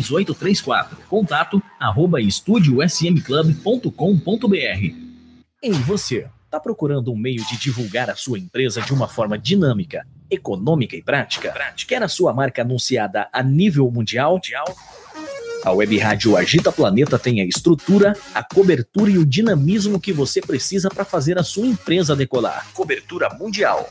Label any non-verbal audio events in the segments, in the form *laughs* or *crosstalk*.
3834. Contato arroba estudiosmclub.com.br. E você, está procurando um meio de divulgar a sua empresa de uma forma dinâmica, econômica e prática? Quer a sua marca anunciada a nível mundial? A Web Rádio Agita Planeta tem a estrutura, a cobertura e o dinamismo que você precisa para fazer a sua empresa decolar. Cobertura mundial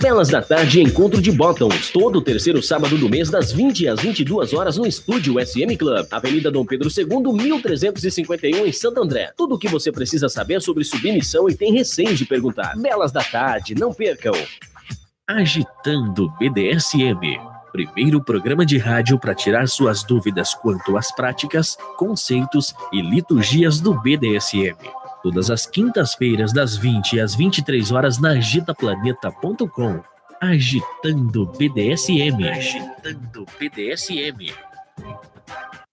Belas da Tarde Encontro de Bottoms, todo terceiro sábado do mês, das 20 às 22 horas, no estúdio SM Club, Avenida Dom Pedro II, 1351, em Santo André. Tudo o que você precisa saber sobre submissão e tem receio de perguntar. Belas da Tarde, não percam! Agitando BDSM. Primeiro programa de rádio para tirar suas dúvidas quanto às práticas, conceitos e liturgias do BDSM todas as quintas-feiras, das 20 às 23 horas, na agitaplaneta.com. Agitando BDSM. Agitando BDSM.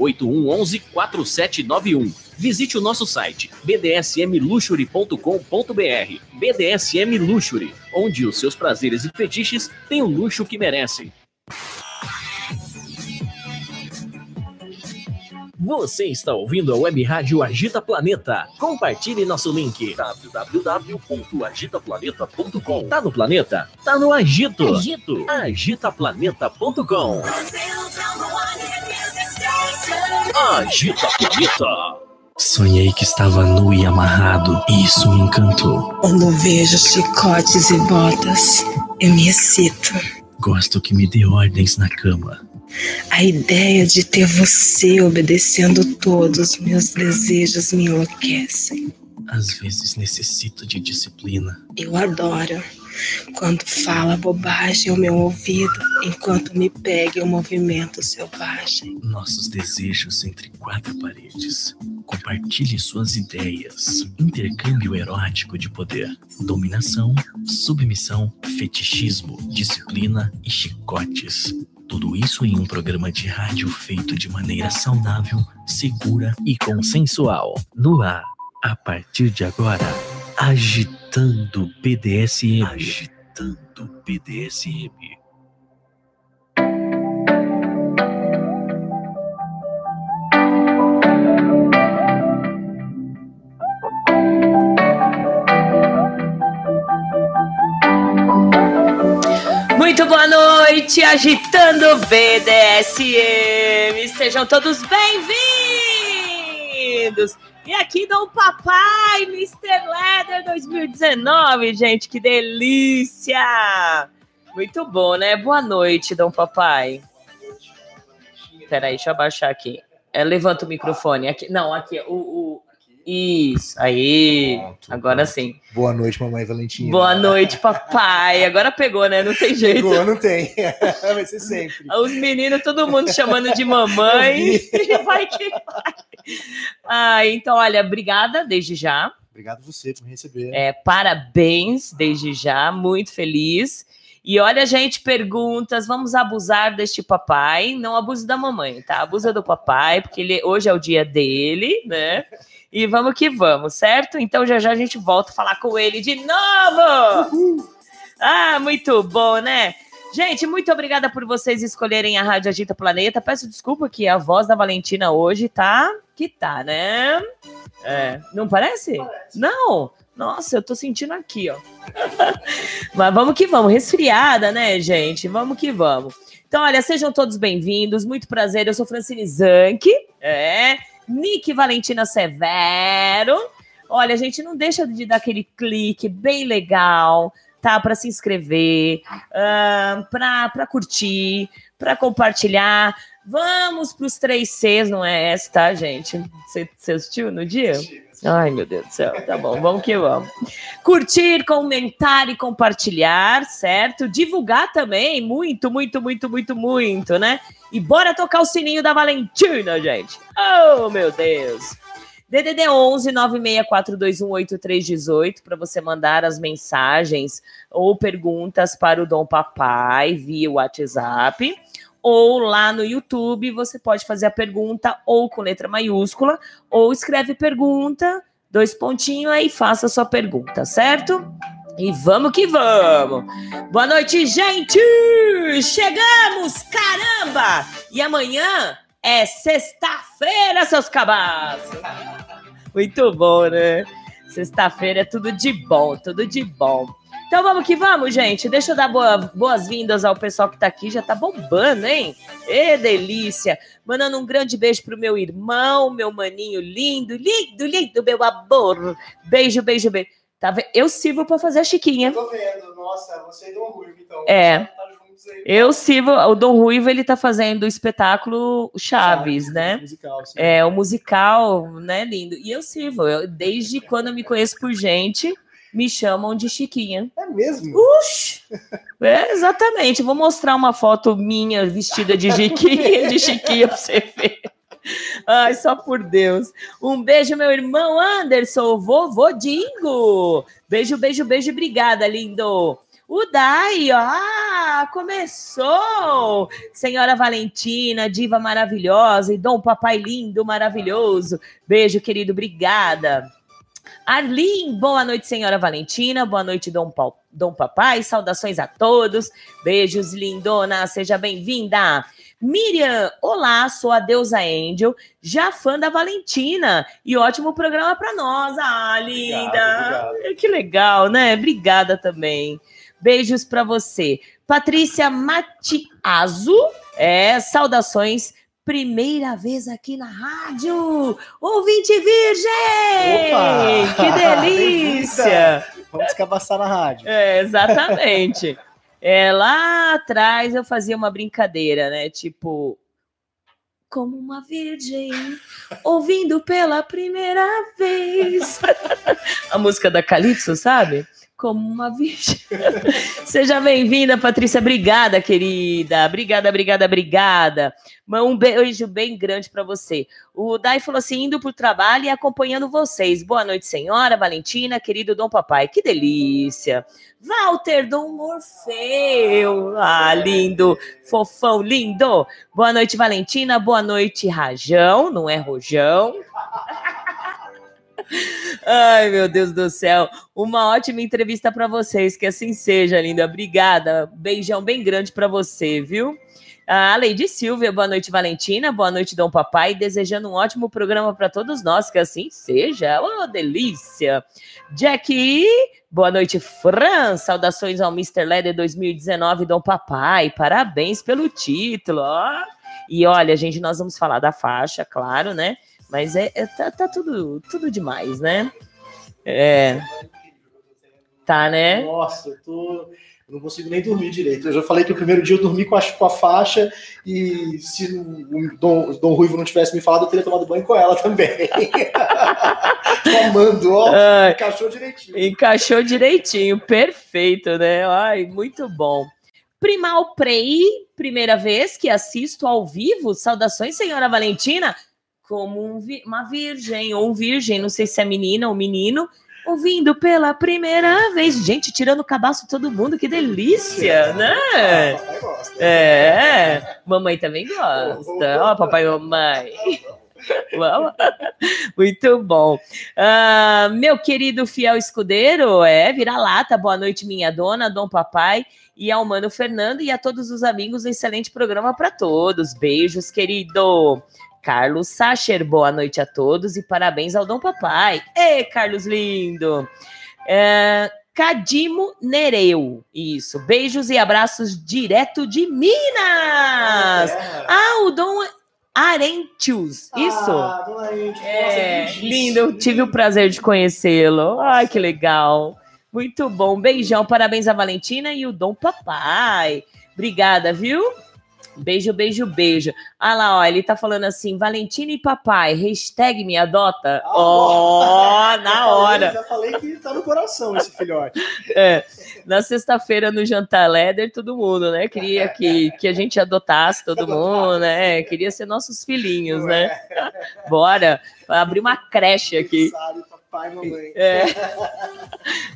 8111 4791. Visite o nosso site bdsmluxury.com.br. BDSM Luxury, onde os seus prazeres e fetiches têm o luxo que merecem. Você está ouvindo a Web Rádio Agita Planeta. Compartilhe nosso link www.agitaplaneta.com. Tá no planeta? Tá no Agito. Agito. Agitaplaneta.com. Agita Planeta. Sonhei que estava nu e amarrado, e isso me encantou. Quando vejo chicotes e botas, eu me excito. Gosto que me dê ordens na cama. A ideia de ter você obedecendo todos meus desejos me enlouquecem. Às vezes necessito de disciplina. Eu adoro quando fala bobagem ao meu ouvido enquanto me pega em um movimento selvagem. Nossos desejos entre quatro paredes. Compartilhe suas ideias. Intercâmbio erótico de poder. Dominação, submissão, fetichismo, disciplina e chicotes. Tudo isso em um programa de rádio feito de maneira saudável, segura e consensual. No ar, a partir de agora, agitando BDSM. Agitando BDSM. Muito boa noite, agitando BDSM. Sejam todos bem-vindos. E aqui Dom Papai, Mr. Leather 2019, gente, que delícia! Muito bom, né? Boa noite, Dom Papai. Peraí, deixa eu abaixar aqui. É, levanta o microfone. Aqui, não, aqui, o, o Isso, aí. Pronto, Agora pronto. sim. Boa noite, mamãe Valentina. Boa noite, papai. Agora pegou, né? Não tem jeito. Pegou, não tem. *laughs* Vai ser sempre. Os meninos, todo mundo chamando de mamãe. *laughs* vai que vai. Ah, então, olha, obrigada desde já. Obrigado você por me receber. É, parabéns desde já, muito feliz. E olha, gente, perguntas, vamos abusar deste papai, não abuse da mamãe, tá? Abusa do papai, porque ele, hoje é o dia dele, né? E vamos que vamos, certo? Então já já a gente volta a falar com ele de novo! Ah, muito bom, né? Gente, muito obrigada por vocês escolherem a Rádio Agita Planeta. Peço desculpa que a voz da Valentina hoje tá que tá, né? É, não parece? Não. Nossa, eu tô sentindo aqui, ó. *laughs* Mas vamos que vamos, resfriada, né, gente? Vamos que vamos. Então, olha, sejam todos bem-vindos. Muito prazer. Eu sou Francine Zanck, é. Nick Valentina Severo. Olha, gente, não deixa de dar aquele clique bem legal, tá? Para se inscrever, uh, para curtir, para compartilhar. Vamos para os três Cs, não é essa, tá, gente? Você, assistiu no dia? Ai, meu Deus do céu. Tá bom, vamos que vamos. Curtir, comentar e compartilhar, certo? Divulgar também, muito, muito, muito, muito, muito, né? E bora tocar o sininho da Valentina, gente. Oh, meu Deus. DDD 11 964218318 para você mandar as mensagens ou perguntas para o Dom Papai via WhatsApp ou lá no YouTube você pode fazer a pergunta ou com letra maiúscula ou escreve pergunta, dois pontinhos aí faça a sua pergunta, certo? E vamos que vamos! Boa noite, gente! Chegamos, caramba! E amanhã é sexta-feira, seus cabaços! *laughs* Muito bom, né? Sexta-feira é tudo de bom, tudo de bom. Então vamos que vamos, gente. Deixa eu dar boa- boas-vindas ao pessoal que tá aqui. Já tá bombando, hein? Ê, delícia! Mandando um grande beijo pro meu irmão, meu maninho lindo, lindo, lindo, meu amor. Beijo, beijo, beijo. Tá? Eu sirvo pra fazer a Chiquinha. Tô vendo. Nossa, você e Dom Ruivo, então. É. Tá. Eu sirvo. O Dom Ruivo, ele tá fazendo o espetáculo Chaves, né? Musical, sim. É, o musical, né, lindo. E eu sirvo. Eu, desde quando eu me conheço por gente, me chamam de Chiquinha. É mesmo? Uxi! É, exatamente. Vou mostrar uma foto minha vestida de Chiquinha, *laughs* de Chiquinha pra você ver. Ai, só por Deus. Um beijo, meu irmão Anderson, vovô Dingo. Beijo, beijo, beijo. Obrigada, lindo. O Dai, ó, ah, começou! Senhora Valentina, diva maravilhosa, e Dom Papai lindo, maravilhoso. Beijo, querido, obrigada. Arlim, boa noite, senhora Valentina. Boa noite, Dom, Pau- Dom Papai. Saudações a todos. Beijos, lindona. Seja bem-vinda. Miriam, olá, sou a deusa Angel, já fã da Valentina. E ótimo programa para nós. Ah, linda. obrigado. Que legal, né? Obrigada também. Beijos para você. Patrícia Matiazo, é, saudações. Primeira vez aqui na rádio, ouvinte virgem! Opa! Que *laughs* delícia! Vamos descabaçar na rádio. É, exatamente. É, lá atrás eu fazia uma brincadeira, né? Tipo, como uma virgem, ouvindo pela primeira vez. *laughs* A música da Calypso, sabe? Como uma virgem. *laughs* Seja bem-vinda, Patrícia. Obrigada, querida. Obrigada, obrigada, obrigada. Um beijo bem grande para você. O Dai falou assim: indo para o trabalho e acompanhando vocês. Boa noite, senhora Valentina, querido Dom Papai. Que delícia. Walter Dom Morfeu. Ah, lindo. Fofão, lindo. Boa noite, Valentina. Boa noite, Rajão. Não é Rojão. *laughs* Ai, meu Deus do céu. Uma ótima entrevista para vocês. Que assim seja, linda. Obrigada. Beijão bem grande para você, viu? A Lady Silvia, boa noite, Valentina. Boa noite, Dom Papai. Desejando um ótimo programa para todos nós. Que assim seja. Oh, delícia. Jack, boa noite, Fran. Saudações ao Mr. Leather 2019, Dom Papai. Parabéns pelo título. Ó. E olha, gente, nós vamos falar da faixa, claro, né? Mas é, é- tá, tá tudo, tudo demais, né? É. Tá, né? Nossa, eu tô. Eu não consigo nem dormir direito. Eu já falei que o primeiro dia eu dormi com a, com a faixa e se o Dom, o Dom Ruivo não tivesse me falado, eu teria tomado banho com ela também. *laughs* Tomando, ó. Ai, Encaixou direitinho. encaixou direitinho, perfeito, né? Ai, muito bom. Primal Prey, primeira vez que assisto ao vivo. Saudações, senhora Valentina. Como um vi- uma virgem ou um virgem, não sei se é menina ou menino, ouvindo pela primeira vez. Gente, tirando o cabaço todo mundo, que delícia, né? Papai gosta. É, mamãe também gosta. *laughs* Ó, papai e mamãe. Muito bom. Ah, meu querido fiel escudeiro, é, vira-lata, boa noite, minha dona, dom papai, e ao mano Fernando e a todos os amigos, um excelente programa para todos. Beijos, querido. Carlos Sacher, boa noite a todos e parabéns ao dom papai. Ê, Carlos lindo. É, Cadimo Nereu, isso. Beijos e abraços direto de Minas. É. Ah, o Dom Arentius, isso. Ah, dona Ente, É, nossa, lindo, eu tive o prazer de conhecê-lo. Ai, que legal. Muito bom. Beijão, parabéns a Valentina e o Dom Papai. Obrigada, viu? Beijo, beijo, beijo. Ah lá, ó, ele tá falando assim, Valentina e papai, hashtag me adota. Ah, Ó, Já na falei- hora. Já falei que tá no coração esse filhote. É, na sexta-feira no Jantar Leder, todo mundo, né? Queria que, que a gente adotasse todo mundo, né? Queria ser nossos filhinhos, né? Bora, abrir uma creche aqui. Papai, mamãe. É.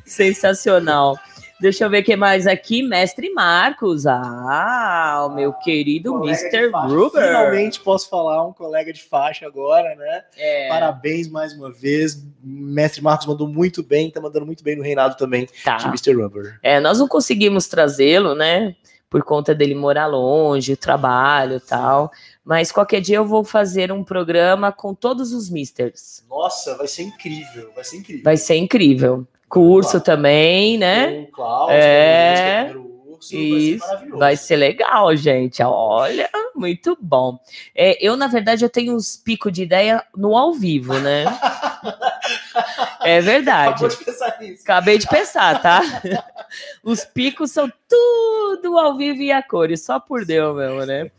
Sensacional. Deixa eu ver o que mais aqui. Mestre Marcos. Ah, o meu querido Colega de Mr. Gruber. Finalmente posso falar um colega de faixa agora, né? É, Parabéns mais uma vez. Mestre Marcos mandou muito bem, tá mandando muito bem no reinado também de tá. Mr. Rubber. É, nós não conseguimos trazê-lo, né? Por conta dele morar longe, trabalho e tal. Mas qualquer dia eu vou fazer um programa com todos os Misters. Nossa, vai ser incrível, vai ser incrível. Vai ser incrível. Curso Claro. também, né? Com o Klaus, É. o Urso, vai ser Isso, vai ser legal, gente. Olha, muito bom. É, eu, na verdade, eu tenho uns picos de ideia no ao vivo, né? *laughs* É verdade. Acabou de pensar nisso. Acabei de pensar, tá? *laughs* Os picos são tudo ao vivo e a cores, só por Deus mesmo, né?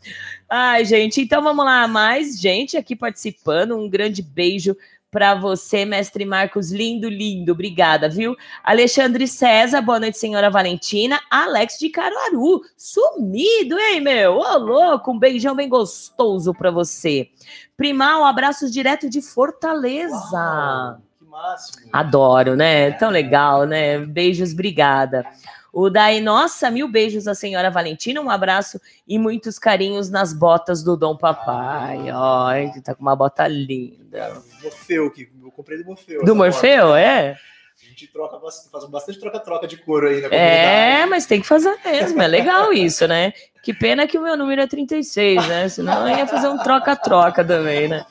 Ai, gente, então vamos lá, mais gente aqui participando. Um grande beijo para você, mestre Marcos, lindo, lindo, obrigada, viu? Alexandre César, boa noite, senhora Valentina. Alex de Caruaru, sumido, hein, meu? Ô, louco, um beijão bem gostoso para você. Primal, abraços direto de Fortaleza. Uau, que máximo. Adoro, né? Tão legal, né? Beijos, obrigada. O Daí, nossa, mil beijos à senhora Valentina, um abraço e muitos carinhos nas botas do Dom Papai. Ó, ele tá com uma bota linda. Morfeu, que eu comprei do Morfeu. Do Morfeu, bota. é? A gente troca faz bastante troca-troca de couro aí na É, mas tem que fazer mesmo, é legal isso, né? Que pena que o meu número é 36, né? Senão eu ia fazer um troca-troca também, né?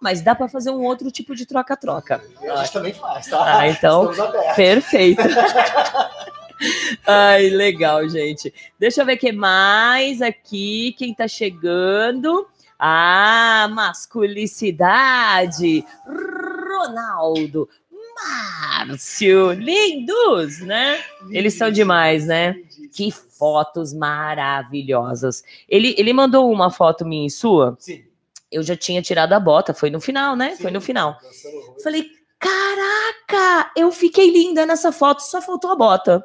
Mas dá para fazer um outro tipo de troca-troca. A gente também faz, tá? Ah, então. Perfeito. *laughs* Ai, legal, gente. Deixa eu ver o que mais aqui. Quem tá chegando? Ah, masculicidade. Ronaldo. Márcio. Lindos, né? Eles são demais, né? Que fotos maravilhosas. Ele, ele mandou uma foto minha e sua. Sim. Eu já tinha tirado a bota. Foi no final, né? Foi sim. no final. Falei, caraca, eu fiquei linda nessa foto, só faltou a bota.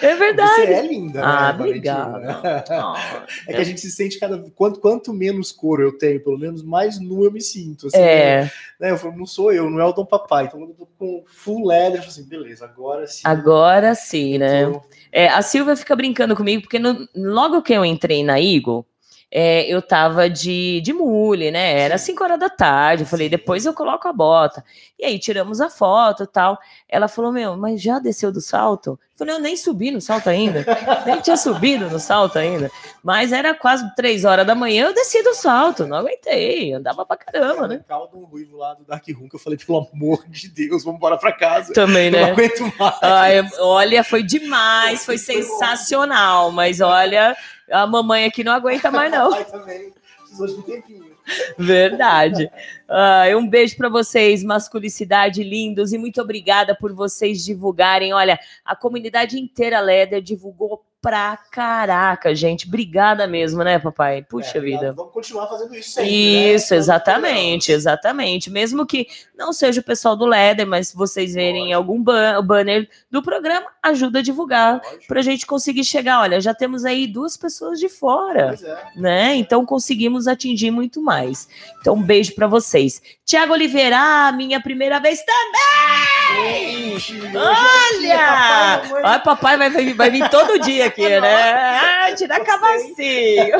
É Você verdade. é linda, Ah, né, obrigada. *laughs* É que a gente se sente cada quanto, quanto menos couro eu tenho, pelo menos mais nu eu me sinto. assim, É, né? Eu falo, não sou eu, não é o Dom Papai. Então eu tô com full leather, eu falo assim, beleza, agora sim. agora sim, né? tô- É, a Silvia fica brincando comigo, porque no- logo que eu entrei na Eagle, é, eu tava de, de mule, né? Era 5 horas da tarde. Eu falei, depois eu coloco a bota. E aí tiramos a foto e tal. Ela falou, meu, mas já desceu do salto? Eu falei, eu nem subi no salto ainda. nem tinha subido no salto ainda. Mas era quase 3 horas da manhã, eu desci do salto. Não aguentei, andava pra caramba, né? Caldo ruivo lá do Dark Room, que eu falei, pelo amor de Deus, vamos embora pra casa. Também, Eu não né? aguento mais. Ai, olha, foi demais, foi sensacional. Mas olha, a mamãe aqui não aguenta mais, não. *laughs* Também. Precisou de um tempinho. Verdade. Ai, um beijo para vocês, masculicidade lindos, e muito obrigada por vocês divulgarem. Olha, a comunidade inteira Leder divulgou pra caraca, gente. Obrigada mesmo, né, papai? Puxa É, vida. Vamos continuar fazendo isso sempre. Isso, né? exatamente, exatamente. Mesmo que não seja o pessoal do Leder, mas se vocês verem Lógico. algum ban- banner do programa, ajuda a divulgar Lógico. pra gente conseguir chegar. Olha, já temos aí duas pessoas de fora Pois é. né? Então conseguimos atingir muito mais. Então, um beijo para vocês. Tiago Oliveira, ah, minha primeira vez também! É Olha! papai. Olha, papai vai, vai, vai vir todo dia aqui, *laughs* né? Ah, tirar cabacinho.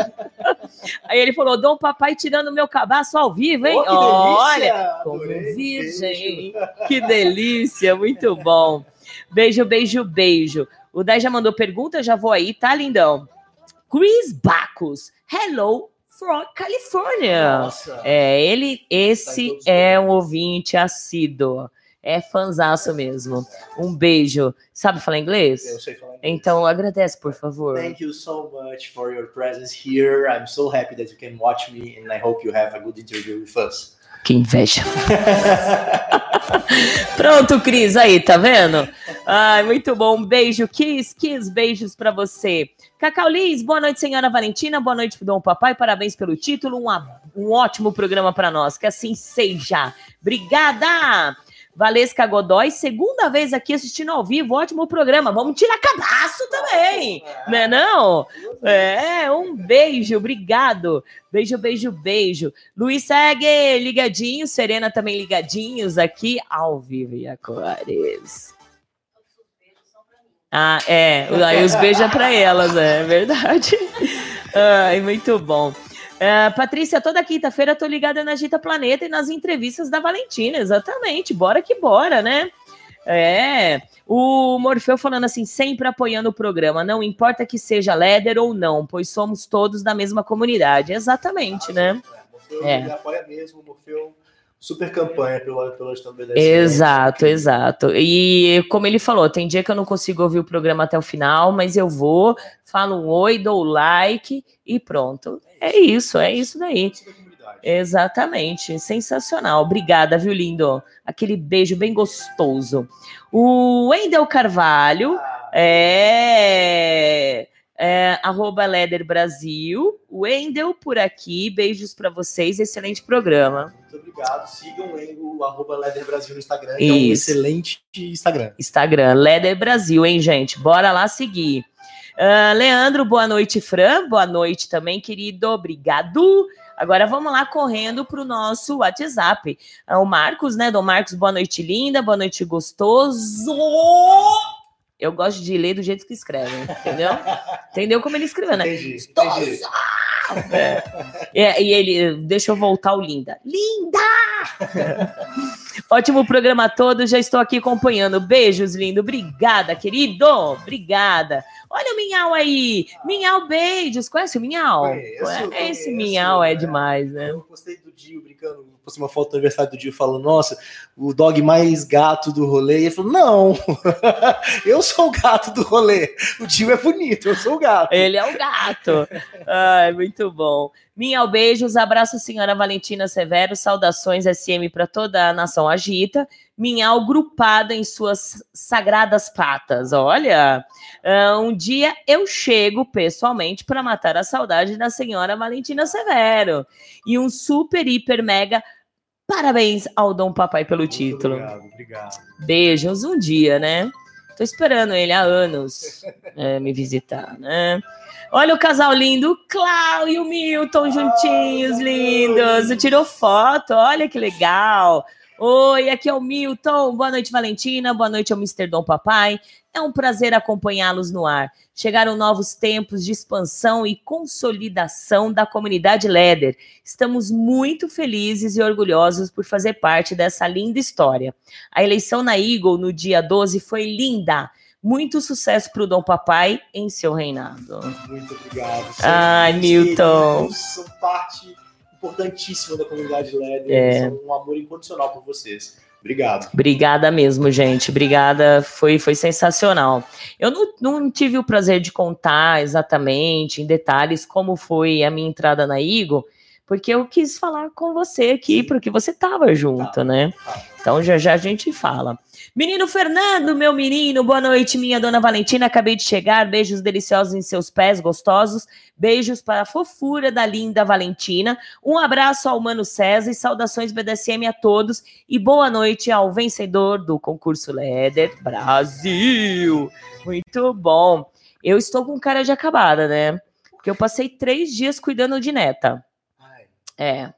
*laughs* Aí ele falou: Dom Papai tirando meu cabaço ao vivo, hein? Oh, que Olha, como Adorei. virgem. Beijo. Que delícia, muito bom. Beijo, beijo, beijo. O Dai já mandou pergunta, já vou aí, tá, lindão? Chris Bacos, hello from California. Nossa. É, ele, Tá esse os é um ouvinte assíduo. É fanzaço mesmo. Um beijo. Sabe falar inglês? Eu sei falar inglês. Então, agradece, por favor. Thank you so much for your presence here. I'm so happy that you can watch me and I hope you have a good interview with us. Que inveja. *laughs* Pronto, Cris, aí, tá vendo? Ai, muito bom. Um beijo, Kiss, Kiss, beijos pra você. Cacau Liz, boa noite, senhora Valentina. Boa noite, Dom Papai. Parabéns pelo título. Um, um ótimo programa pra nós. Que assim seja. Obrigada! Valesca Godoy, segunda vez aqui assistindo ao vivo. Ótimo programa. Vamos tirar cabaço também. Né não? É, um beijo, obrigado. Beijo, beijo, beijo. Luiz segue ligadinho, Serena também ligadinhos aqui ao vivo e a cores. Ah, é. Aí os beijos é pra elas, é verdade. *laughs* Ai, muito bom. É, Patrícia, toda quinta-feira tô ligada na Gita Planeta e nas entrevistas da Valentina, exatamente. Bora que bora, né? É, o Morfeu falando assim, sempre apoiando o programa, não importa que seja Leder ou não, pois somos todos da mesma comunidade. Exatamente, né? Morfeu, É. apoia mesmo, Morfeu, super campanha pelo, pelo BDSM. Exato, exato. E como ele falou, tem dia que eu não consigo ouvir o programa até o final, mas eu vou, falo um oi, dou o like e pronto. É isso, é isso daí. Exatamente, sensacional. Obrigada, viu, lindo? Aquele beijo bem gostoso. O Wendel Carvalho, é, é arroba Leder Brasil. Wendel por aqui, beijos pra vocês, excelente programa. Muito obrigado. Sigam o arroba Leder Brasil no Instagram, é um excelente Instagram. Instagram, Leder Brasil, hein, gente? Bora lá seguir. Ah, Leandro, boa noite, Fran. Boa noite também, querido. Obrigado. Agora vamos lá correndo para o nosso WhatsApp. Ah, o Marcos, né? Dom Marcos, boa noite, linda. Boa noite, gostoso. Eu gosto de ler do jeito que escreve, entendeu? *laughs* Entendeu como ele escreveu, né? Entendi. entendi. É, e ele, deixa eu voltar o linda. Linda! Ótimo programa todo, já estou aqui acompanhando. Beijos, lindo. Obrigada, querido. Obrigada. Olha o Minhau aí. Minhau, beijos. Conhece o Minhau? Conheço, Esse conheço, Minhau é é. demais, né? Eu postei do Dio brincando, postei uma foto do aniversário do Dio falando, nossa, o dog mais gato do rolê. E ele falou, não, *laughs* eu sou o gato do rolê. O Dio é bonito, eu sou o gato. Ele é o gato. *laughs* Ai, muito bom. Minhau, beijos. Abraço, senhora Valentina Severo. Saudações SM para toda a nação agita. Minhau grupada em suas sagradas patas. Olha, ah, um dia eu chego pessoalmente para matar a saudade da senhora Valentina Severo. E um super, hiper, mega parabéns ao Dom Papai pelo Muito título. Obrigado, obrigado. Beijos um dia, né? Tô esperando ele há anos *laughs* é, me visitar, né? Olha o casal lindo, o Clau e o Milton juntinhos, Ai, lindos. Tirou foto, olha que legal. Oi, aqui é o Milton. Boa noite, Valentina. Boa noite ao Mr. Dom Papai. É um prazer acompanhá-los no ar. Chegaram novos tempos de expansão e consolidação da comunidade Leder. Estamos muito felizes e orgulhosos por fazer parte dessa linda história. A eleição na Eagle no dia 12 foi linda. Muito sucesso para o Dom Papai em seu reinado. Muito obrigado. Ai, Milton. São parte importantíssima da comunidade LED. É. São um amor incondicional por vocês. Obrigado. Obrigada mesmo, gente. Obrigada. Foi, foi sensacional. Eu não, não tive o prazer de contar exatamente, em detalhes, como foi a minha entrada na Eagle, porque eu quis falar com você aqui, porque você tava junto, né? Então já já a gente fala. Menino Fernando, meu menino, boa noite, minha dona Valentina. Acabei de chegar. Beijos deliciosos em seus pés gostosos. Beijos para a fofura da linda Valentina. Um abraço ao Mano César e saudações BDSM a todos. E boa noite ao vencedor do concurso Leder Brasil. Muito bom. Eu estou com cara de acabada, né? Porque eu passei três dias cuidando de neta. É.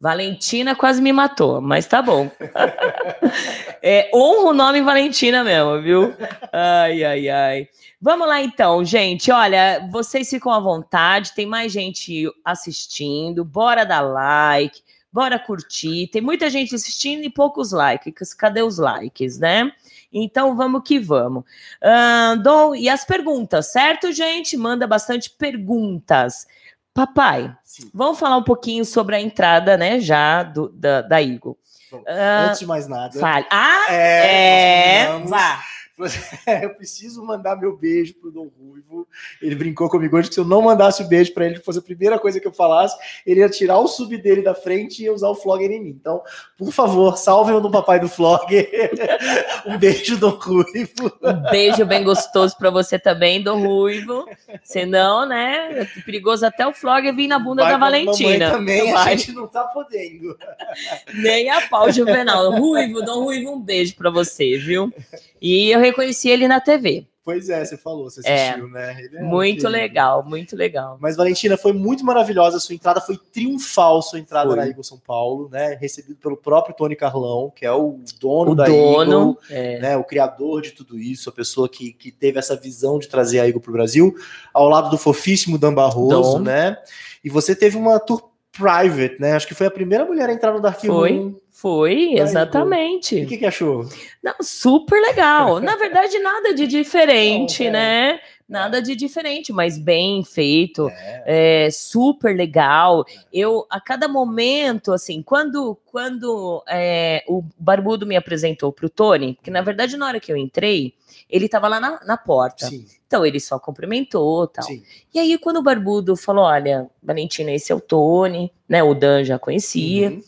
Valentina quase me matou, mas tá bom. *laughs* é, honra o nome Valentina mesmo, viu? Ai, ai, ai. Vamos lá então, gente. Olha, vocês ficam à vontade, tem mais gente assistindo. Bora dar like, bora curtir. Tem muita gente assistindo e poucos likes. Cadê os likes, né? Então vamos que vamos. Ahn, Dom, e as perguntas, certo, gente? Manda bastante perguntas. Papai, sim. Vamos falar um pouquinho sobre a entrada, né, já do, da, da Eagle. Vamos. Ah, Antes de mais nada. fale. Ah, É, é, vá. *laughs* Eu preciso mandar meu beijo pro Dom Ruivo. Ele brincou comigo hoje que se eu não mandasse o beijo para ele, que fosse a primeira coisa que eu falasse, ele ia tirar o sub dele da frente e ia usar o Flogger em mim. Então, por favor, salvem o do papai do Flogger. *laughs* um beijo, Dom Ruivo. Um beijo bem gostoso pra você também, do Ruivo. Senão, né, é perigoso até o Flogger vir na bunda Vai da a Valentina. também, a Vai. gente não tá podendo. Nem a pau, Juvenal. Ruivo, Dom Ruivo, um beijo pra você, viu? E eu reconheci ele na TV. Pois é, você falou, você É. assistiu, né? Ele é Muito querido. legal, muito legal. Mas, Valentina, foi muito maravilhosa a sua entrada, foi triunfal sua entrada Foi. na Eagle São Paulo, né? Recebido pelo próprio Tony Carlão, que é o dono O da dono, Eagle, é, né? O criador de tudo isso, a pessoa que, que teve essa visão de trazer a Eagle para o Brasil, ao lado do fofíssimo Dan Barroso, Dom. né? E você teve uma tour private, né? Acho que foi a primeira mulher a entrar no Dark Foi. Room. foi, exatamente. o que, que achou? Não, super legal. Na verdade, nada de diferente, Não, é. né? Nada de diferente, mas bem feito, É, é, super legal. Eu, a cada momento, assim, quando, quando é, o Barbudo me apresentou pro Tony, que na verdade, na hora que eu entrei, ele tava lá na, na porta. sim, Então, ele só cumprimentou tal. sim. E aí, quando o Barbudo falou: Olha, Valentina, esse é o Tony, né? O Dan já conhecia. Uhum.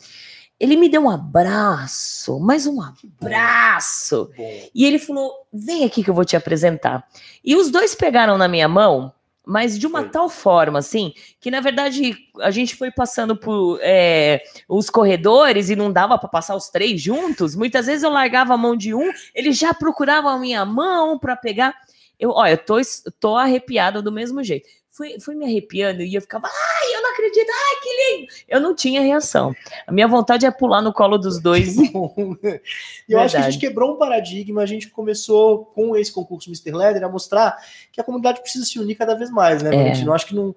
Ele me deu um abraço, mais um abraço. E ele falou: vem aqui que eu vou te apresentar. E os dois pegaram na minha mão, mas de uma tal forma, assim, que na verdade a gente foi passando por é, os corredores e não dava para passar os três juntos. Muitas vezes eu largava a mão de um, ele já procurava a minha mão para pegar. Eu, olha, eu tô, tô arrepiada do mesmo jeito. Fui, fui me arrepiando e eu ficava, ai, eu não acredito, ai, que lindo. Eu não tinha reação. A minha vontade é pular no colo dos *laughs* dois. E eu acho que a Verdade. gente quebrou um paradigma, a gente começou com esse concurso Mr. Leather a mostrar que a comunidade precisa se unir cada vez mais, né, É. Valentina? Eu acho que não,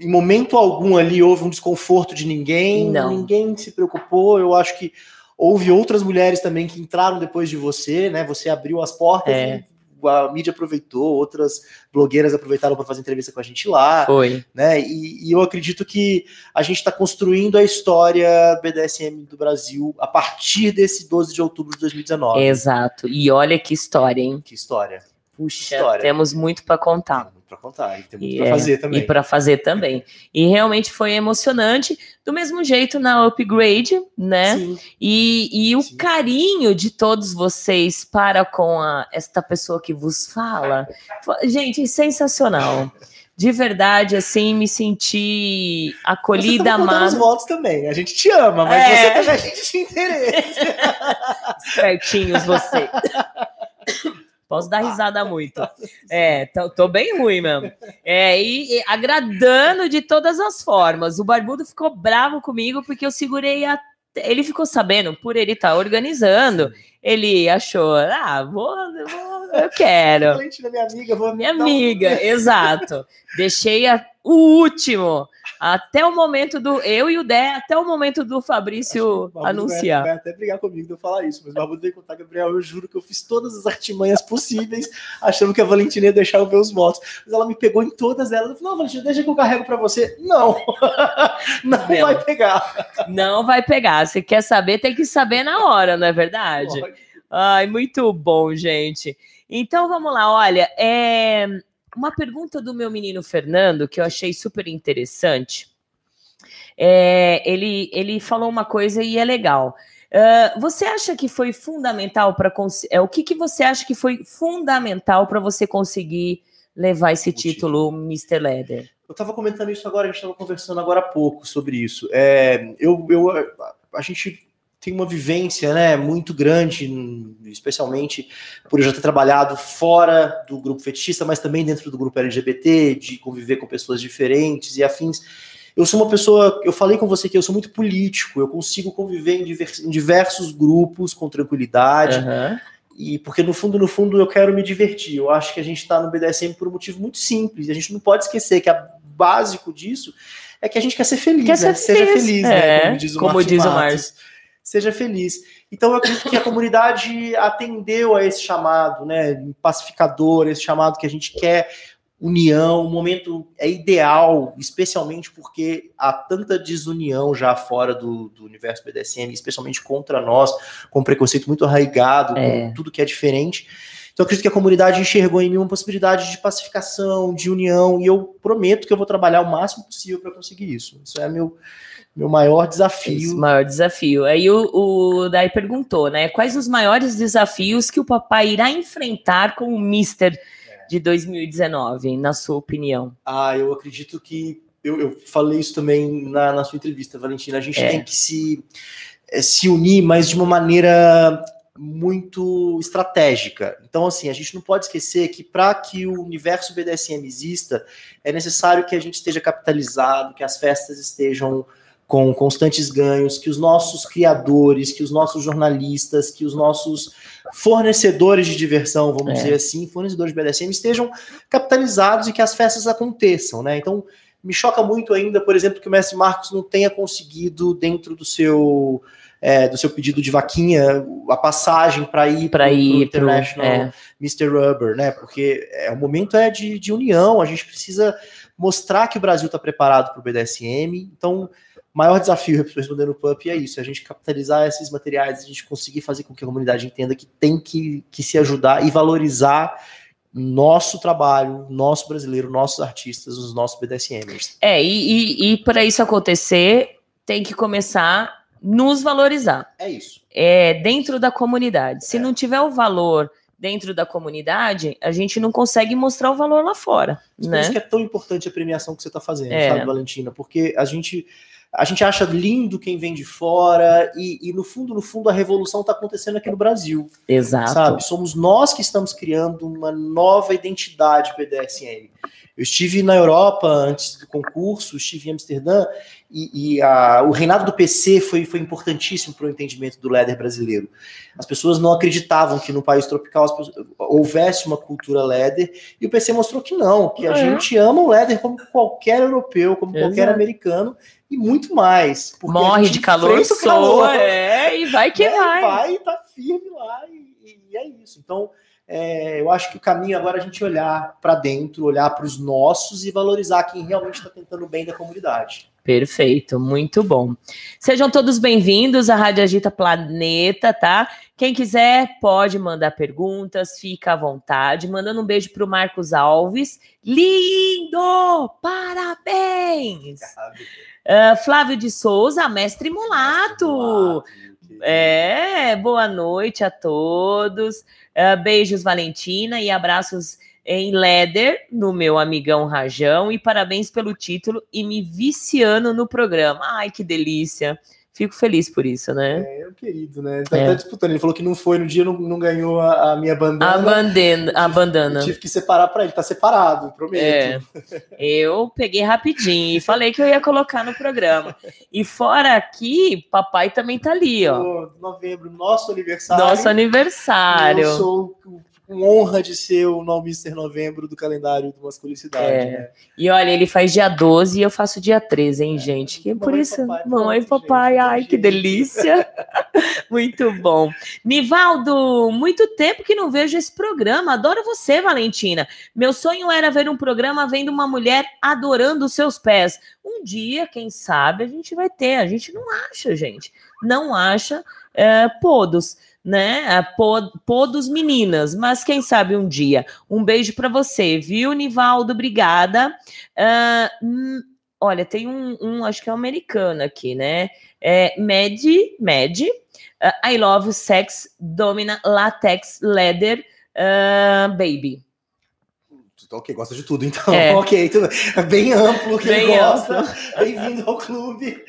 em momento algum ali houve um desconforto de ninguém, Não. ninguém se preocupou. Eu acho que houve outras mulheres também que entraram depois de você, né? Você abriu as portas É. e a mídia aproveitou, outras blogueiras aproveitaram para fazer entrevista com a gente lá Foi. né? E, e eu acredito que a gente está construindo a história BDSM do Brasil a partir desse 12 de outubro de 2019. Exato. E olha que história, hein? Que história. Puxa, História. temos muito para contar. Para contar, e tem muito para é, fazer também. E para fazer também. E realmente foi emocionante. Do mesmo jeito na Upgrade, né? Sim, E, e o Sim. carinho de todos vocês para com a, esta pessoa que vos fala. Gente, sensacional. De verdade, assim, me senti você acolhida, tá contando os amada. votos também. A gente te ama, mas É. você também a gente te interessa. *laughs* Espertinhos você. *laughs* Posso dar risada muito. *laughs* É, tô, tô bem ruim mesmo. É, e, e agradando de todas as formas. O Barbudo ficou bravo comigo porque eu segurei a. Ele ficou sabendo, por ele estar organizando, ele achou, ah, vou, vou eu quero. Minha amiga, vou Minha um- amiga, *laughs* exato. Deixei a- o último, até o momento do. Eu e o Dé, até o momento do Fabrício Barbudo vai- anunciar. Vai, até brigar comigo de eu falar isso, mas o Barbudo veio contar, Gabriel, eu juro que eu fiz todas as artimanhas possíveis, *laughs* achando que a Valentina ia deixar eu ver os votos. Mas ela me pegou em todas elas. Eu falei, não, Valentina, deixa que eu carrego pra você. Não, *laughs* não Não. vai pegar. Não vai pegar. Se quer saber, tem que saber na hora, não é verdade? Ai, muito bom, gente. Então vamos lá, olha, é uma pergunta do meu menino Fernando que eu achei super interessante. É, ele, ele falou uma coisa e é legal. Uh, você acha que foi fundamental para é, o que, que você acha que foi fundamental para você conseguir levar esse título, Mr. Leather? Eu estava comentando isso agora, a gente estava conversando agora há pouco sobre isso. É, eu, eu, a gente tem uma vivência né, muito grande, especialmente por eu já ter trabalhado fora do grupo fetichista, mas também dentro do grupo LGBT, de conviver com pessoas diferentes e afins. Eu sou uma pessoa, eu falei com você que eu sou muito político, eu consigo conviver em, diversos, em diversos grupos com tranquilidade. Uhum. E porque no fundo, no fundo, eu quero me divertir. Eu acho que a gente está no BDSM por um motivo muito simples. A gente não pode esquecer que a básico disso é que a gente quer ser feliz, quer né? ser Seja feliz, né? é, né? Como diz o, como diz o Márcio seja feliz. Então eu acredito que a comunidade atendeu a esse chamado, né, pacificador, esse chamado que a gente quer união, o momento é ideal, especialmente porque há tanta desunião já fora do, do universo BDSM, especialmente contra nós, com preconceito muito arraigado, é. com tudo que é diferente. Então, eu acredito que a comunidade enxergou em mim uma possibilidade de pacificação, de união, e eu prometo que eu vou trabalhar o máximo possível para conseguir isso. Isso é meu, meu maior desafio. Esse maior desafio. Aí o, o Dai perguntou, né? Quais os maiores desafios que o papai irá enfrentar com o Mister de 2019, na sua opinião? Ah, eu acredito que. Eu, eu falei isso também na, na sua entrevista, Valentina. A gente é. tem que se, eh, se unir, mas de uma maneira muito estratégica. Então, assim, a gente não pode esquecer que para que o universo BDSM exista, é necessário que a gente esteja capitalizado, que as festas estejam com constantes ganhos, que os nossos criadores, que os nossos jornalistas, que os nossos fornecedores de diversão, vamos é. dizer assim, fornecedores de BDSM, estejam capitalizados e que as festas aconteçam, né? Então, me choca muito ainda, por exemplo, que o mestre Marcos não tenha conseguido, dentro do seu é, do seu pedido de vaquinha, a passagem para ir para ir pro International é. Mr. Rubber, né? Porque é, o momento é de, de união, a gente precisa mostrar que o Brasil está preparado para o BDSM, então maior desafio respondendo o PUP é isso, é a gente capitalizar esses materiais, a gente conseguir fazer com que a comunidade entenda que tem que, que se ajudar e valorizar nosso trabalho, nosso brasileiro, nossos artistas, os nossos BDSMers. É, e, e, e para isso acontecer, tem que começar nos valorizar. É isso. É dentro da comunidade. Se é. não tiver o valor dentro da comunidade, a gente não consegue mostrar o valor lá fora. Por né? isso que é tão importante a premiação que você está fazendo, é. sabe, Valentina? Porque a gente a gente acha lindo quem vem de fora e, e no fundo, no fundo, a revolução está acontecendo aqui no Brasil. Exato. Sabe? Somos nós que estamos criando uma nova identidade BDSM. Eu estive na Europa antes do concurso, estive em Amsterdã e, e a, o reinado do PC foi, foi importantíssimo para o entendimento do leather brasileiro. As pessoas não acreditavam que no país tropical pessoas, houvesse uma cultura leather e o PC mostrou que não, que a é. gente ama o leather como qualquer europeu, como Exato. qualquer americano e muito mais. Morre de calor, soa, é, e vai que né? vai. Vai e tá firme lá, e, e é isso. Então, é, eu acho que o caminho agora é a gente olhar para dentro, olhar para os nossos e valorizar quem realmente está tentando o bem da comunidade. Perfeito, muito bom. Sejam todos bem-vindos à Rádio Agita Planeta, tá? Quem quiser pode mandar perguntas, fica à vontade. Mandando um beijo para o Marcos Alves. Lindo! Parabéns! Uh, Flávio de Souza, mestre mulato. É, boa noite a todos. Uh, beijos, Valentina, e abraços em Leder, no meu amigão Rajão, e parabéns pelo título e me viciando no programa. Ai, que delícia. Fico feliz por isso, né? É, é um querido, né? Ele tá é. disputando. Ele falou que não foi no dia, não, não ganhou a, a, minha bandana. A bandana. A bandana. Eu tive que separar para ele, tá separado, prometo. É. Eu peguei rapidinho e falei que eu ia colocar no programa. E fora aqui, papai também tá ali, ó. Novembro, nosso aniversário. Nosso aniversário. Eu sou com honra de ser o No Mister Novembro do calendário do Masculicidade. É. Né? E olha, ele faz dia 12 e eu faço dia 13, hein, é. gente? Que por isso, papai, mamãe e papai, gente, ai, que delícia. *laughs* muito bom. Nivaldo, muito tempo que não vejo esse programa. Adoro você, Valentina. Meu sonho era ver um programa vendo uma mulher adorando os seus pés. Um dia, quem sabe, a gente vai ter. A gente não acha, gente. Não acha é, podos né? Podos meninas, mas quem sabe um dia. Um beijo para você, viu, Nivaldo? Obrigada. Uh, Olha, tem um, um, acho que é um americano aqui, né? É Mad, Mad, uh, I Love Sex, Domina, Latex, Leather, uh, Baby. Ok, gosta de tudo, então. É. *laughs* Ok, tudo bem amplo, que ele Bem gosta. Bem-vindo ao clube.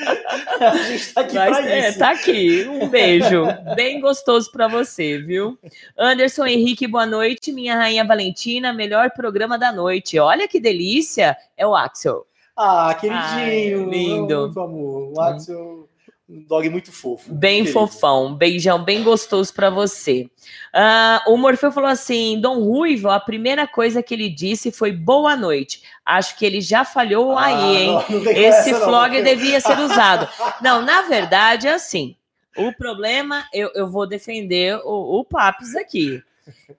A gente tá aqui Mas, pra é, isso. tá aqui. Um beijo. Bem gostoso pra você, viu? Anderson Henrique, boa noite. Minha rainha Valentina, melhor programa da noite. Olha que delícia. É o Axel. Ah, queridinho. Ai, lindo. Muito amor. O Axel, um dog muito fofo. Bem fofão. Beijão bem gostoso pra você. Ah, o Morfeu falou assim: Dom Ruivo, a primeira coisa que ele disse foi boa noite. Acho que ele já falhou Ah, aí, hein? não, não Esse não, flog devia ser usado. *laughs* Não, na verdade é assim. O problema, eu, eu vou defender o, o Papis aqui.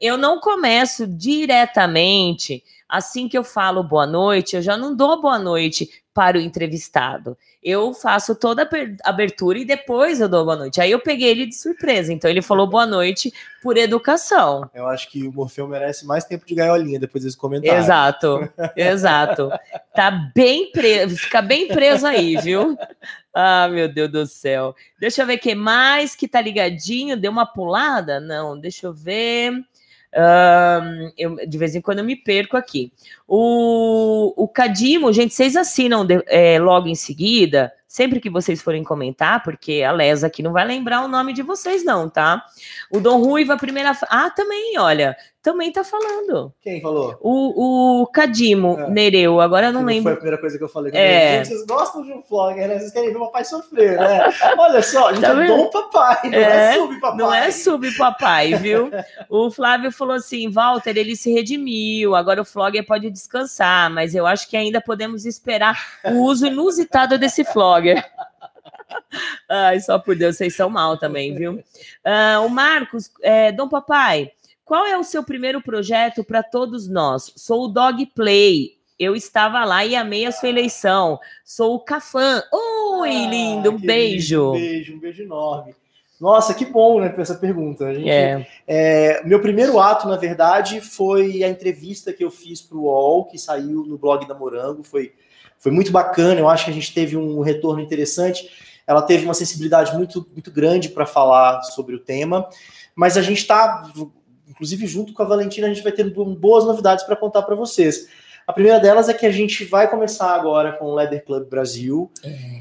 Eu não começo diretamente, assim que eu falo boa noite, eu já não dou boa noite para o entrevistado. Eu faço toda a abertura e depois eu dou boa noite. Aí eu peguei ele de surpresa. Então ele falou boa noite por educação. Eu acho que o Morfeu merece mais tempo de gaiolinha depois desse comentário. Exato, exato. Tá bem preso, fica bem preso aí, viu? Ah, meu Deus do céu. Deixa eu ver quem mais que tá ligadinho. Deu uma pulada? Não, deixa eu ver. Eu, de vez em quando eu me perco aqui. O, o Cadimo, gente, vocês assinam de- é, logo em seguida, sempre que vocês forem comentar, porque a Lesa aqui não vai lembrar o nome de vocês, não, tá? O Dom Ruiva, primeira. Ah, também, olha, também tá falando. Quem falou? O, o Cadimo É. Nereu, agora eu não Que lembro. Foi a primeira coisa que eu falei. É. Gente, Vocês gostam de um vlogger, né? Vocês querem ver o papai sofrer, né? *laughs* Olha só, a gente Tá é vendo? dom papai, não é, É, sub papai. Não é sub papai, viu? *laughs* o Flávio falou assim: Walter, ele se redimiu, agora o Flogger pode descansar, mas eu acho que ainda podemos esperar o uso inusitado desse Flogger. *laughs* Ai, só por Deus, vocês são mal também, viu? Ah, o Marcos, é, Dom Papai, qual é o seu primeiro projeto para todos nós? Sou o Dog Play. Eu estava lá e amei a sua eleição. Sou o Cafã. Oi, Ah, lindo, um beijo. Um beijo, um beijo enorme. Nossa, que bom, né, pra essa pergunta. Gente, É. é, meu primeiro ato, na verdade, foi a entrevista que eu fiz para o UOL, que saiu no blog da Morango. Foi, foi muito bacana, eu acho que a gente teve um retorno interessante. Ela teve uma sensibilidade muito, muito grande para falar sobre o tema, mas a gente está, inclusive junto com a Valentina, a gente vai ter boas novidades para contar para vocês. A primeira delas é que a gente vai começar agora com o Leather Club Brasil,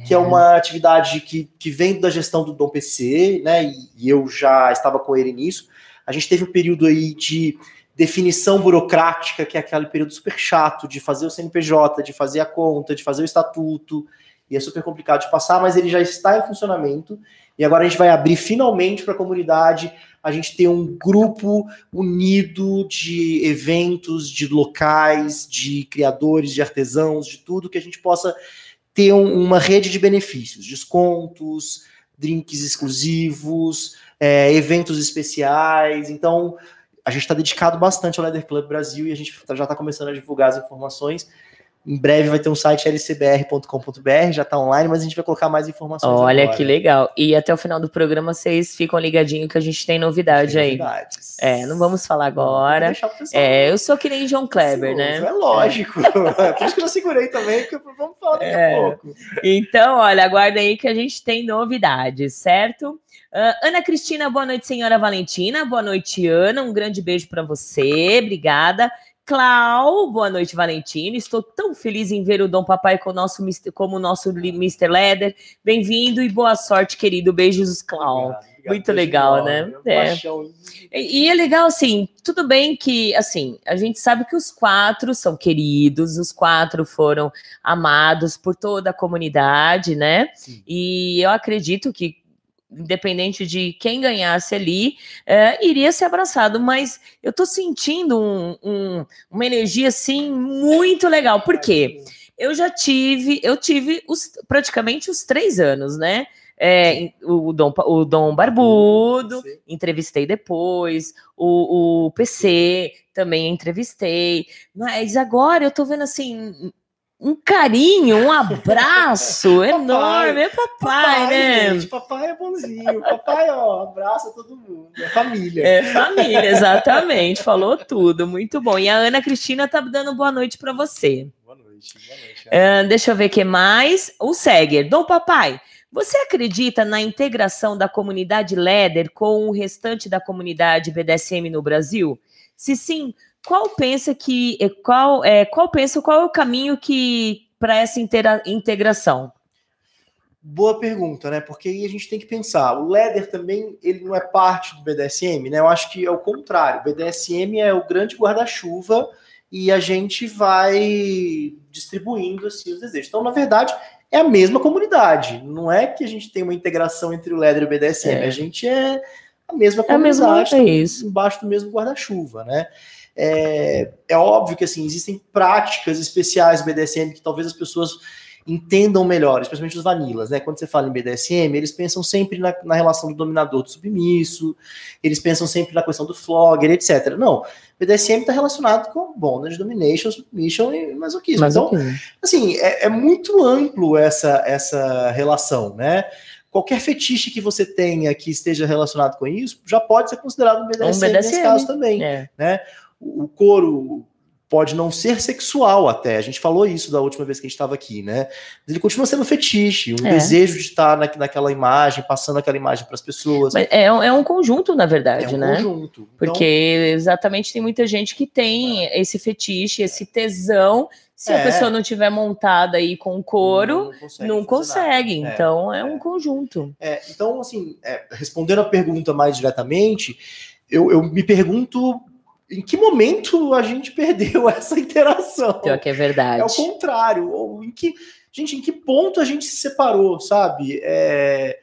que é uma atividade que, que vem da gestão do Dom PC, né? E, e eu já estava com ele nisso. A gente teve um período aí de definição burocrática, que é aquele período super chato de fazer o CNPJ, de fazer a conta, de fazer o estatuto, e é super complicado de passar, mas ele já está em funcionamento. E agora a gente vai abrir finalmente para a comunidade a gente ter um grupo unido de eventos, de locais, de criadores, de artesãos, de tudo que a gente possa ter um- uma rede de benefícios, descontos, drinks exclusivos, é, eventos especiais. Então, a gente está dedicado bastante ao Leather Club Brasil e a gente já está começando a divulgar as informações. Em breve vai ter um site lcbr.com.br, já está online, mas a gente vai colocar mais informações. Olha agora. que legal. E até o final do programa vocês ficam ligadinhos que a gente tem novidade Tem aí. novidades. É, não vamos falar agora. É, eu sou que nem João Kleber, ansioso, né? É lógico. *laughs* Por isso que eu segurei também, porque vamos falar daqui É. a pouco. Então, olha, aguarda aí que a gente tem novidades, certo? Ah, Ana Cristina, boa noite, senhora Valentina. Boa noite, Ana. Um grande beijo para você. Obrigada. Clau, boa noite, Valentina. Estou tão feliz em ver o Dom Papai com o nosso, como o nosso Mr. Leather. Bem-vindo e boa sorte, querido. Beijos, Clau. Obrigado, obrigado. Muito legal, né? é É. E, e é legal, assim, tudo bem que, assim, a gente sabe que os quatro são queridos, os quatro foram amados por toda a comunidade, né? Sim. E eu acredito que, independente de quem ganhasse ali, é, iria ser abraçado, mas eu tô sentindo um- um- uma energia, assim, muito legal. Por quê? Eu já tive, eu tive os, praticamente os três anos, né? É, o, Dom, o Dom Barbudo, Sim. entrevistei depois, o, o PC também entrevistei, mas agora eu tô vendo assim um carinho, um abraço *laughs* enorme, é papai, né? gente, papai é bonzinho. Papai, ó, abraça todo mundo. É família. É família, exatamente, falou tudo, muito bom. E a Ana Cristina tá dando boa noite para você. Boa noite. Boa noite. Ah, deixa eu ver o que mais. O Seger. Dom Papai, você acredita na integração da comunidade LEDER com o restante da comunidade BDSM no Brasil? Se sim, qual pensa que eh, qual é qual pensa qual é o caminho que para essa intera- integração? Boa pergunta, né? Porque aí a gente tem que pensar. O Leder também, ele não é parte do BDSM, né? Eu acho que é o contrário. O BDSM é o grande guarda-chuva e a gente vai distribuindo assim os desejos. Então, na verdade, é a mesma comunidade. Não é que a gente tem uma integração entre o Leder e o BDSM. É. A gente é a mesma É a mesma- comunidade, é isso. embaixo do mesmo guarda-chuva, né? É, é óbvio que assim existem práticas especiais do BDSM que talvez as pessoas entendam melhor, especialmente os vanilas, né? Quando você fala em BDSM, eles pensam sempre na, na relação do dominador do submisso, eles pensam sempre na questão do flogger, etc. Não, BDSM está relacionado com bondage, domination, submission e masoquismo. Mas então, assim, é, é muito amplo essa, essa relação, né? Qualquer fetiche que você tenha que esteja relacionado com isso já pode ser considerado um BDSM, nesse BDSM. caso também. É. O o couro pode não ser sexual até. A gente falou isso da última vez que a gente estava aqui, né? Mas ele continua sendo um fetiche, um É. desejo de estar na, naquela imagem, passando aquela imagem para as pessoas. Mas é, um- é um conjunto, na é verdade, um né? conjunto. Então, Porque exatamente tem muita gente que tem esse fetiche, esse tesão. Se a É. pessoa não tiver montada aí com couro, consegue não fazer consegue. nada. É, Então é, é. um conjunto. É, então, assim, é, respondendo a pergunta mais diretamente, eu, eu me pergunto em que momento a gente perdeu *laughs* essa interação. Pior que é verdade. É o contrário. Ou em que, gente, em que ponto a gente se separou, sabe? É,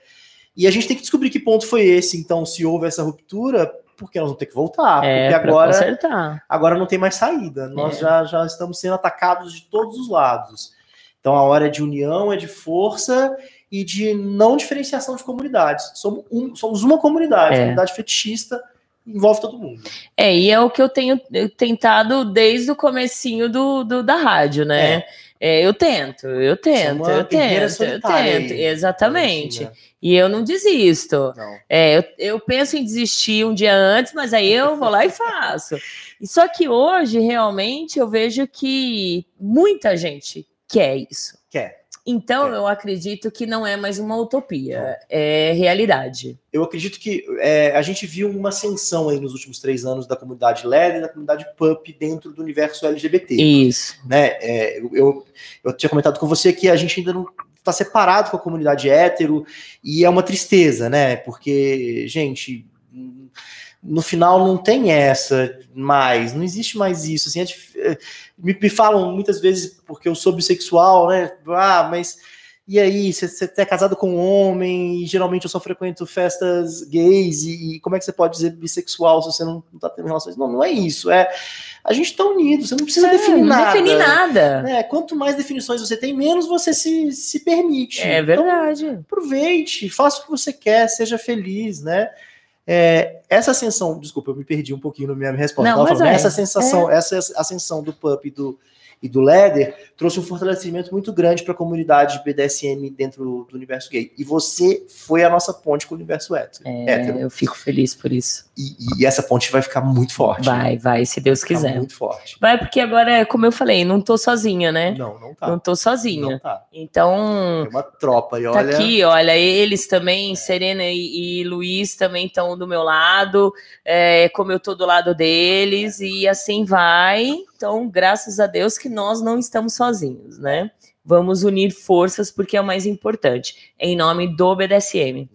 e a gente tem que descobrir que ponto foi esse. Então, se houve essa ruptura, porque nós vamos ter que voltar. é, porque agora, consertar. agora não tem mais saída. Nós É. já, já estamos sendo atacados de todos os lados. Então, a hora é de união, é de força e de não diferenciação de comunidades. Somos, um- somos uma comunidade, É. comunidade fetichista envolve todo mundo. É, e é o que eu tenho tentado desde o comecinho do, do- da rádio, né? É, eu tento, eu tento, uma eu tento, eu tento, exatamente. E eu não desisto. Não. É, eu, eu penso em desistir um dia antes, mas aí eu vou lá e faço. *laughs* E só que hoje, realmente, eu vejo que muita gente quer isso. Então, Quer. eu acredito que não é mais uma utopia, é realidade. eu acredito que é, a gente viu uma ascensão aí nos últimos três anos da comunidade LED e da comunidade PUP dentro do universo LGBT. Isso. Né? É, eu, eu, eu tinha comentado com você que a gente ainda não está separado com a comunidade hétero e é uma tristeza, né? Porque, gente, no final não tem essa mais, não existe mais isso. Assim, é é, me, me falam muitas vezes porque eu sou bissexual, né? Ah, mas e aí, você, é casado com um homem, e geralmente eu só frequento festas gays, e, e como é que você pode dizer bissexual se você não, não tá tendo relações? Não, não é isso. É a gente tá unido, você não precisa É, definir não nada. defini nada. né? Quanto mais definições você tem, menos você se, se permite. É Então, verdade. aproveite, faça o que você quer, seja feliz, né? É, essa ascensão, desculpa, eu me perdi um pouquinho na minha resposta. Não, falando, é, essa sensação, essa ascensão do Pup e do, e do Leder trouxe um fortalecimento muito grande para a comunidade BDSM dentro do universo gay. E você foi a nossa ponte com o universo hétero. É, hétero. eu fico feliz por isso. E, e essa ponte vai ficar muito forte. né? Vai, vai, se Deus Vai ficar quiser. muito forte. Vai, porque agora, como eu falei, não tô sozinha, né? Não, não tá. Não tô sozinha. Não tá. Então, Tem uma tropa e Tá olha. aqui, olha, eles também, Serena e, e Luiz também estão do meu lado, é, como eu tô do lado deles, e assim vai. Então, graças a Deus que nós não estamos sozinhos, né? Vamos unir forças porque é o mais importante, em nome do BDSM,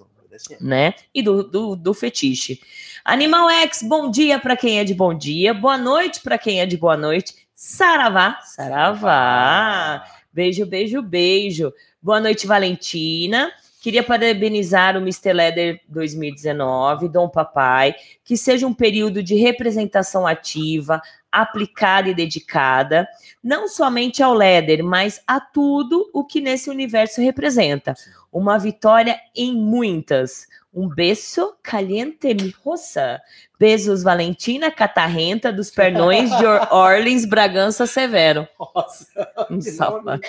né? E do, do, do fetiche. Animal X, bom dia para quem é de bom dia, boa noite para quem é de boa noite. Saravá, saravá. Beijo, beijo, beijo. Boa noite, Valentina. Queria parabenizar o Mr. Leather 2019, Dom Papai, que seja um período de representação ativa, aplicada e dedicada, não somente ao Leather, mas a tudo o que nesse universo representa. Uma vitória em muitas. Um beijo caliente, mi roça. Beijos, Valentina Catarrenta, dos pernões de Or *laughs* Orleans, Bragança Severo. Nossa, Um nome.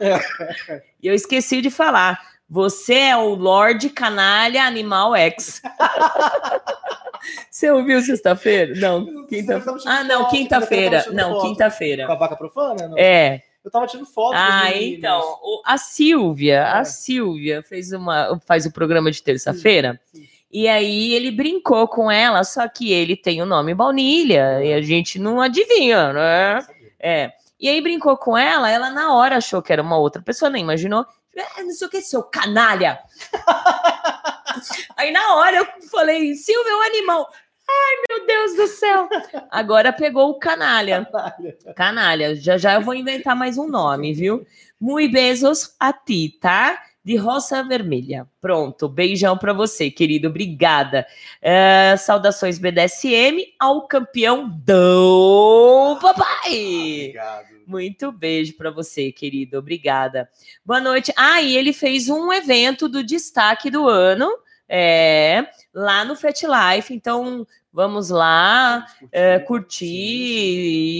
*laughs* E eu esqueci de falar. Você é o Lorde Canalha Animal X. *laughs* Você ouviu sexta-feira? Não, Você quinta me chamando Ah, não, quinta-feira. Não, quinta-feira. Com a vaca profana? Não. É. Eu tava tirando foto. Ah, então, o- a Silvia, É. a Silvia fez uma, faz o programa de terça-feira. E aí ele brincou com ela, só que ele tem o nome Baunilha e a gente não adivinha, né? É. E aí brincou com ela, ela na hora achou que era uma outra pessoa, nem imaginou. "Ah, não sei o que, seu canalha. *laughs* aí na hora eu falei, Silvia, é um animal. Ai, meu Deus do céu. Agora pegou o canalha. Canalha, já já eu vou inventar mais um nome, viu? Muy beijos a ti, tá? De roça vermelha. Pronto, beijão pra você, querido. Obrigada. É, saudações BDSM ao campeão do papai. Obrigado. Muito beijo pra você, querido. Obrigada. Boa noite. Ah, e ele fez um evento do destaque do ano, é, lá no Fat Life. Então, vamos lá é, curtir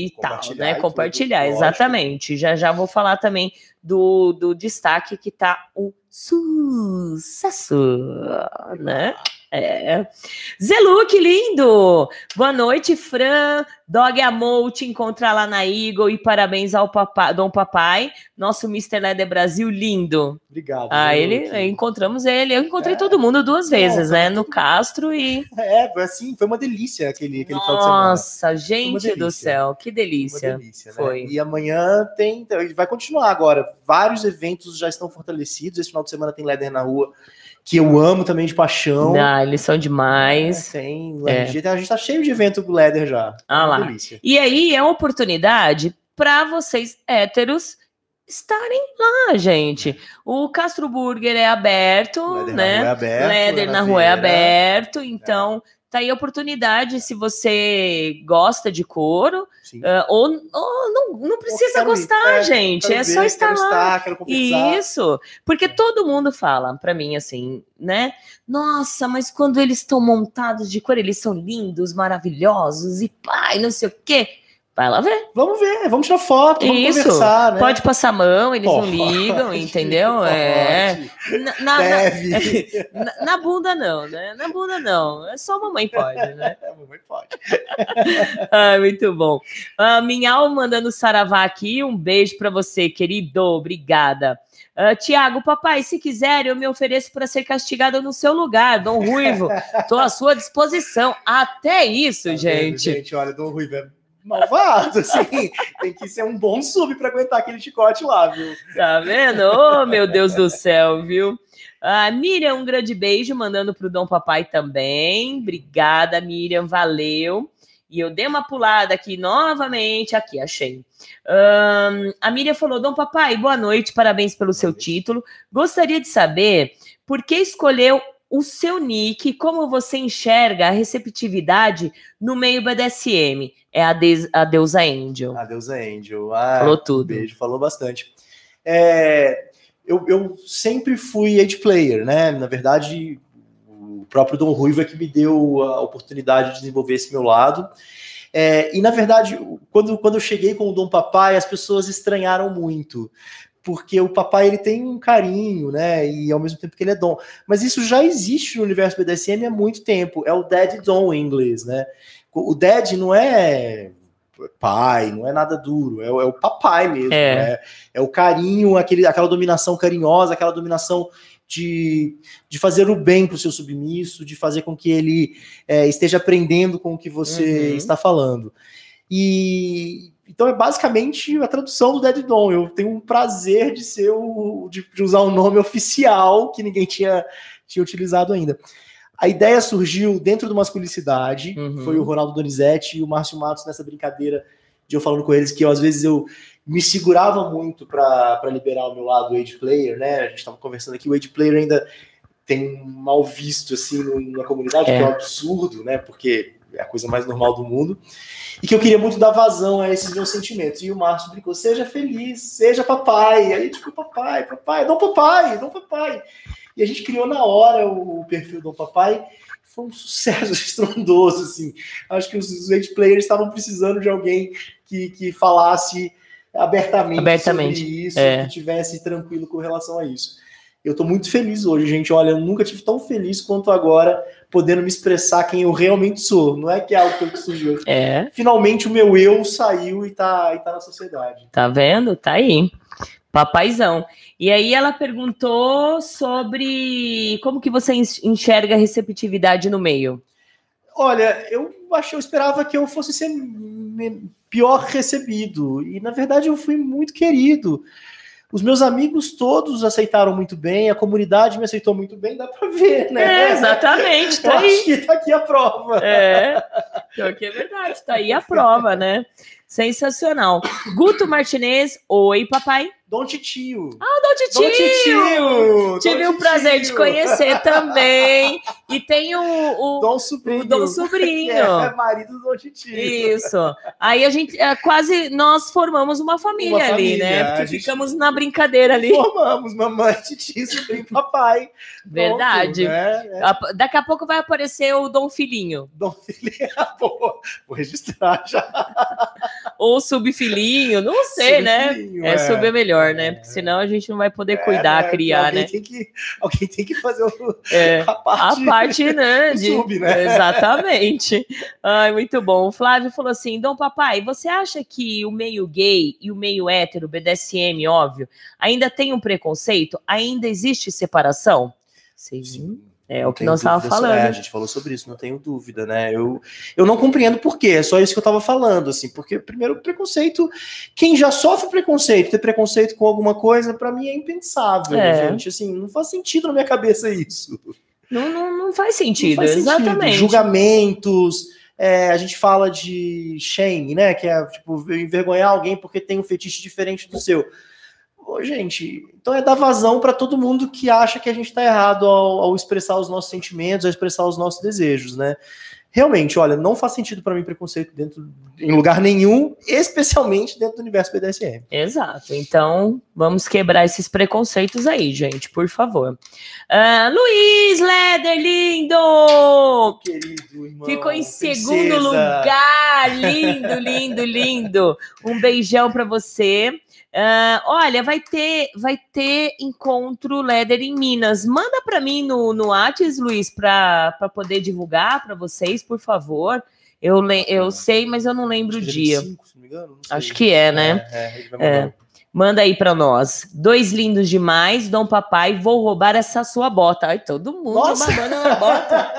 e tal, Compartilhar né? e tudo, Compartilhar, lógico. exatamente. Já já vou falar também do, do destaque que tá um sucesso, né? É. Zelu, que lindo! Boa noite, Fran. Dog amou te encontrar lá na Eagle e parabéns ao papai, Dom Papai, nosso Mr. Leder Brasil lindo. Obrigado. Ah, ele, que- encontramos ele. Eu encontrei É. todo mundo duas vezes, Não, né? tá No Castro e. É, foi assim, foi uma delícia aquele, aquele final de semana. Nossa, gente do céu, que Uma delícia. delícia, né? Foi. E amanhã tem, vai continuar agora. Vários eventos já estão fortalecidos. Esse final de semana tem Leder na rua, que eu amo também de paixão. Ah, eles são demais. É, tem, É. A gente tá cheio de evento Leder já. Ah lá. delícia. E aí é uma oportunidade para vocês héteros estarem lá, gente. O Castro Burger é aberto, Leder né? na rua é aberto. Leder é na rua é aberto, então tá aí a oportunidade se você gosta de couro, ah, ou, ou não, não precisa Quero gostar, é, gente, é só ver, estar quero lá. Estar, quero. Isso, porque todo mundo fala pra mim assim, né? Nossa, mas quando eles estão montados de cor, eles são lindos, maravilhosos e pai, não sei o quê. Vai lá ver. Vamos ver, vamos tirar foto, vamos Isso, conversar, né? Pode passar a mão, eles não Pode, ligam, entendeu? pode, É. Na, na- Deve. *laughs* na- na bunda não, né? Na bunda não. É só a mamãe pode, né? *laughs* É, mamãe pode. *laughs* Ai, muito bom. Ah, Minhal mandando saravá aqui. Um beijo pra você, querido. Obrigada. Ah, Tiago, papai, se quiser, eu me ofereço para ser castigado no seu lugar, Dom Ruivo. Tô à sua disposição. Até isso, Tá vendo, gente. gente, olha, Dom Ruivo é malvado, *laughs* assim. Tem que ser um bom sub para aguentar aquele chicote lá, viu? Tá vendo? Oh, meu Deus do céu, viu? A Miriam, um grande beijo, mandando pro Dom Papai também. Obrigada, Miriam, valeu. E eu dei uma pulada aqui novamente. Aqui, achei. Ahn, a Miriam falou: Dom Papai, boa noite, parabéns pelo seu título. Gostaria de saber por que escolheu o seu nick, como você enxerga a receptividade no meio BDSM. É a, Deus, a deusa Angel. A deusa Angel. Ah, Falou tudo. Beijo, falou bastante. É, eu, eu sempre fui age player, né? Na verdade, o próprio Dom Ruivo é que me deu a oportunidade de desenvolver esse meu lado. É, e na verdade, quando, quando eu cheguei com o Dom Papai, as pessoas estranharam muito. Porque o papai ele tem um carinho, né? E ao mesmo tempo que ele é dom. Mas isso já existe no universo BDSM há muito tempo. É o Dad Dom em inglês, né? O Dad não é pai, não é nada duro, é, o- é o papai mesmo. É. né? é o carinho, aquele, aquela dominação carinhosa, aquela dominação de, de fazer o bem para o seu submisso, de fazer com que ele é, esteja aprendendo com o que você Uhum. está falando. E então é basicamente a tradução do Dead Dawn. Eu tenho um prazer de ser o de, de usar o nome oficial que ninguém tinha, tinha utilizado ainda. A ideia surgiu dentro do Masculicidade, Uhum. foi o Ronaldo Donizete e o Márcio Matos nessa brincadeira de eu falando com eles que eu, às vezes eu me segurava muito para liberar o meu lado age player, né? A gente estava conversando aqui, o age player ainda tem um mal visto assim na comunidade, É. que é um absurdo, né? Porque é a coisa mais normal do mundo. E que eu queria muito dar vazão a esses meus sentimentos. E o Márcio brincou: seja feliz, seja papai. Aí, tipo, papai, papai, não papai, não papai. E a gente criou na hora o perfil do Papai. Foi um sucesso *laughs* estrondoso, assim. Acho que os, age players estavam precisando de alguém que, que falasse abertamente, Abertamente, sobre isso, é. que tivesse tranquilo com relação a isso. Eu tô muito feliz hoje, gente. Olha, eu nunca tive tão feliz quanto agora, podendo me expressar quem eu realmente sou. Não é que é algo que surgiu. É, Finalmente o meu eu saiu e tá, e tá na sociedade. tá vendo? Tá aí. Papaizão. E aí ela perguntou sobre como que você enxerga a receptividade no meio. Olha, eu achei, eu esperava que eu fosse ser pior recebido. E na verdade eu fui muito querido. Os meus amigos todos aceitaram muito bem, a comunidade me aceitou muito bem, dá pra ver, né? É, exatamente, *laughs* Eu tá aí. acho que tá aqui a prova. É, pior que é verdade, tá aí a prova, né? Sensacional. Guto Martinez, oi, papai. Dom Titio. Ah, Dom Dom Titio! Titio! Tive Dom o prazer de Titio. conhecer também. E tem o, o, Dom Sobrinho. o Dom Sobrinho. *laughs* É, marido do Dom Titio. Isso. Aí a gente é, quase nós formamos uma família, Uma ali, família, né? Porque gente- ficamos na brincadeira ali. Formamos mamãe, titio, sobrinho, papai. Verdade. Pronto, né? É. Daqui a pouco vai aparecer o Dom Filhinho. Dom Filhinho. *laughs* Boa. Vou registrar já. *laughs* Ou Subfilhinho, não sei, né? Filhinho, É, sub é melhor, né? Porque senão a gente não vai poder cuidar, É, criar, alguém né? Tem que, alguém tem que fazer o, É. a parte. A parte, *laughs* né? De... sub, né? Exatamente. Ai, muito bom. O Flávio falou assim: Dom Papai, você acha que o meio gay e o meio hétero, BDSM, óbvio, ainda tem um preconceito? Ainda existe separação? Sim. É Não o que nós estávamos dúvida falando. é, a gente falou sobre isso, não tenho dúvida, né? Eu, eu não compreendo por quê, é só isso que eu tava falando, assim, porque, primeiro, preconceito, quem já sofre preconceito, ter preconceito com alguma coisa, pra mim é impensável, É. gente, assim, não faz sentido na minha cabeça isso. Não, não, não faz Não sentido, faz sentido. exatamente. Julgamentos, é, a gente fala de shame, né? Que é tipo envergonhar alguém porque tem um fetiche diferente do seu. Ô, gente, então é dar vazão para todo mundo que acha que a gente está errado ao, ao expressar os nossos sentimentos, ao expressar os nossos desejos, né? Realmente, olha, não faz sentido para mim preconceito dentro em lugar nenhum, especialmente dentro do universo BDSM. Exato. Então, vamos quebrar esses preconceitos aí, gente, por favor. Ah, Luiz Leder, lindo! Querido irmão, Ficou em princesa. segundo lugar. Lindo, lindo, lindo. Um beijão pra você. Ah, olha, vai ter, vai ter encontro Leder em Minas. Manda pra mim no, no Whats, Luiz, pra pra poder divulgar pra vocês, por favor. Eu, le- eu sei, mas eu não lembro o Acho que é dia. 25, se não me engano. Acho que é, né? É, é, É. Manda aí pra nós. Dois lindos demais, Dom Papai, vou roubar essa sua bota. Ai, todo mundo Nossa! babando na bota.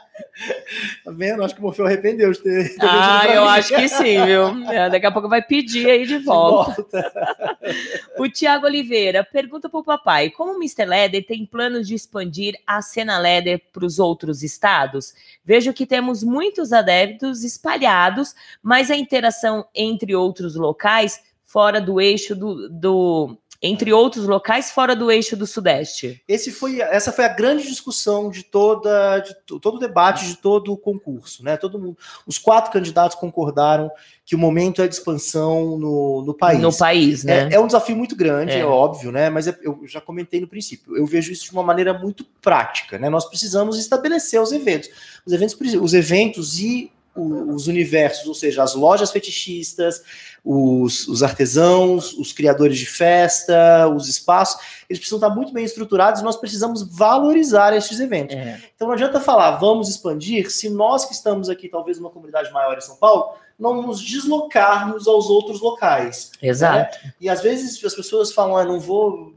*laughs* *laughs* Tá vendo? Acho que o Morfeu arrependeu de ter. ter Ah, eu mim. acho que sim, viu? É, daqui a pouco vai pedir aí de De volta. volta. *laughs* O Tiago Oliveira pergunta pro papai: como o Mr. Leder tem planos de expandir a cena Leder para os outros estados? Vejo que temos muitos adeptos espalhados, mas a interação entre outros locais fora do eixo do. do- entre outros locais fora do eixo do Sudeste. Esse foi, essa foi a grande discussão de toda, de to- todo o debate de todo o concurso, né? Todo mundo, os quatro candidatos concordaram que o momento é de expansão no, no país. No país, né? É, é um desafio muito grande, É. é, óbvio, né? Mas é- eu já comentei no princípio. Eu vejo isso de uma maneira muito prática, né? Nós precisamos estabelecer os eventos. Os eventos, os eventos e os universos, ou seja, as lojas fetichistas, os, os artesãos, os criadores de festa, os espaços, eles precisam estar muito bem estruturados e nós precisamos valorizar estes eventos. É. Então não adianta falar, vamos expandir, se nós que estamos aqui, talvez numa comunidade maior em São Paulo, não nos deslocarmos aos outros locais. Exato. E às vezes as pessoas falam, ah, não vou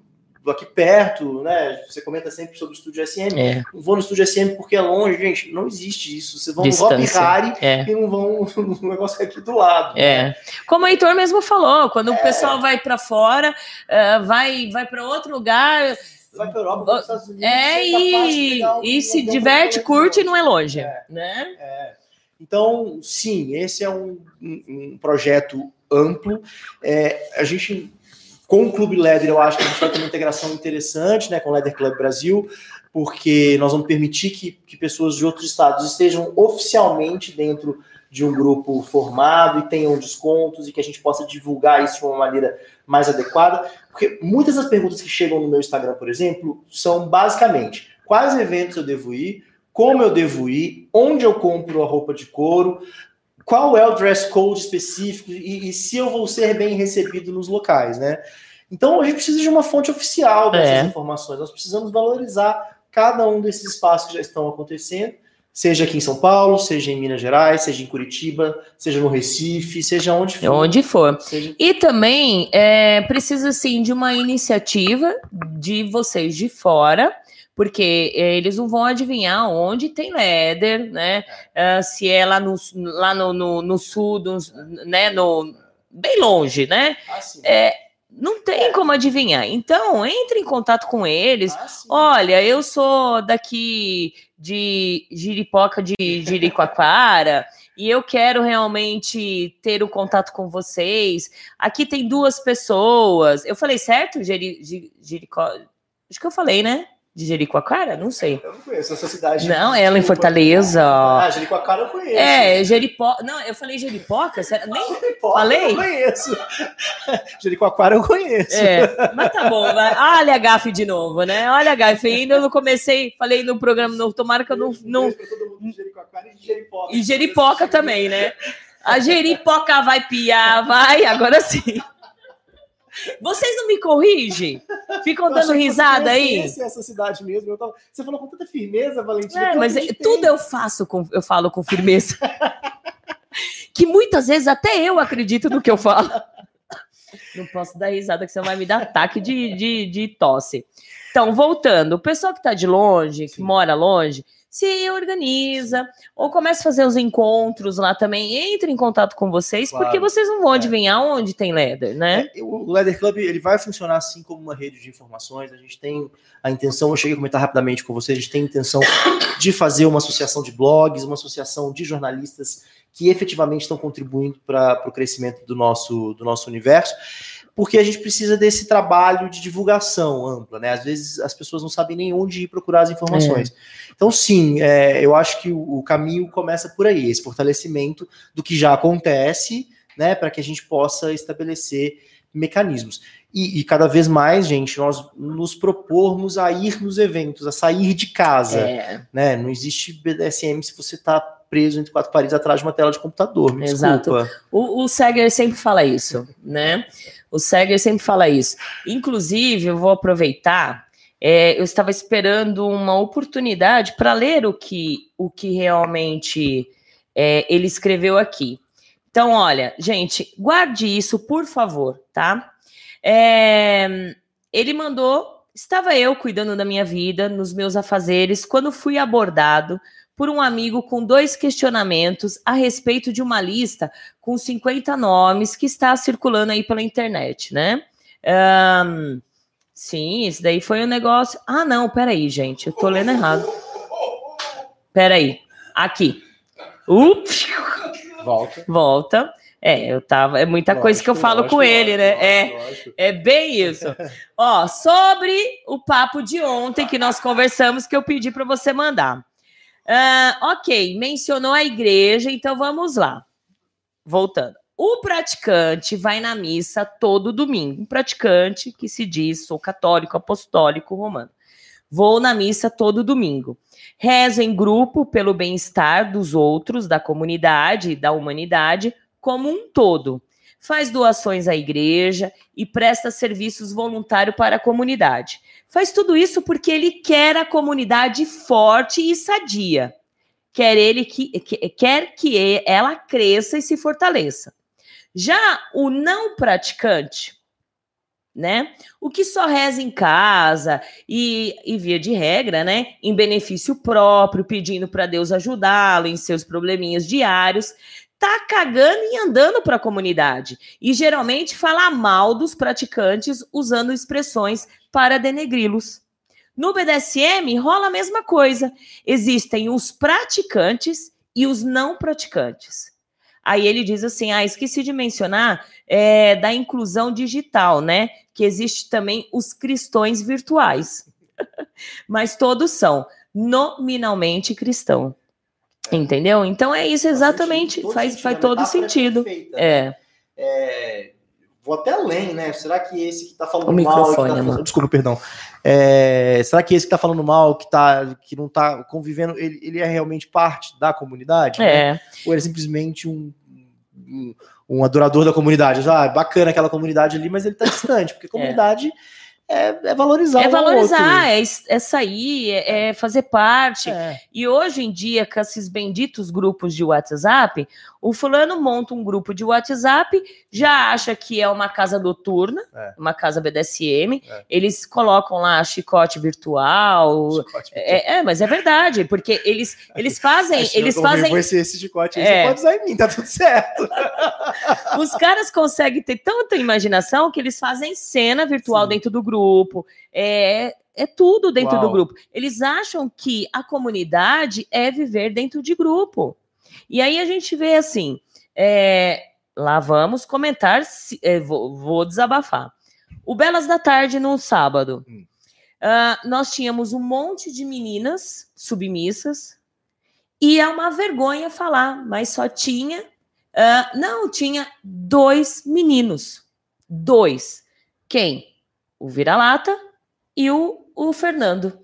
aqui perto, né? Você comenta sempre sobre o estúdio SM, É, não vou no estúdio SM porque é longe, gente. Não existe isso. Vocês vão no Hop Distância. Harry é. e não vão *laughs* no negócio é aqui do lado. É. Como o Heitor mesmo falou, quando o pessoal vai para fora, eh, vai, vai para outro lugar, Vai para Europa, vai para os Estados Unidos. é de e, um- e se um- diverte, um- curte e não é longe, É. né? É. Então, sim, esse é um, um- um projeto amplo. É, a gente, com o Clube Leather, eu acho que a gente vai ter uma integração interessante né, com o Leather Club Brasil, porque nós vamos permitir que, que pessoas de outros estados estejam oficialmente dentro de um grupo formado e tenham descontos e que a gente possa divulgar isso de uma maneira mais adequada. Porque muitas das perguntas que chegam no meu Instagram, por exemplo, são basicamente quais eventos eu devo ir, como eu devo ir, onde eu compro a roupa de couro, qual é o dress code específico e, e se eu vou ser bem recebido nos locais, né? Então a gente precisa de uma fonte oficial dessas É. informações. Nós precisamos valorizar cada um desses espaços que já estão acontecendo, seja aqui em São Paulo, seja em Minas Gerais, seja em Curitiba, seja no Recife, seja onde for. Onde for. Seja... E também é, precisa sim de uma iniciativa de vocês de fora, porque é, eles não vão adivinhar onde tem Leder, né? Ah, se é lá no, lá no, no, no sul, né? No, bem longe, né? Ah. É, não tem como adivinhar. Então, entre em contato com eles. Ah. Olha, eu sou daqui de Jiripoca de Jericoacoara e eu quero realmente ter o contato com vocês. Aqui tem duas pessoas. Eu falei certo? Jeri, Jerico... Acho que eu falei, né? De Jericoacoara? Não sei. Eu não conheço essa cidade. Não, ela em Desculpa. Fortaleza. Ah, Jericoacoara eu conheço. É, Jeripoca. Não, eu falei Jeripoca? Nem... *laughs* Jeripoca falei? Eu conheço. *laughs* Jericoacoara eu conheço. É, mas tá bom, vai. Olha a gafe de novo, né? Olha a gafe. Ainda eu não comecei, falei no programa novo, tomara que eu não. não... Jericoacoara e Jeripoca. E Jeripoca também, né? A Jeripoca vai piar, vai, agora sim. Vocês não me corrigem? Ficam dando risada aí? essa cidade mesmo. Você falou com tanta firmeza, Valentina. É, mas é- tudo eu faço com, eu falo com firmeza. *laughs* que muitas vezes até eu acredito no que eu falo. Não posso dar risada, que você vai me dar ataque de, de, de tosse. Então, voltando, o pessoal que está de longe, que Sim. mora longe, se organiza, ou começa a fazer os encontros lá também, entre em contato com vocês, Claro. porque vocês não vão É. adivinhar onde tem Leder, né? É, o Leather Club ele vai funcionar assim como uma rede de informações. A gente tem a intenção, eu cheguei a comentar rapidamente com vocês, a gente tem a intenção de fazer uma associação de blogs, uma associação de jornalistas que efetivamente estão contribuindo para o crescimento do nosso, do nosso universo, porque a gente precisa desse trabalho de divulgação ampla, né? Às vezes as pessoas não sabem nem onde ir procurar as informações. Então, sim, é, eu acho que o, o caminho começa por aí, esse fortalecimento do que já acontece, né, para que a gente possa estabelecer mecanismos. E, e cada vez mais, gente, nós nos propormos a ir nos eventos, a sair de casa, É, né? Não existe BDSM se você está preso entre quatro paredes atrás de uma tela de computador. Me Exato. desculpa. O, o Seger sempre fala isso, né? O Seger sempre fala isso. Inclusive, eu vou aproveitar. é, eu estava esperando uma oportunidade para ler o que, o que realmente é, ele escreveu aqui. Então, olha, gente, guarde isso, por favor, tá? É, ele mandou. Estava eu cuidando da minha vida, nos meus afazeres, quando fui abordado por um amigo com dois questionamentos a respeito de uma lista com 50 nomes que está circulando aí pela internet, né? Ahn, sim, isso daí foi um negócio. Ah, não, peraí, gente, eu tô lendo errado. Peraí, aqui. Ups, Volta. volta. É, eu tava. É muita coisa que eu Lógico, falo lógico, com ele, né? lógico, É. lógico. É bem isso. *laughs* Ó, sobre o papo de ontem que nós conversamos, que eu pedi para você mandar. Ah, ok, mencionou a igreja, então vamos lá. Voltando. O praticante vai na missa todo domingo. Um praticante que se diz sou católico, apostólico, romano. Vou na missa todo domingo. Rezo em grupo pelo bem-estar dos outros, da comunidade, da humanidade, como um todo faz doações à igreja e presta serviços voluntários para a comunidade. Faz tudo isso porque ele quer a comunidade forte e sadia. Quer ele que, que- quer que ela cresça e se fortaleça. Já o não praticante, né? O que só reza em casa e, e via de regra, né? Em benefício próprio, pedindo para Deus ajudá-lo em seus probleminhas diários, tá cagando e andando para a comunidade e geralmente fala mal dos praticantes usando expressões para denegri-los. No BDSM rola a mesma coisa. Existem os praticantes e os não praticantes. Aí ele diz assim: ah, esqueci de mencionar é, da inclusão digital, né? Que existe também os cristões virtuais. *laughs* Mas todos são nominalmente cristão. Entendeu? Então é isso exatamente, Todo faz, sentido, faz todo metáfora é sentido. perfeita. É. É, vou até além, né? Será que esse que tá falando O mal. tá falando- Desculpa, perdão. É, será que esse que tá falando mal, que, tá, que não tá convivendo, ele, ele é realmente parte da comunidade? né? É, Ou ele é simplesmente um um, um adorador da comunidade. Ah, bacana aquela comunidade ali, mas ele tá distante, porque *laughs* comunidade é, é valorizar É um ao valorizar, é, é sair, é, é fazer parte. É. E hoje em dia, com esses benditos grupos de WhatsApp, o fulano monta um grupo de WhatsApp, já acha que é uma casa noturna, É. uma casa BDSM, É. eles colocam lá chicote virtual. Chicote. É, é, mas é verdade, porque eles, eles *laughs* fazem, Acho eles fazem, Esse, esse chicote aí, É. você pode usar em mim, tá tudo certo. *laughs* os caras conseguem ter tanta imaginação que eles fazem cena virtual Sim. dentro do grupo, é, é tudo dentro Uau. do grupo. Eles acham que a comunidade é viver dentro de grupo. E aí a gente vê assim, é, lá vamos comentar, se- é, vou, vou desabafar. O Belas da Tarde no sábado, Hum. ah, nós tínhamos um monte de meninas submissas, e é uma vergonha falar, mas só tinha. ah, não, tinha dois meninos. Dois. Quem? O Vira-Lata e o, o Fernando.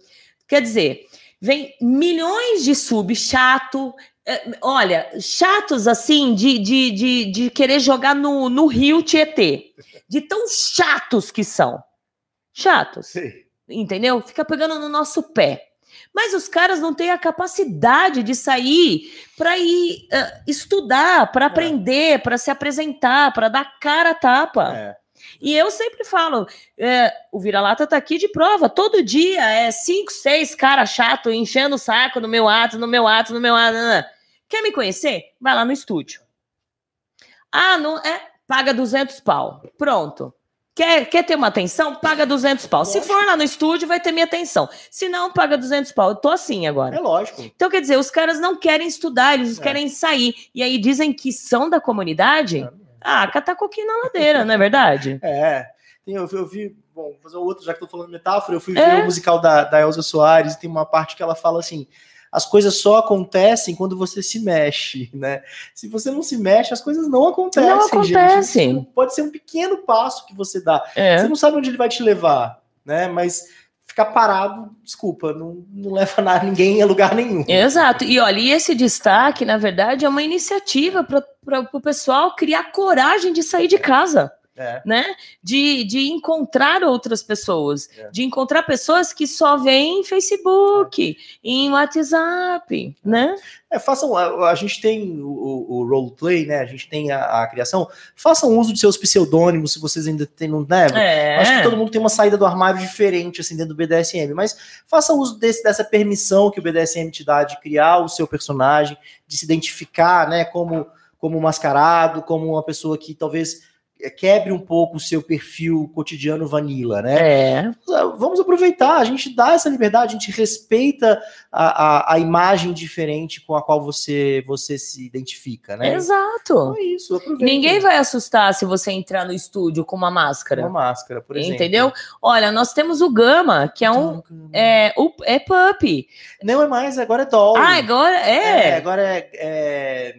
Quer dizer, vem milhões de sub chato. eh, olha, chatos assim de, de, de, de querer jogar no, no rio Tietê. De tão chatos que são. Chatos Sei. entendeu? Fica pegando no nosso pé. Mas os caras não têm a capacidade de sair para ir ah, estudar, para aprender, para se apresentar, para dar cara a tapa. É. E eu sempre falo, é, o vira-lata tá aqui de prova. Todo dia é cinco, seis cara chato enchendo o saco no meu ato, no meu ato, no meu ato. Quer me conhecer? Vai lá no estúdio. Ah, não é? Paga 200 pau. Pronto. Quer, quer ter uma atenção? Paga 200 pau. Se for lá no estúdio, vai ter minha atenção. Se não, paga 200 pau. Eu tô assim agora. É lógico. Então, quer dizer, os caras não querem estudar, eles É. querem sair. E aí dizem que são da comunidade? Ah, catar coquinho na ladeira, não é verdade? *laughs* É. Tem, eu, eu vi, bom, vou fazer outro, já que tô falando metáfora, eu fui É. ver o musical da, da Elza Soares e tem uma parte que ela fala assim: as coisas só acontecem quando você se mexe, né? Se você não se mexe, as coisas não acontecem. Não gente. acontecem. Isso Pode ser um pequeno passo que você dá. É. Você não sabe onde ele vai te levar, né? Mas ficar parado, desculpa, não, não leva nada, ninguém a lugar nenhum. Exato. E olha, e esse destaque, na verdade, é uma iniciativa para o pessoal criar coragem de sair de casa. É. né? De, de encontrar outras pessoas, É. de encontrar pessoas que só veem em Facebook, em WhatsApp, né? É, façam, a, a gente tem o, o- roleplay, né? A gente tem a, a criação. Façam uso de seus pseudônimos, se vocês ainda têm, não né? É. Acho que todo mundo tem uma saída do armário diferente, assim, dentro do BDSM, mas faça uso desse, dessa permissão que o BDSM te dá de criar o seu personagem, de se identificar, né, como, como mascarado, como uma pessoa que talvez quebre um pouco o seu perfil cotidiano vanilla, né? É, Vamos aproveitar, a gente dá essa liberdade, a gente respeita a, a, a imagem diferente com a qual você, você se identifica, né? exato. Então é isso, aproveita. Ninguém vai assustar se você entrar no estúdio com uma Uma máscara. máscara, por exemplo. Entendeu? Olha, nós temos o Gama, que é um. É, o, é pup. Não é mais, agora é doll. Ah, agora É, é. agora é, é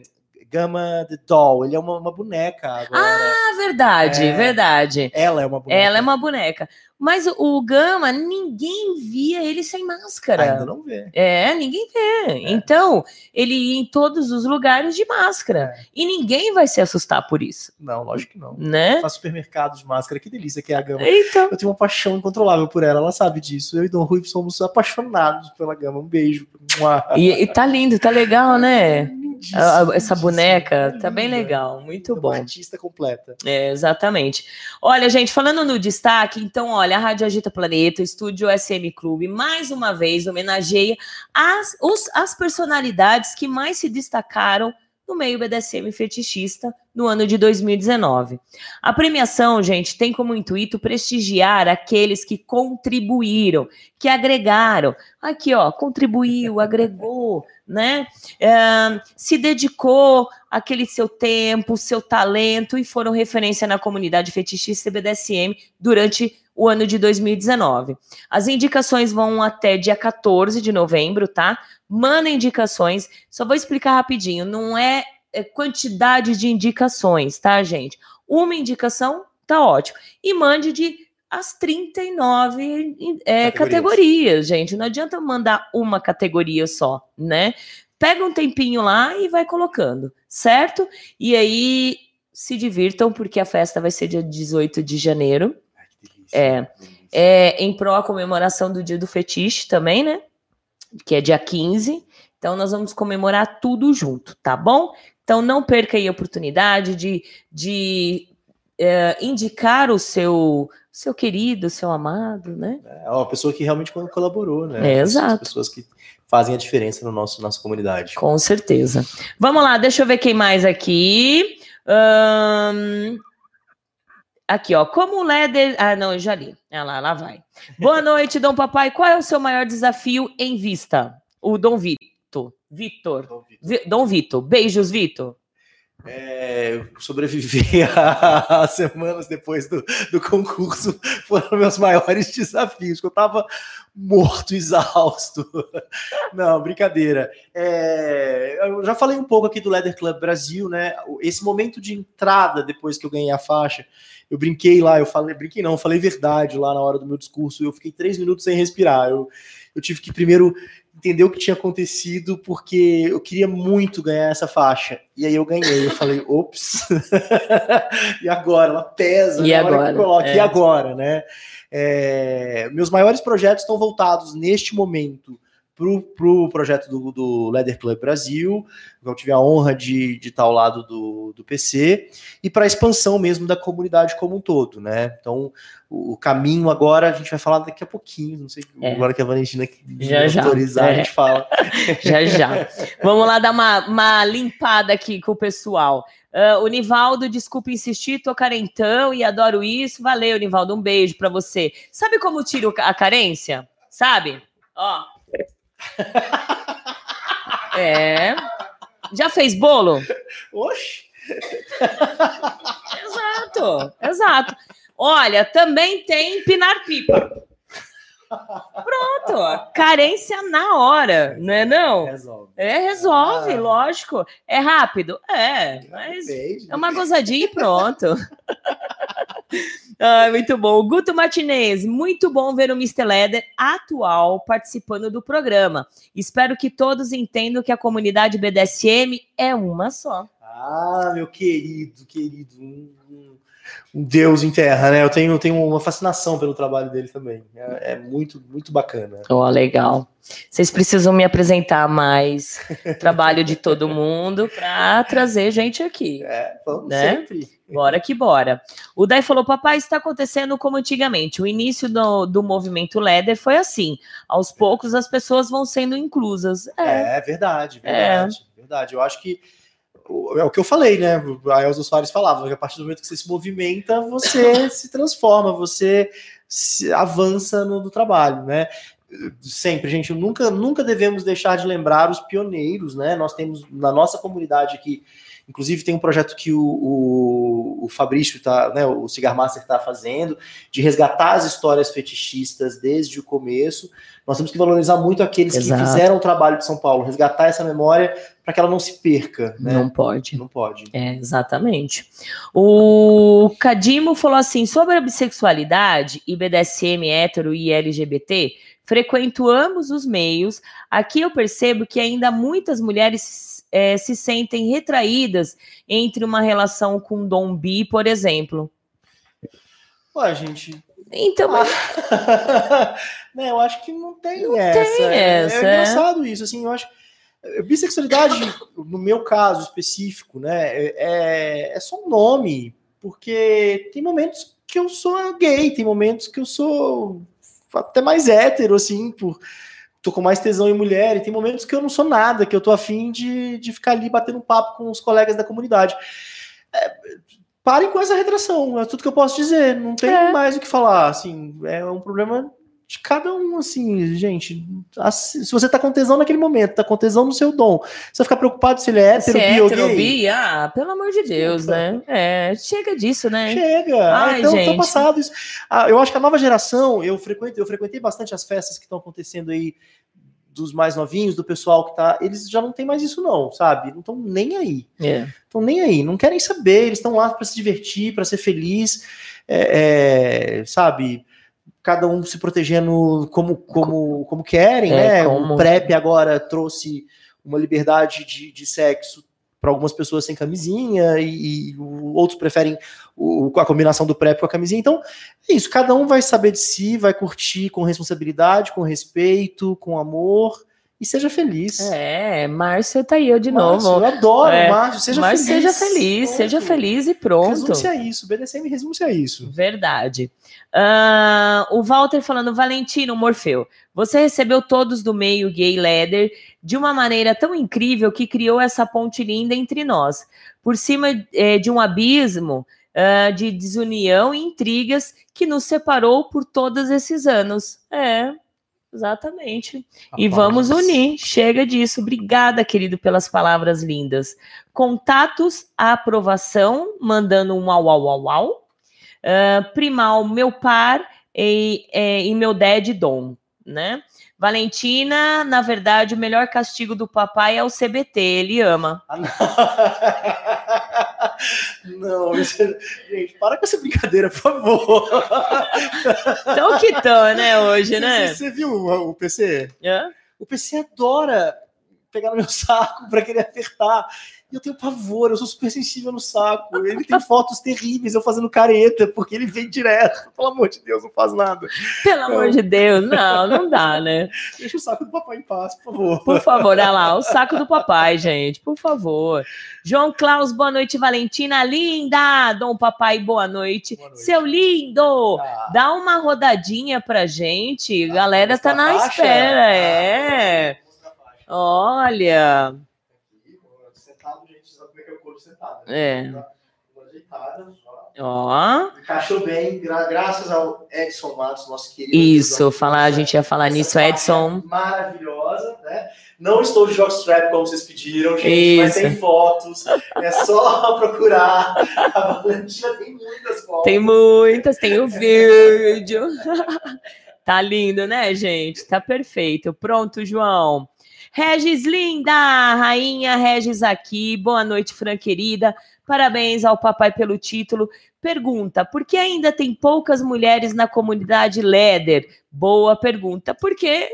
Gama the Doll. Ele é uma, uma boneca agora. Ah, verdade, É. verdade. Ela é uma boneca. Ela é uma boneca. Mas o, Gama, ninguém via ele sem máscara. Ainda não vê. É, ninguém vê. Então, ele ia em todos os lugares de máscara. É. E ninguém vai se assustar por isso, Não, lógico que não. né? Faz supermercado de máscara, que delícia que é a Gama. Então, Eu tenho uma paixão incontrolável por ela, ela sabe disso. Eu e Dom Rui somos apaixonados pela Gama. Um beijo. E, e tá lindo, tá legal, né? Lindíssimo, A- a- essa boneca tá bem legal, muito Uma bom. artista completa. É, exatamente. Olha, gente, falando no destaque, então, olha, a Rádio Agita Planeta, o Estúdio SM Clube, mais uma vez homenageia as, os- as personalidades que mais se destacaram no meio BDSM fetichista no ano de 2019. A premiação, gente, tem como intuito prestigiar aqueles que contribuíram, que agregaram. Aqui, ó, contribuiu, agregou, *laughs* né? É, se dedicou aquele seu tempo, seu talento e foram referência na comunidade fetichista BDSM durante o ano de 2019. As indicações vão até dia 14 de novembro, tá? Manda indicações. Só vou explicar rapidinho. Não é, é quantidade de indicações, tá, gente? Uma indicação tá ótimo. E mande de as 39 é, Categorias. categorias, gente. Não adianta mandar uma categoria só, né? Pega um tempinho lá e vai colocando, certo? E aí se divirtam, porque a festa vai ser dia 18 de janeiro. Ai, delícia. É. É em prol a comemoração do dia do fetiche também, né? Que é dia 15. Então nós vamos comemorar tudo junto, tá bom? Então não perca aí a oportunidade de, de é, indicar o seu seu querido, seu amado, né? É uma pessoa que realmente colaborou, né? É, As exato. pessoas que fazem a diferença no nosso nossa comunidade. Com certeza. Vamos lá, deixa eu ver quem mais aqui. Ahn, Aqui, ó. Como o Leder. Ah, não, eu já li. Ah lá, lá vai. Boa noite, Dom Papai. Qual é o seu maior desafio em vista? O Dom Vitor. Vitor. Vi- Dom Vitor. Beijos, Vitor. É, sobreviver *laughs* a, semanas depois do, do concurso foram meus maiores desafios, eu tava morto, exausto. *laughs* Não, brincadeira. É, eu já falei um pouco aqui do Leather Club Brasil, né? Esse momento de entrada depois que eu ganhei a faixa, eu brinquei lá, eu falei, brinquei não, falei verdade lá na hora do meu discurso, eu fiquei três minutos sem respirar. Eu, eu tive que primeiro entender o que tinha acontecido, porque eu queria muito ganhar essa faixa. E aí eu ganhei. Eu falei, *laughs* ops. *laughs* e agora? Ela pesa. E eu agora? coloco, É. E agora, né? É, meus maiores projetos estão voltados neste momento pro, pro projeto do, do Leather Club Brasil, eu tive a honra de, de estar ao lado do, do PC, e para a expansão mesmo da comunidade como um todo, né? Então, o, o caminho agora, a gente vai falar daqui a pouquinho, não sei, É. agora que a Valentina Já, já. autorizar, É. a gente fala. *laughs* Já, já. Vamos lá dar uma, uma limpada aqui com o pessoal. Ah, o Nivaldo, desculpa insistir, tô carentão e adoro isso. Valeu, Nivaldo, um beijo pra você. Sabe como tiro a carência? Sabe? Ó. *laughs* É. Já fez bolo? Oxe! Exato, exato. Olha, também tem empinar pipa. Pronto, carência na hora, não é não? Resolve. É, resolve, Ah. lógico. É rápido? É, mas Depende. é uma gozadinha e pronto. *laughs* Ai, muito bom. Guto Martinez, muito bom ver o Mr. Leder atual participando do programa. Espero que todos entendam que a comunidade BDSM é uma só. Ah, meu querido, querido. Um, um- um deus em terra, né? Eu tenho, tenho uma fascinação pelo trabalho dele também. É, é muito, muito bacana. Ó, legal. Vocês precisam me apresentar mais trabalho de todo mundo para trazer gente aqui. É, vamos Né? sempre. Bora que bora. O Dai falou: Papai, está acontecendo como antigamente. O início do, do movimento Leder foi assim. Aos poucos as pessoas vão sendo inclusas. É, É, verdade, verdade, verdade. Eu acho que é o que eu falei, né? A Elza Soares falava que a partir do momento que você se movimenta, você *laughs* se transforma, você se avança no, no trabalho, né? Sempre, gente, nunca, nunca devemos deixar de lembrar os pioneiros, né? Nós temos na nossa comunidade aqui, inclusive tem um projeto que o, o, o Fabrício tá, né? O Cigar Master está fazendo, de resgatar as histórias fetichistas desde o começo. Nós temos que valorizar muito aqueles Exato. que fizeram o trabalho de São Paulo, resgatar essa memória para que ela não se perca, né? não pode. Não pode. É, exatamente. O Cadimo falou assim: sobre a bissexualidade e BDSM hétero e LGBT, frequento ambos os meios. Aqui eu percebo que ainda muitas mulheres eh, se sentem retraídas entre uma relação com Dom Bi, por exemplo. Ué, gente. Então, *laughs* né, eu acho que não tem Não essa. tem É- essa, É, é. engraçado isso, assim, eu acho. eh, Bissexualidade, no meu caso específico, né, é, é só um nome, porque tem momentos que eu sou gay, tem momentos que eu sou até mais hétero, assim, por tô com mais tesão em mulher, e tem momentos que eu não sou nada, que eu tô afim de, de ficar ali batendo papo com os colegas da comunidade. É, parem com essa retração, é tudo que eu posso dizer, não tem É. mais o que falar, assim, é um problema de cada um, assim, gente. Assim, se você tá com tesão naquele momento, tá com tesão no seu dom, você vai ficar preocupado se ele é hétero, se é bi ou hétero, gay? bi, ah, pelo amor de Deus, né? É, chega disso, né? Chega. Ah, Ai, então, gente. passado isso. Ah, eu acho que a nova geração, eu frequentei, eu frequentei bastante as festas que estão acontecendo aí dos mais novinhos, do pessoal que tá. Eles já não tem mais isso, não, sabe? Não estão nem aí. É. Estão nem aí, não querem saber, eles estão lá para se divertir, para ser feliz, é, é, sabe? Cada um se protegendo como, como, como querem, É, né? como- O PrEP agora trouxe uma liberdade de, de sexo para algumas pessoas sem camisinha e, e outros preferem o, a combinação do PrEP com a camisinha. Então, é isso. Cada um vai saber de si, vai curtir com responsabilidade, com respeito, com amor e seja feliz. É, Márcio tá aí eu de Márcio, novo. Eu adoro, É. Márcio. Seja Márcio, feliz. seja feliz, Pronto. seja feliz e pronto. Resume-se a isso. O BDSM resume-se a isso. Verdade. Ah, o Walter falando, Valentino Morfeu, você recebeu todos do meio gay leather de uma maneira tão incrível que criou essa ponte linda entre nós. Por cima eh, de um abismo ah, de desunião e intrigas que nos separou por todos esses anos. É, exatamente. E vamos unir. Chega disso. Obrigada, querido, pelas palavras lindas. Contatos, aprovação, mandando um au, au, au, au. Ah, primal, meu par e, é, e meu dad dom, né? Valentina, na verdade, o melhor castigo do papai é o CBT, ele ama. Ah, não. *laughs* não, isso é- gente, para com essa brincadeira, por favor. Então que tão, né, hoje, né? Você, você viu o, o PC? Hã? O PC adora pegar no meu saco para querer apertar. E eu tenho pavor, eu sou super sensível no saco. Ele tem fotos terríveis eu fazendo careta, porque ele vem direto. *laughs* Pelo amor de Deus, não faz nada. Pelo amor de Deus, não, não dá, né? *laughs* Deixa o saco do papai em paz, por favor. Por favor, olha lá, o saco do papai, gente, por favor. João Klaus, boa noite, Valentina, linda! Dom Papai, boa noite. Boa noite. Seu lindo! Ah, Dá uma rodadinha pra gente, a galera tá na faixa? espera, Ah, é. Olha, Aqui, Sentado, gente, sabe como é que é o corpo sentado. É. Ó. Encaixou bem, gra- graças ao Edson Matos, nosso querido. Isso, falar, a gente ia falar nisso, Edson. Maravilhosa, né? Não estou de jockstrap como vocês pediram, gente, mas Isso. tem fotos. É só *laughs* procurar. A Valentina tem muitas fotos. Tem muitas, tem o vídeo. *laughs* tá lindo, né, gente? Tá perfeito. Pronto, João. Regis linda, rainha Regis aqui. Boa noite, Fran querida. Parabéns ao papai pelo título. Pergunta: por que ainda tem poucas mulheres na comunidade Leder? Boa pergunta. Porque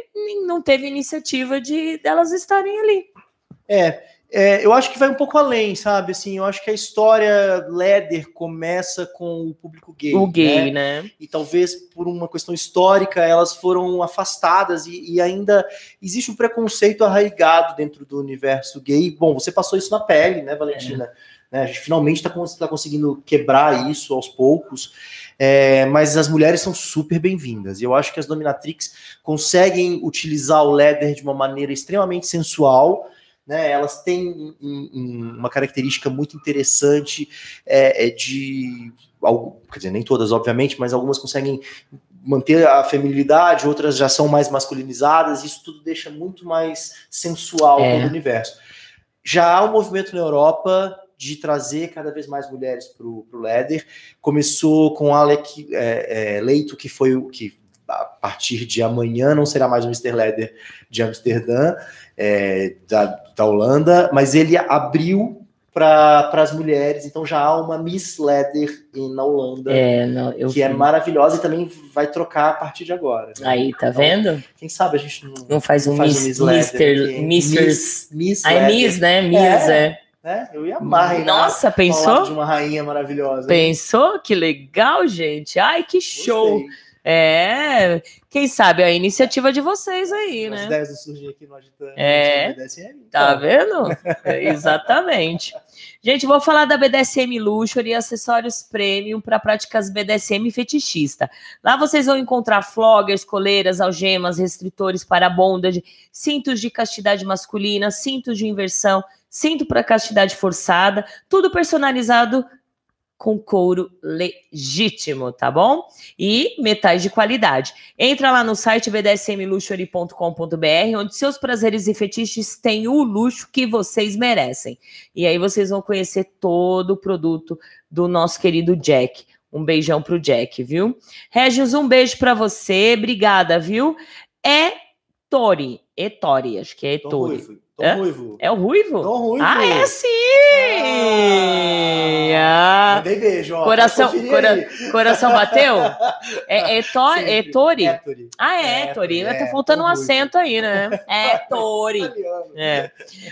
não teve iniciativa de delas estarem ali. É, é, eu acho que vai um pouco além, sabe? Assim, eu acho que a história Leder começa com o público gay. o gay, né? né? e talvez por uma questão histórica elas foram afastadas e, e ainda existe um preconceito arraigado dentro do universo gay. Bom, você passou isso na pele, né, Valentina? Né, a gente finalmente está conseguindo quebrar isso aos poucos, é, mas as mulheres são super bem-vindas. E eu acho que as dominatrix conseguem utilizar o leather de uma maneira extremamente sensual. Né, elas têm um- um- uma característica muito interessante é, é de algo, quer dizer, nem todas, obviamente, mas algumas conseguem manter a feminilidade, outras já são mais masculinizadas, isso tudo deixa muito mais sensual É. o universo. Já há um movimento na Europa de trazer cada vez mais mulheres para o Leather. Começou com Alec é, é, Leito, que foi o que a partir de amanhã não será mais o Mr. Leather de Amsterdã, é, da, da Holanda, mas ele abriu para as mulheres, então já há uma Miss Leather na Holanda, É, não, que é vi. maravilhosa e também vai trocar a partir de agora. né? Aí, tá Então, vendo? Quem sabe a gente não, Não faz um faz Miss, um Miss Leather Mister. Miss, Miss é Leather, Miss, né? Miss, é. né? Eu ia amar, Nossa, pensou? de uma rainha maravilhosa. Pensou? Que legal, gente. Ai, que show. Gostei. É, quem sabe a iniciativa de vocês aí, As né? ideias não surgem aqui no Agitando. É. no BDSM, Tá então. vendo? É, Exatamente. Gente, vou falar da BDSM Luxury e acessórios premium para práticas BDSM fetichista. Lá vocês vão encontrar floggers, coleiras, algemas, restritores para bondage, cintos de castidade masculina, cintos de inversão, cinto para castidade forçada, tudo personalizado com couro legítimo, tá bom? E metais de qualidade. Entra lá no site bdsmluxury.com.br, onde seus prazeres e fetiches têm o luxo que vocês merecem. E aí vocês vão conhecer todo o produto do nosso querido Jack. Um beijão pro Jack, viu? Regis, um beijo para você. Obrigada, viu? É Etori. Etori, acho que é Tom Etori. Ruivo. Tom É? Ruivo. É o Ruivo? Tom Ruivo. Ah, é sim! Ah, Mandei beijo, ó. Coração- cora- coração bateu? É, *laughs* é, to, Sempre. é Tori? Hétori. Ah, é, Tori. é, tá faltando um Tom Ruivo. acento aí, né? *laughs* É. É.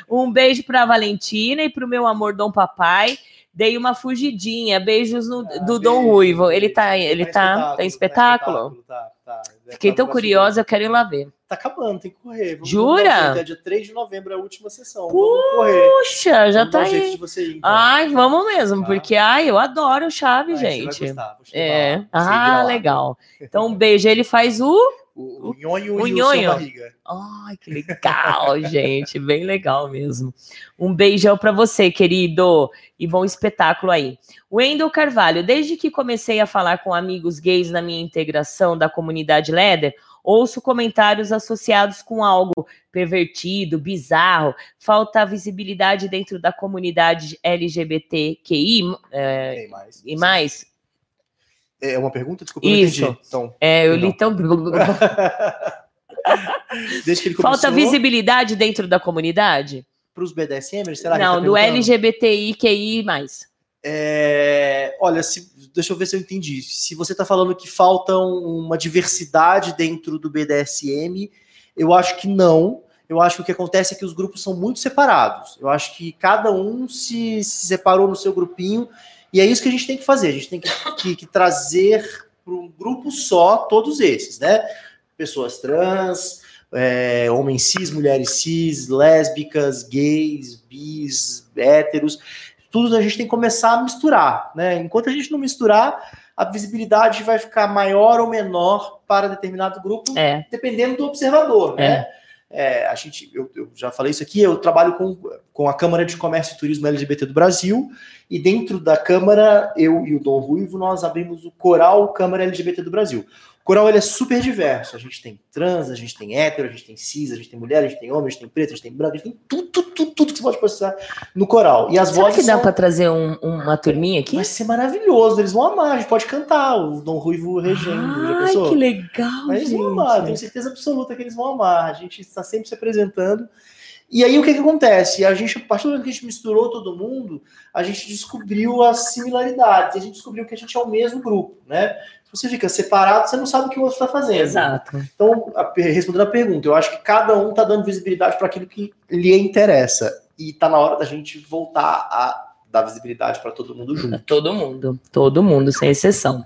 Um beijo pra Valentina e pro meu amor Dom Papai. Dei uma fugidinha. Beijos no- Ah, do Dom beijo. Ruivo. Ele tá, ele tá, tá em espetáculo? Tá, tá. Fiquei Tá tão curiosa, eu quero ir lá ver. Tá acabando, tem que correr. Vamos Jura? dar um jeito, É dia 3 de novembro, é a última sessão. Puxa, já Vamos tá aí. ir, então. Ai, vamos mesmo, Tá. porque ai, eu adoro o Chave, Ai, gente. gostar, É. Ah, legal. Então, um beijo. Ele faz o. O, o nhonho O e nhonho. o barriga. Ai, que legal, *laughs* gente. Bem legal mesmo. Um beijão pra você, querido. E bom espetáculo aí. Wendel Carvalho, desde que comecei a falar com amigos gays na minha integração da comunidade Leder, ouço comentários associados com algo pervertido, bizarro, falta visibilidade dentro da comunidade LGBTQI é, Tem mais. e mais. É uma pergunta? Desculpa, eu Isso. entendi. Então, É, eu li tão. *laughs* desde que ele Falta visibilidade dentro da comunidade? pros BDSM, será que Não, tá do? LGBTIQI. É, olha, se- deixa eu ver se eu entendi. Se você está falando que falta um- uma diversidade dentro do BDSM, eu acho que não. Eu acho que o que acontece é que os grupos são muito separados. Eu acho que cada um se, se separou no seu grupinho, e é isso que a gente tem que fazer. A gente tem que, que- que trazer para um grupo só todos esses, né? Pessoas trans, é, homens cis, mulheres cis, lésbicas, gays, bis, héteros tudo a gente tem que começar a misturar, né? Enquanto a gente não misturar, a visibilidade vai ficar maior ou menor para determinado grupo, É. dependendo do observador, né? É, a gente, eu, eu já falei isso aqui, eu trabalho com, com a Câmara de Comércio e Turismo LGBT do Brasil, e dentro da Câmara, eu e o Dom Ruivo, nós abrimos o Coral Câmara LGBT do Brasil. O Coral ele é super diverso. A gente tem trans, a gente tem hétero, a gente tem cis, a gente tem mulher, a gente tem homem, a gente tem preto, a gente tem branco, a gente tem tudo, tudo, tudo, tudo que você pode precisar no coral. E as Será vozes que dá são- para trazer um- uma turminha aqui? vai ser maravilhoso, eles vão amar, a gente pode cantar o Dom Ruivo regendo, Ai, que legal, Mas eles vão gente. amar, tenho certeza absoluta que eles vão amar. A gente está sempre se apresentando. E aí o que, que acontece? A gente, a partir do momento que a gente misturou todo mundo, a gente descobriu as similaridades, a gente descobriu que a gente é o mesmo grupo, né? Se você fica separado, você não sabe o que o outro está fazendo. Exato. Então, a- respondendo a pergunta, eu acho que cada um está dando visibilidade para aquilo que lhe interessa. E está na hora da gente voltar a dar visibilidade para todo mundo junto. *laughs* Todo mundo, todo mundo, sem exceção.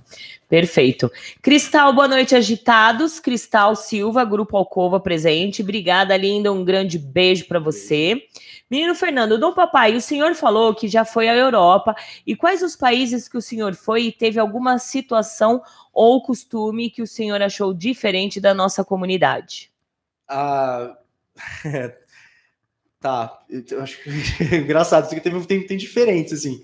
Perfeito. Cristal, boa noite, agitados. Cristal Silva, Grupo Alcova presente. Obrigada, linda. Um grande beijo para você. Menino Fernando, Dom Papai, o senhor falou que já foi à Europa. E quais os países que o senhor foi e teve alguma situação ou costume que o senhor achou diferente da nossa comunidade? Ah, *laughs* tá. Eu acho que *laughs* engraçado, isso aqui tem, tem, tem diferentes, assim.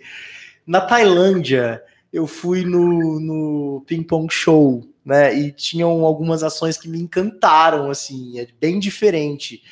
Na Tailândia, eu fui no, no Ping Pong Show, né? E tinham algumas ações que me encantaram, assim, é bem diferente.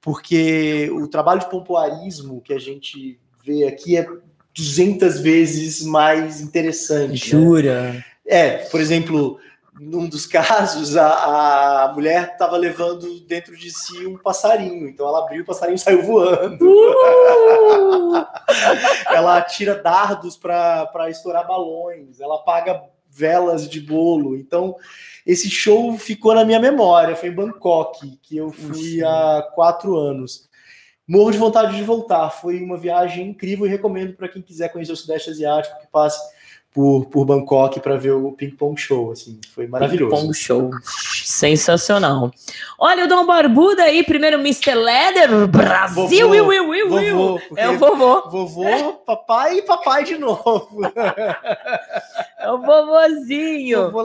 Porque o trabalho de pompoarismo que a gente vê aqui é 200 vezes mais interessante. né? Jura? É, por exemplo, num dos casos, a, a mulher estava levando dentro de si um passarinho. Então ela abriu, o passarinho saiu voando. Uh! *laughs* Ela tira dardos para estourar balões. Ela apaga velas de bolo. Então, esse show ficou na minha memória. Foi em Bangkok, que eu fui há quatro anos. Morro de vontade de voltar. Foi uma viagem incrível e recomendo para quem quiser conhecer o Sudeste Asiático que passe por, por Bangkok para ver o Ping Pong Show. Assim, foi maravilhoso. Ping Pong Show. Sensacional. Olha o Dom Barbuda aí, primeiro Mr. Leather, Brasil, Vovô, Will, Will, Will. Vovô, É o vovô, vovô, papai e papai de novo. *laughs* é o vovozinho. *laughs* Vovô.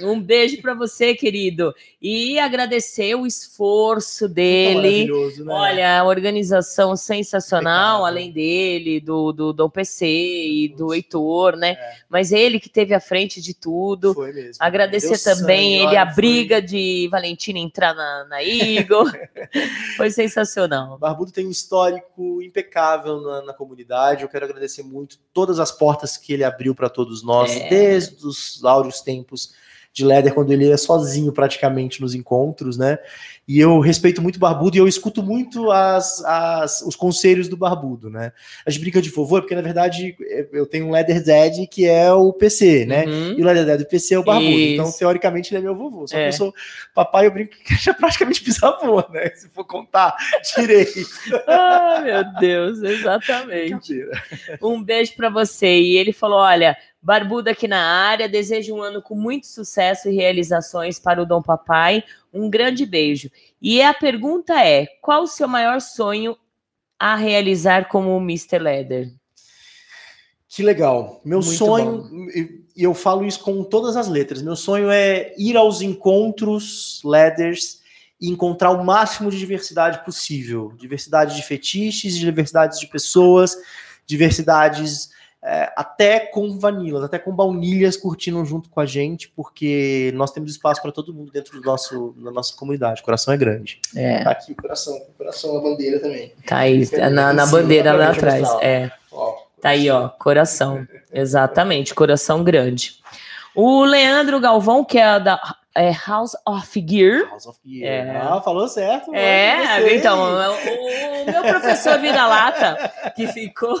Um beijo pra você, querido. E agradecer o esforço dele. Maravilhoso, né? Olha, a organização sensacional, além dele, do, do Dom PC e do Heitor, né? É. Mas ele que teve à frente de tudo. Foi mesmo. Agradecer Deu também sangue, ele, a olha, foi- briga de Valentina entrar na, na Eagle. *laughs* Foi sensacional. Barbudo tem um histórico impecável na, na comunidade. Eu quero agradecer muito todas as portas que ele abriu para todos nós, É. desde os áureos tempos de Leather quando ele é sozinho praticamente nos encontros, né? E eu respeito muito o Barbudo e eu escuto muito as, as, os conselhos do Barbudo, né? A gente brinca de vovô, porque na verdade eu tenho um Leather Dead que é o PC, né? Uhum. E o Leather Dead do PC é o Barbudo. Isso. Então, teoricamente, ele é meu vovô. Só É. que eu sou papai, eu brinco que já é praticamente bisavô, né? *laughs* Se for contar direito. Ah, meu Deus, exatamente. Um beijo pra você. E ele falou: olha, Barbudo aqui na área, desejo um ano com muito sucesso e realizações para o Dom Papai. Um grande beijo. E a pergunta é: qual o seu maior sonho a realizar como Mr. Leather? Que legal. Meu Muito sonho, e e eu falo isso com todas as letras, meu sonho é ir aos encontros leathers e encontrar o máximo de diversidade possível. Diversidade de fetiches, diversidades de pessoas, diversidades é, até com vanilas, até com baunilhas curtindo junto com a gente, porque nós temos espaço para todo mundo dentro do nosso, da nossa comunidade. O coração é grande. É, Tá aqui o coração, o coração, a bandeira também. tá aí, na, na cima, bandeira lá atrás. mostrar. É. Ó, Tá aí, ó, coração. *laughs* Exatamente, coração grande. O Leandro Galvão, que é da é, House of Gear. House of Gear. É. Ah, falou certo. É, gostei. então, o, o meu professor vira-lata, que ficou.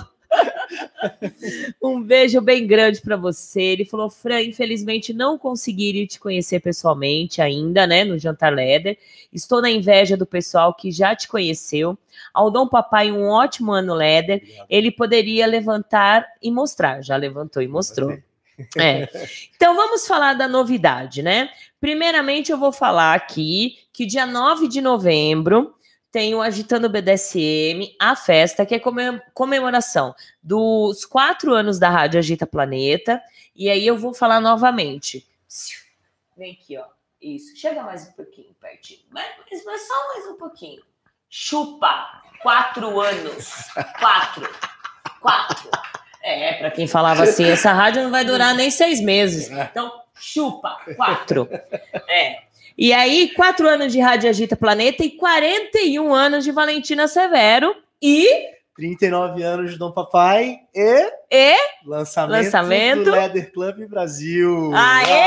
*laughs* um beijo bem grande para você. Ele falou: Fran, infelizmente não consegui ir te conhecer pessoalmente ainda, né, no Jantar Leather. Estou na inveja do pessoal que já te conheceu. Ao Dom Papai, um ótimo ano Leather. Ele poderia levantar e mostrar. Já levantou e mostrou. *laughs* É. Então vamos falar da novidade, né? Primeiramente, eu vou falar aqui que dia 9 de novembro tem o Agitando BDSM, a festa, que é comem- comemoração dos quatro anos da Rádio Agita Planeta. E aí eu vou falar novamente. Vem aqui, ó. Isso. Chega mais um pouquinho pertinho. Mas, mas- só mais um pouquinho. Chupa. Quatro anos. Quatro. Quatro. É, pra quem falava assim, essa rádio não vai durar nem seis meses. Então, chupa. Quatro. É. E aí, quatro anos de Rádio Agita Planeta e 41 anos de Valentina Severo. E 39 anos de Dom Papai e, E? lançamento, Lançamento. do Leather Club Brasil. Aê!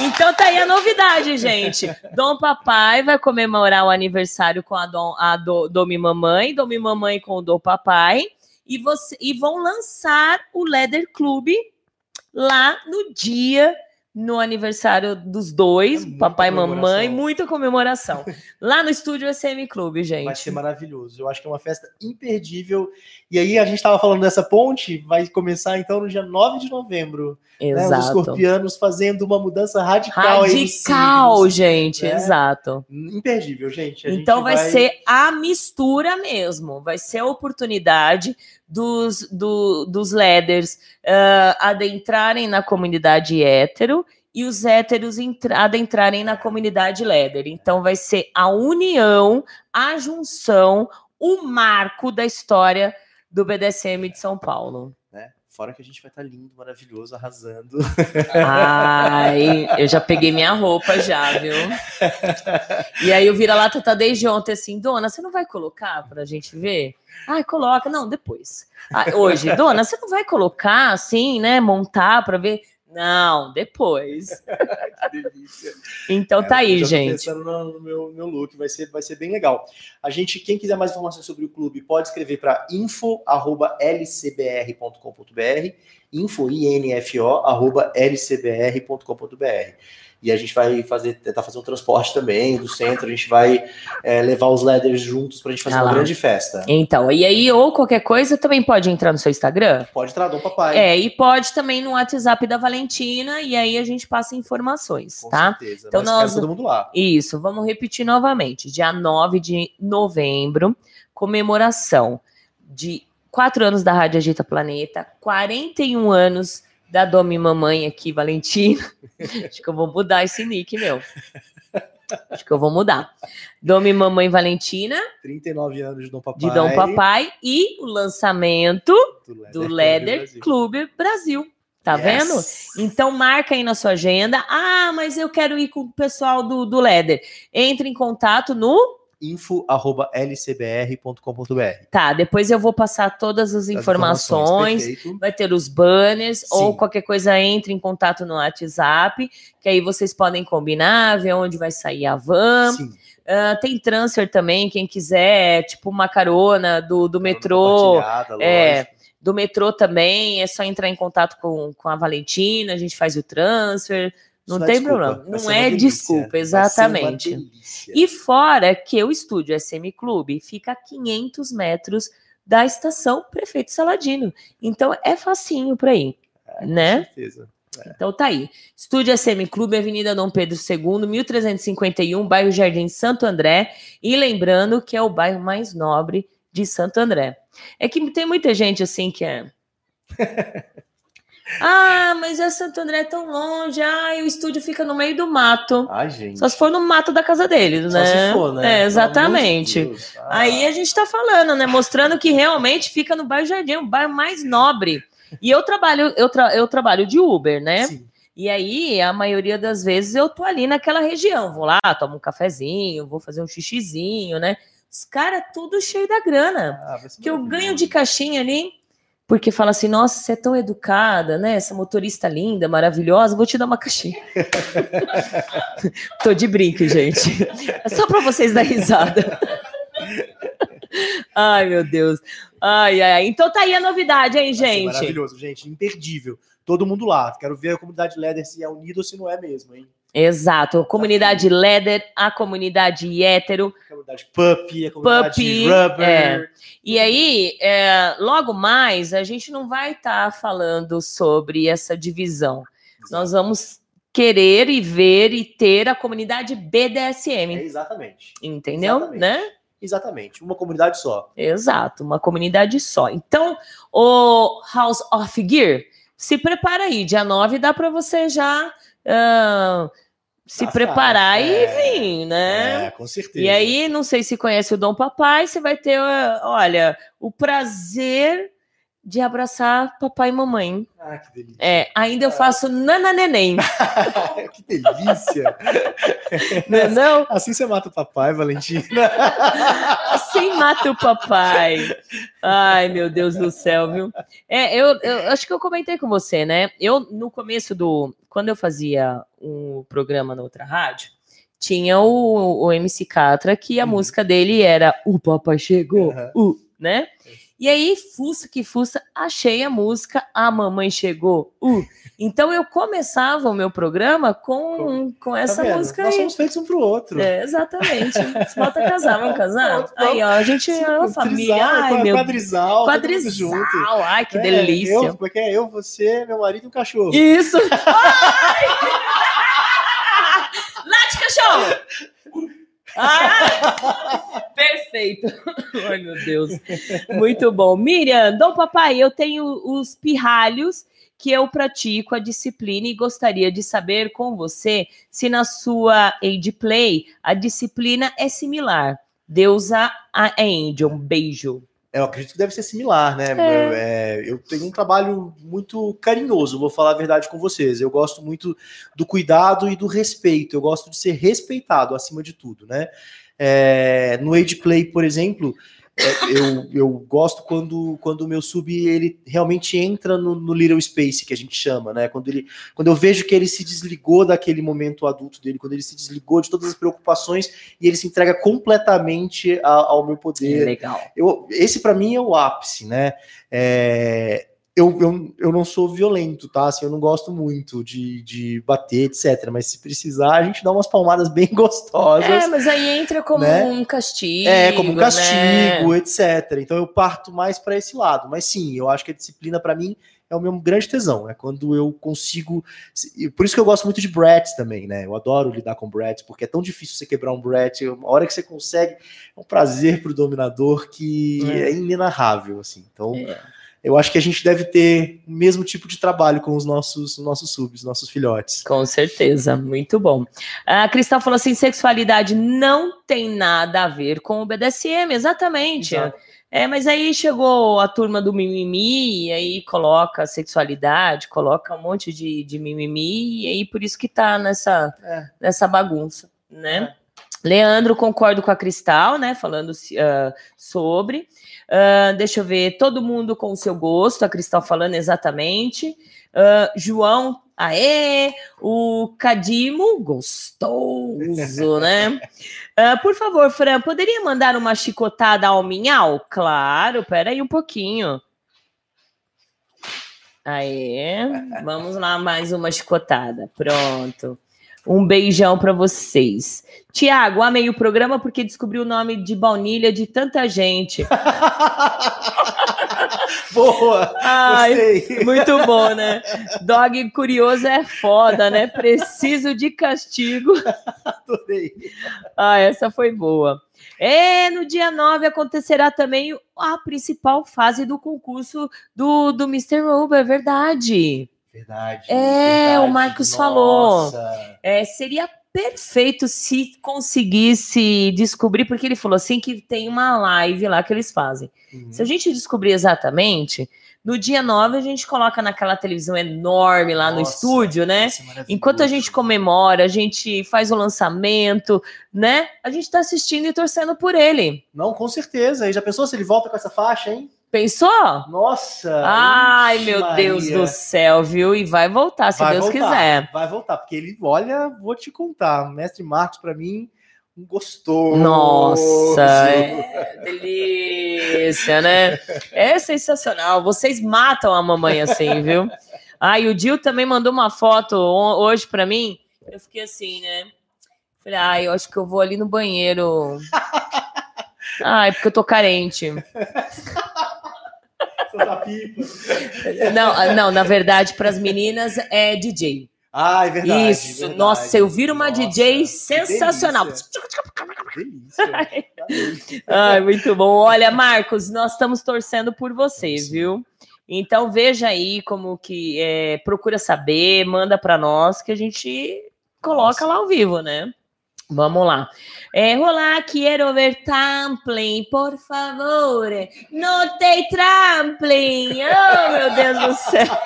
Então tá aí a novidade, gente. Dom Papai vai comemorar o aniversário com a Dom, a Do, Domi Mamãe, Domi Mamãe com o Dom Papai. E, você, e vão lançar o Leather Club lá no dia, no aniversário dos dois, É papai e mamãe, muita comemoração. *laughs* lá no estúdio SM Clube, gente. Vai ser maravilhoso. Eu acho que é uma festa imperdível. E aí, a gente estava falando dessa ponte, vai começar então no dia 9 de novembro. Né? Os Exato. escorpianos fazendo uma mudança radical. Radical, signos. gente, né? exato. Imperdível, gente. Então gente vai, ser a mistura mesmo, vai ser a oportunidade dos, do- dos leaders ah, adentrarem na comunidade hétero e os héteros entra- adentrarem na comunidade leather. Então vai ser a união, a junção, o marco da história do BDSM de São Paulo. né? Fora que a gente vai estar lindo, maravilhoso, arrasando. Ai, eu já peguei minha roupa já, viu? E aí o vira-lata tá desde ontem assim, dona, você não vai colocar pra gente ver? Ai, coloca. Não, depois. Ah, hoje, dona, você não vai colocar assim, né, montar pra ver? Não, depois. *laughs* que delícia. Então tá É, aí, já tô gente. pensando no, meu, meu look, vai ser, vai ser bem legal. A gente, quem quiser mais informações sobre o clube, pode escrever para info@lcbr.com.br, info info arroba lcbr.com.br. E a gente vai fazer, tentar fazer um transporte também do centro, a gente vai é, levar os leathers juntos para a gente fazer Ah uma lá. grande festa. Então, e aí, ou qualquer coisa, também pode entrar no seu Instagram? Pode entrar, Dom Papai. É, e pode também no WhatsApp da Valentina, e aí a gente passa informações, com tá? certeza. Então nós- todo mundo lá. Isso, vamos repetir novamente. Dia 9 de novembro, comemoração de quatro anos da Rádio Agita Planeta, 41 anos da Domi Mamãe aqui, Valentina. *laughs* Acho que eu vou mudar esse nick, meu. Acho que eu vou mudar. Domi Mamãe Valentina, 39 anos de Dom Papai. de Dom Papai, e o lançamento do Leather Brasil. Clube Brasil. Tá Yes. vendo? Então marca aí na sua agenda. Ah, mas eu quero ir com o pessoal do, do Leather. Entre em contato no info@lcbr.com.br. Tá, depois eu vou passar todas as informações. perfeito. vai ter os banners Sim. ou qualquer coisa entre em contato no WhatsApp, que aí vocês podem combinar, ver onde vai sair a van. Sim. Ah, tem transfer também, quem quiser, tipo uma carona do, do metrô. É. Do metrô também, é só entrar em contato com, com a Valentina, a gente faz o transfer. Não Isso tem problema. Não é delícia. desculpa, exatamente. E fora que o estúdio SM Clube fica a 500 metros da estação Prefeito Saladino. Então é facinho para ir, né? Com certeza. Então tá aí. Estúdio SM Clube, Avenida Dom Pedro II, 1351, bairro Jardim Santo André. E lembrando que é o bairro mais nobre de Santo André. É que tem muita gente assim que é. *laughs* Ah, mas é Santo André é tão longe. Ah, e o estúdio fica no meio do mato. Ai, gente. Só se for no mato da casa deles, Só né? se for, né? É, de exatamente. Ah, Aí a gente tá falando, né? Mostrando que realmente fica no bairro Jardim, o bairro mais nobre. E eu trabalho, eu, tra- eu trabalho de Uber, né? sim. E aí, a maioria das vezes, eu tô ali naquela região. Vou lá, tomo um cafezinho, vou fazer um xixizinho, né? Os caras tudo cheio da grana. Ah, Que eu ganho de caixinha ali, porque fala assim, nossa, você é tão educada, né? Essa motorista linda, maravilhosa, vou te dar uma caixinha. *laughs* Tô de brinco, gente. É só pra vocês dar risada. *laughs* Ai, meu Deus. Ai, ai, ai. Então tá aí a novidade, hein, gente? Maravilhoso, gente. Imperdível. Todo mundo lá. Quero ver a comunidade Leather se é unida ou se não é mesmo, hein? Exato. A comunidade Leather, a comunidade hétero. A comunidade Puppy, a comunidade Puppy, Rubber. é. E aí, é, logo mais, a gente não vai estar falando sobre essa divisão. Nós vamos querer e ver e ter a comunidade É, BDSM, exatamente. entendeu? exatamente. Né? Exatamente. Uma comunidade só. Exato, uma comunidade só. Então, o House of Gear, se prepara aí, dia 9 dá para você já ah, se Tá preparar fácil, e é. vir, né? É, com certeza. E aí, não sei se conhece o Dom Papai, você vai ter, ah, olha, o prazer de abraçar papai e mamãe. Ah, que delícia. É, ainda eu faço nana neném, *laughs* que delícia. não é não? Assim você mata o papai, Valentina. *laughs* Assim mata o papai. Ai, meu Deus do céu, viu? É, eu, eu acho que eu comentei com você, né? Eu, no começo do. Quando eu fazia um programa na outra rádio, tinha o, o MC Catra, que a Uhum. música dele era O Papai Chegou, Aham. o, né? E aí, fuça que fuça, achei a música A Mamãe Chegou, o. Então eu começava o meu programa com, com essa Tá música Nós aí. somos feitos um pro outro. É, exatamente. Falta casar, vamos casar? Pronto, Aí, ó, a gente é uma Sim, família. trisal, Ai, meu quadrisal, mundo Quadrisal, junto. ai, que É, delícia. Eu, como é é? Eu, você, meu marido e um cachorro. Isso! *laughs* Ai! Nath, cachorro! Ah, *laughs* perfeito. Ai, meu Deus. Muito bom. Miriam, Dom Papai, eu tenho os pirralhos que eu pratico a disciplina e gostaria de saber com você se na sua Age Play a disciplina é similar. Deusa a Angel, um beijo. Eu acredito que deve ser similar, né? É. Eu, é, eu tenho um trabalho muito carinhoso, vou falar a verdade com vocês. Eu gosto muito do cuidado e do respeito. Eu gosto de ser respeitado acima de tudo, né? É, no Age Play, por exemplo, eu, eu gosto quando, quando o meu sub ele realmente entra no, no Little Space, que a gente chama, né? Quando, ele, quando eu vejo que ele se desligou daquele momento adulto dele, quando ele se desligou de todas as preocupações e ele se entrega completamente a- ao meu poder, Legal. eu, esse para mim é o ápice, né? É, eu, eu, eu não sou violento, tá? Assim, eu não gosto muito de, de bater, etc. Mas se precisar, a gente dá umas palmadas bem *laughs* gostosas. É, mas aí entra como né? um castigo. É, como um né? castigo, etc. Então eu parto mais para esse lado. Mas sim, eu acho que a disciplina para mim é o meu grande tesão. É quando eu consigo. Por isso que eu gosto muito de Bratz também, né? Eu adoro lidar com Bratz, porque é tão difícil você quebrar um Bratz. A hora que você consegue, é um prazer pro dominador que É. é, inenarrável, assim. Então. É. Eu acho que a gente deve ter o mesmo tipo de trabalho com os nossos, nossos subs, nossos filhotes. Com certeza, muito bom. A Cristal falou assim: sexualidade não tem nada a ver com o BDSM, exatamente. Exato. É, mas aí chegou a turma do mimimi, e aí coloca sexualidade, coloca um monte de, de mimimi, e aí por isso que tá nessa, É. nessa bagunça, né? Leandro, concordo com a Cristal, né? Falando uh, sobre. Uh, deixa eu ver, todo mundo com o seu gosto, a Cristal falando exatamente. Uh, João, aê! O Cadimo, gostoso, *laughs* né? por favor, Fran, poderia mandar uma chicotada ao Minhal? Claro, peraí um pouquinho. Aê, vamos lá, mais uma chicotada. Pronto. Um beijão para vocês. Tiago, amei o programa porque descobri o nome de baunilha de tanta gente. *laughs* Boa! Ai, gostei. muito bom, né? *laughs* Dog curioso é foda, né? Preciso de castigo. Adorei. Ah, essa foi boa. É, no dia 9 acontecerá também a principal fase do concurso do, do Mr. Robo, é verdade. Verdade. É, verdade, o Marcos nossa. falou. É, seria perfeito se conseguisse descobrir, porque ele falou assim que tem uma live lá que eles fazem. Uhum. Se a gente descobrir exatamente, no dia 9 a gente coloca naquela televisão enorme lá Nossa, no estúdio, né? É Enquanto a gente comemora, a gente faz o lançamento, né? A gente tá assistindo e torcendo por ele. Não, com certeza. E já pensou se ele volta com essa faixa, hein? Pensou? Nossa! Ai, meu Maria. Deus do céu, viu? E vai voltar, se vai Deus voltar, quiser. Vai voltar, porque ele, olha, vou te contar, mestre Marcos, para mim, um gostoso. Nossa, é delícia, né? É sensacional. Vocês matam a mamãe assim, viu? Ah, e o Dil também mandou uma foto hoje para mim. Eu fiquei assim, né? Falei, ah, eu acho que eu vou ali no banheiro. Ai, porque eu tô carente. pipa. Não, não, na verdade, para as meninas é DJ. Ah, é verdade. Isso, verdade. nossa, eu viro uma nossa, DJ sensacional. Delícia. *laughs* Ai, muito bom. Olha, Marcos, nós estamos torcendo por você, viu? Então veja aí como que é, procura saber, manda para nós que a gente coloca nossa. lá ao vivo, né? Vamos lá. É, olá, quero ver trampling, por favor. Não tem trampling. Oh, meu Deus do céu.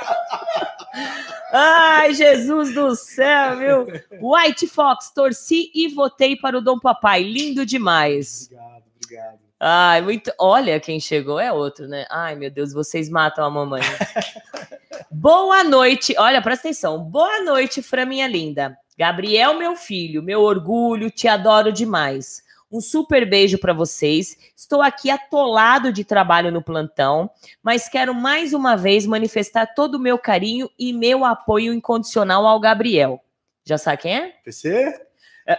Ai, Jesus do céu, viu? White Fox, torci e votei para o Dom Papai. Lindo demais. Obrigado, obrigado. Ai, muito. Olha, quem chegou é outro, né? Ai, meu Deus, vocês matam a mamãe. *laughs* Boa noite. Olha, presta atenção. Boa noite, Fran, minha linda. Gabriel, meu filho, meu orgulho, te adoro demais. Um super beijo para vocês. Estou aqui atolado de trabalho no plantão, mas quero mais uma vez manifestar todo o meu carinho e meu apoio incondicional ao Gabriel. Já sabe quem é? PC? É.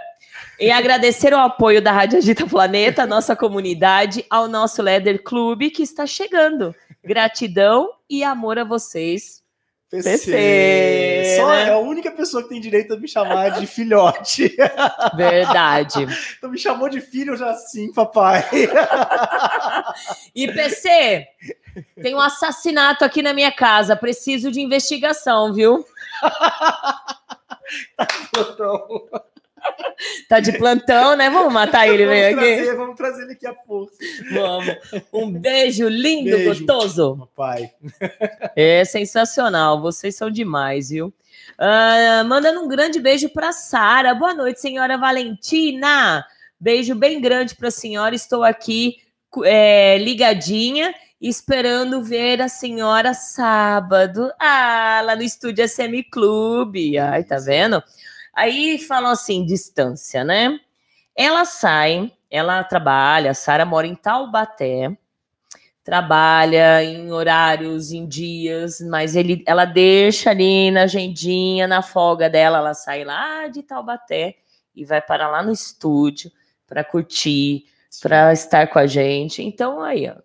E agradecer o apoio da Rádio Agita Planeta, nossa comunidade, ao nosso Leather Clube que está chegando. Gratidão e amor a vocês. PC. PC Só né? é a única pessoa que tem direito a me chamar de filhote. *laughs* Verdade. *laughs* então me chamou de filho já sim, papai. *laughs* e PC, tem um assassinato aqui na minha casa. Preciso de investigação, viu? tá, *laughs* Tá de plantão, né? Vamos matar ele, vem aqui. Vamos trazer ele aqui a força. Vamos. Um beijo lindo, beijo, gostoso. Pai. *laughs* É sensacional. Vocês são demais, viu? Uh, mandando um grande beijo para Sara. Boa noite, senhora Valentina. Beijo bem grande para a senhora. Estou aqui é, ligadinha esperando ver a senhora sábado. Ah, lá no estúdio SM Clube. Ai, tá vendo? Aí falam assim, distância, né? Ela sai, ela trabalha, a Sara mora em Taubaté, trabalha em horários, em dias, mas ele, ela deixa ali na agendinha, na folga dela, ela sai lá de Taubaté e vai para lá no estúdio para curtir, para estar com a gente. Então aí, ó.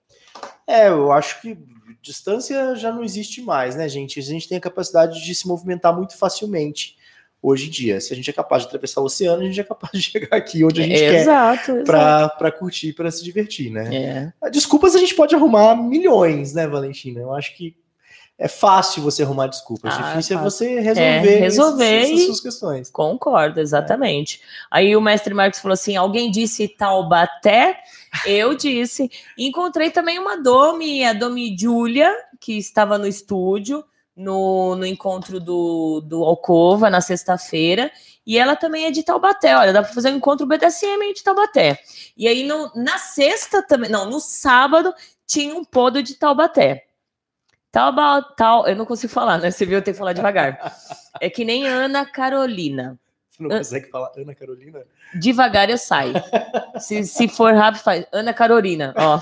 É, eu acho que distância já não existe mais, né, gente? A gente tem a capacidade de se movimentar muito facilmente hoje em dia. Se a gente é capaz de atravessar o oceano, a gente é capaz de *laughs* chegar aqui onde a gente é, quer para curtir, para se divertir, né? É. Desculpas a gente pode arrumar milhões, né, Valentina? Eu acho que é fácil você arrumar desculpas. Ah, Difícil é, é você resolver, é, resolver esses, essas suas questões. Concordo, exatamente. É. Aí o mestre Marcos falou assim: alguém disse Taubaté? Eu disse. Encontrei também uma Domi, a Domi Júlia, que estava no estúdio no, no encontro do, do Alcova na sexta-feira. E ela também é de Taubaté. Olha, dá para fazer um encontro BDSM de Taubaté. E aí no, na sexta também, não, no sábado tinha um podo de Taubaté. Tauba, tal, eu não consigo falar, né? Você viu, eu tenho que falar devagar. É que nem Ana Carolina. Você não consegue falar Ana Carolina? Devagar eu saio. se, se for rápido, faz Ana Carolina, ó.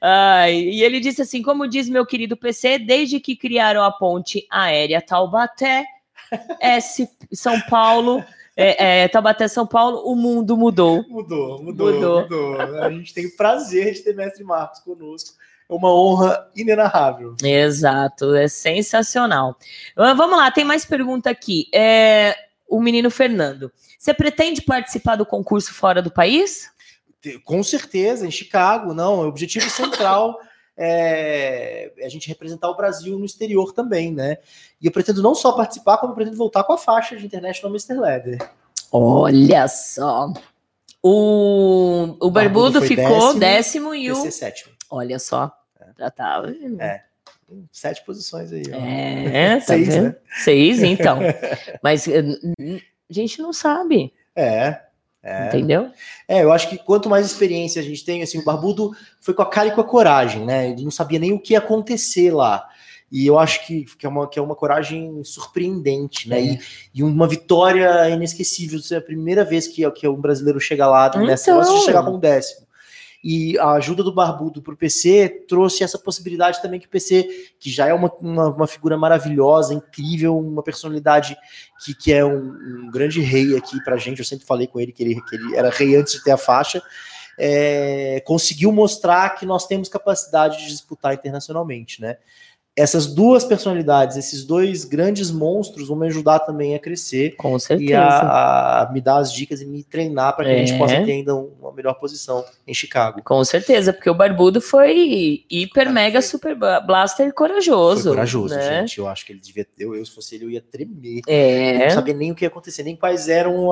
Ai, e ele disse assim: como diz meu querido PC, desde que criaram a ponte aérea Taubaté, S São Paulo. É, é, Taubaté, São Paulo, o mundo mudou. Mudou, mudou, mudou, mudou. A gente tem o prazer de ter Mestre Marcos conosco. É uma honra inenarrável. Exato, é sensacional. Ah, vamos lá, tem mais pergunta aqui. É, o menino Fernando. Você pretende participar do concurso fora do país? Com certeza, em Chicago, não. O objetivo central *laughs* é a gente representar o Brasil no exterior também, né? E eu pretendo não só participar, como eu pretendo voltar com a faixa de International Mr. Leather. Olha só. O, o Barbudo, ficou décimo, décimo e o. sétimo. Olha só. Já tava. É. Sete posições aí. Ó. É, tá Seis, vendo? né? Seis, então. *laughs* Mas a gente não sabe. É. É. Entendeu? É, eu acho que quanto mais experiência a gente tem, assim, o Barbudo foi com a cara e com a coragem, né? Ele não sabia nem o que ia acontecer lá. E eu acho que, que, é, uma, que é uma coragem surpreendente, né? É. E, e, uma vitória inesquecível. É a primeira vez que, que um brasileiro chega lá, então... nessa de chegar com um décimo. E a ajuda do Barbudo para o PC trouxe essa possibilidade também que o PC, que já é uma, uma, uma figura maravilhosa, incrível, uma personalidade que, que é um, um grande rei aqui para gente. Eu sempre falei com ele que ele, que ele era rei antes de ter a faixa. É, conseguiu mostrar que nós temos capacidade de disputar internacionalmente, né? Essas duas personalidades, esses dois grandes monstros vão me ajudar também a crescer. Com certeza. E a, a me dar as dicas e me treinar para que é. a gente possa ter ainda uma melhor posição em Chicago. Com certeza, porque o Barbudo foi hiper, mega, super blaster corajoso. Foi corajoso, né? gente. Eu acho que ele devia. Eu, eu, se fosse ele, eu ia tremer. É. Eu não sabia nem o que ia acontecer, nem quais eram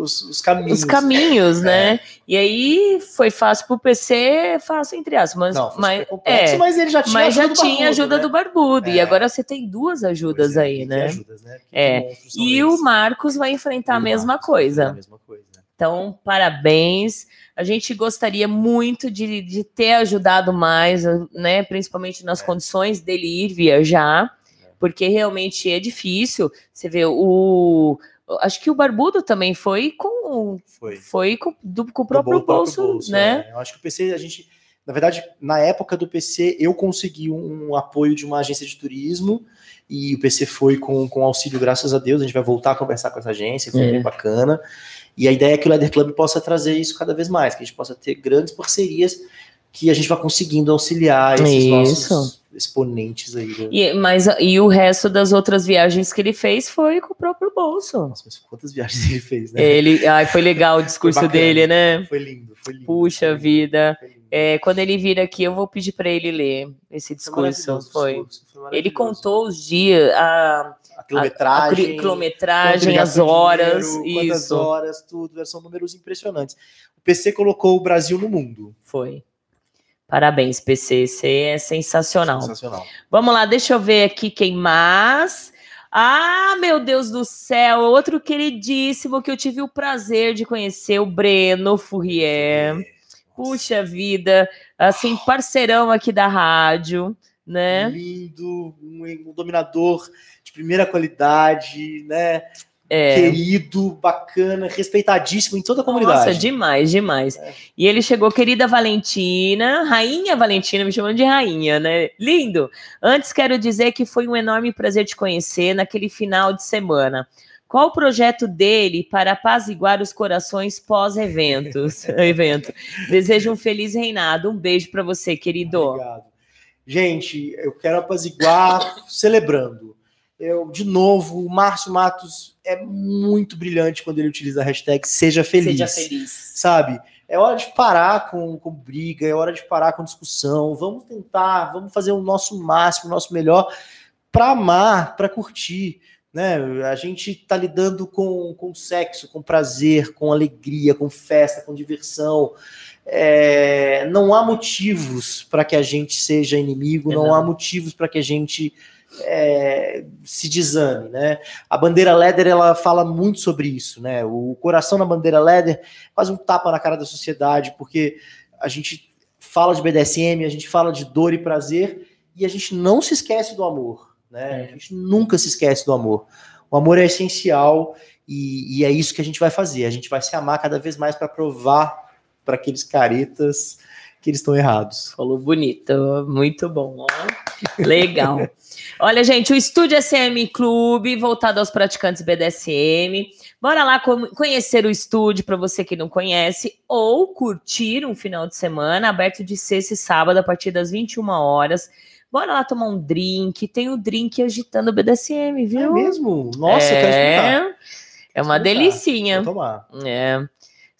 os, os caminhos. Os caminhos, *laughs* né? É. E aí foi fácil pro PC, fácil entre aspas. Mas, não, mas, complexo, é, mas ele já tinha mas ajuda já tinha ajuda né? do Barbudo. É. E agora você tem duas ajudas é, aí, né? Ajudas, né? É. E o Marcos vai enfrentar a mesma coisa. A mesma coisa. Então, parabéns. A gente gostaria muito de, de ter ajudado mais, né? Principalmente nas é. condições dele ir viajar, é. porque realmente é difícil. Você vê o. Acho que o Barbudo também foi com. Foi. Foi com, do, com o próprio, bolso, bolso, né? É. Eu acho que o PC, a gente na verdade, na época do PC, eu consegui um, apoio de uma agência de turismo e o PC foi com, com auxílio, graças a Deus. A gente vai voltar a conversar com essa agência, foi é. bem bacana. E a ideia é que o Leather Club possa trazer isso cada vez mais, que a gente possa ter grandes parcerias que a gente vá conseguindo auxiliar esses isso. nossos exponentes aí. Do... E, mas, e o resto das outras viagens que ele fez foi com o próprio bolso. Nossa, mas quantas viagens ele fez, né? Ele, ai, foi legal o discurso dele, né? Foi lindo, foi lindo. Puxa foi lindo, vida. Lindo. É, quando ele vir aqui, eu vou pedir para ele ler esse discurso. Foi. Discurso, foi ele contou os dias, a, a quilometragem, a, a quilometragem as horas, dinheiro, isso. horas, tudo. São números impressionantes. O PC colocou o Brasil no mundo. Foi. Parabéns, PC. Você é sensacional. Sensacional. Vamos lá, deixa eu ver aqui quem mais. Ah, meu Deus do céu, outro queridíssimo que eu tive o prazer de conhecer, o Breno Fourier. Puxa vida, assim, parceirão aqui da rádio, né? Lindo, um, um dominador de primeira qualidade, né? É. Querido, bacana, respeitadíssimo em toda a comunidade. Nossa, demais, demais. É. E ele chegou, querida Valentina, rainha Valentina, me chamando de rainha, né? Lindo. Antes quero dizer que foi um enorme prazer te conhecer naquele final de semana. Qual o projeto dele para apaziguar os corações pós-eventos? *laughs* *laughs* evento. Desejo um feliz reinado. Um beijo para você, querido. Obrigado. Gente, eu quero apaziguar celebrando. Eu, de novo, o Márcio Matos é muito brilhante quando ele utiliza a hashtag Seja Feliz. Seja feliz. Sabe? É hora de parar com, com briga, é hora de parar com discussão. Vamos tentar, vamos fazer o nosso máximo, o nosso melhor para amar, para curtir né? A gente está lidando com, com sexo, com prazer, com alegria, com festa, com diversão. É, não há motivos para que a gente seja inimigo, não, não há motivos para que a gente é, se desame, né? A bandeira Leder ela fala muito sobre isso, né? O coração na bandeira Leder faz um tapa na cara da sociedade, porque a gente fala de BDSM, a gente fala de dor e prazer e a gente não se esquece do amor, né? A gente nunca se esquece do amor. O amor é essencial e, e é isso que a gente vai fazer. A gente vai se amar cada vez mais para provar para aqueles caretas que eles estão errados. Falou bonito, muito bom. Ó. Legal. *laughs* Olha, gente, o Estúdio SM Clube, voltado aos praticantes BDSM. Bora lá conhecer o estúdio para você que não conhece, ou curtir um final de semana, aberto de sexta e sábado, a partir das 21 horas. Bora lá tomar um drink. Tem o drink agitando o BDSM, viu? É mesmo? Nossa, é... eu quero experimentar. É uma delicinha. Vou tomar. É.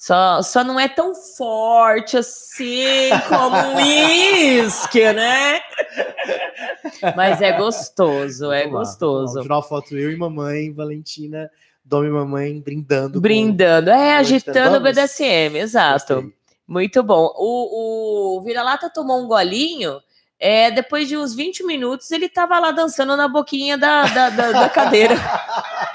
Só, só não é tão forte assim como um uísque, né? Mas é gostoso, é gostoso. No final, foto eu e mamãe, Valentina, Dom e mamãe brindando. Brindando, é, agitando o BDSM, exato. Gostei. Muito bom. O, o Vira-Lata tomou um golinho, é, depois de uns 20 minutos, ele tava lá dançando na boquinha da, da, da, da cadeira. *laughs*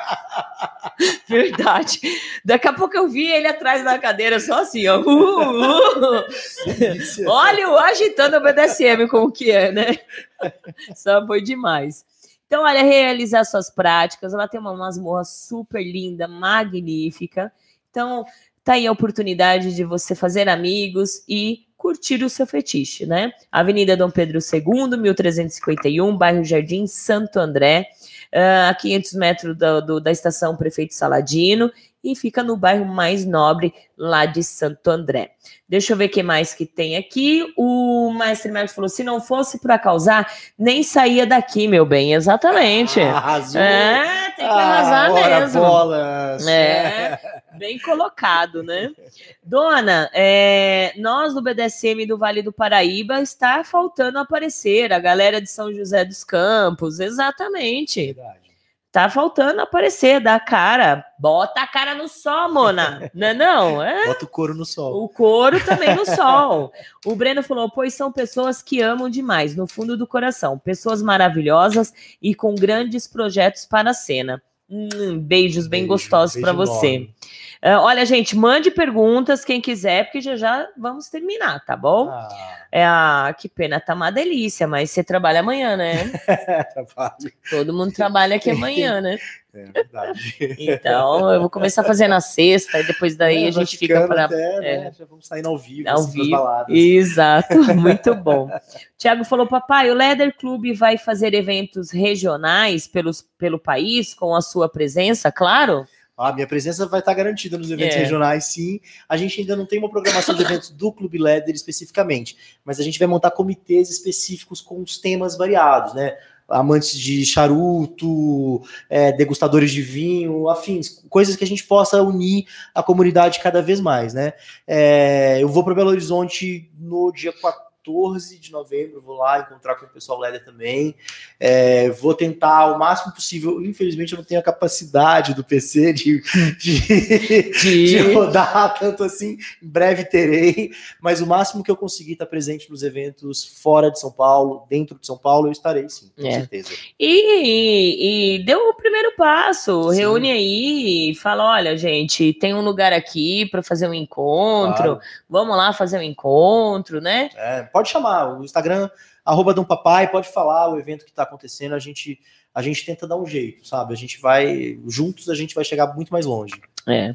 *laughs* Verdade. Daqui a pouco eu vi ele atrás da cadeira, só assim, ó. Uh, uh. Olha o agitando o BDSM, como que é, né? Só foi demais. Então, olha, realizar suas práticas. Ela tem uma masmorra super linda, magnífica. Então, tá aí a oportunidade de você fazer amigos e curtir o seu fetiche, né? Avenida Dom Pedro II, 1351, bairro Jardim Santo André a 500 metros do, do, da estação Prefeito Saladino e fica no bairro mais nobre lá de Santo André. Deixa eu ver o que mais que tem aqui. O Mestre Médico falou: se não fosse para causar, nem saía daqui, meu bem. Exatamente. Ah, *laughs* arrasou. É, tem que arrasar ah, mesmo. Bolas. É, *laughs* bem colocado, né? Dona, é, nós do BDSM do Vale do Paraíba está faltando aparecer. A galera de São José dos Campos, exatamente. Verdade. Tá faltando aparecer, dar cara. Bota a cara no sol, Mona. *laughs* Não é não? É? Bota o couro no sol. O couro também no sol. O Breno falou, pois são pessoas que amam demais, no fundo do coração. Pessoas maravilhosas e com grandes projetos para a cena. Hum, beijos bem beijo, gostosos para você. Uh, olha, gente, mande perguntas quem quiser, porque já já vamos terminar, tá bom? Ah. É, ah, que pena, tá uma delícia, mas você trabalha amanhã, né? *laughs* Trabalho. Todo mundo trabalha aqui amanhã, né? É verdade. Então, eu vou começar a fazer na sexta, e depois daí é, a gente fica para. Até, né? é, Já vamos sair ao vivo. Ao vivo. Exato, *laughs* muito bom. Tiago falou: papai, o Leather Club vai fazer eventos regionais pelos, pelo país com a sua presença, claro? A minha presença vai estar garantida nos eventos é. regionais, sim. A gente ainda não tem uma programação de eventos do Clube Leather especificamente, mas a gente vai montar comitês específicos com os temas variados, né? Amantes de charuto, é, degustadores de vinho, afins, coisas que a gente possa unir a comunidade cada vez mais, né? É, eu vou para Belo Horizonte no dia 4 14 de novembro, vou lá encontrar com o pessoal Leder também. É, vou tentar o máximo possível. Infelizmente, eu não tenho a capacidade do PC de, de, de... rodar tanto assim. Em breve terei, mas o máximo que eu conseguir estar presente nos eventos fora de São Paulo, dentro de São Paulo, eu estarei sim, com é. certeza. E, e, deu o primeiro passo, sim. reúne aí, fala: olha, gente, tem um lugar aqui para fazer um encontro, claro. vamos lá fazer um encontro, né? É, pode chamar, o Instagram, arroba Papai, pode falar o evento que está acontecendo, a gente, a gente tenta dar um jeito, sabe? A gente vai, juntos a gente vai chegar muito mais longe. É.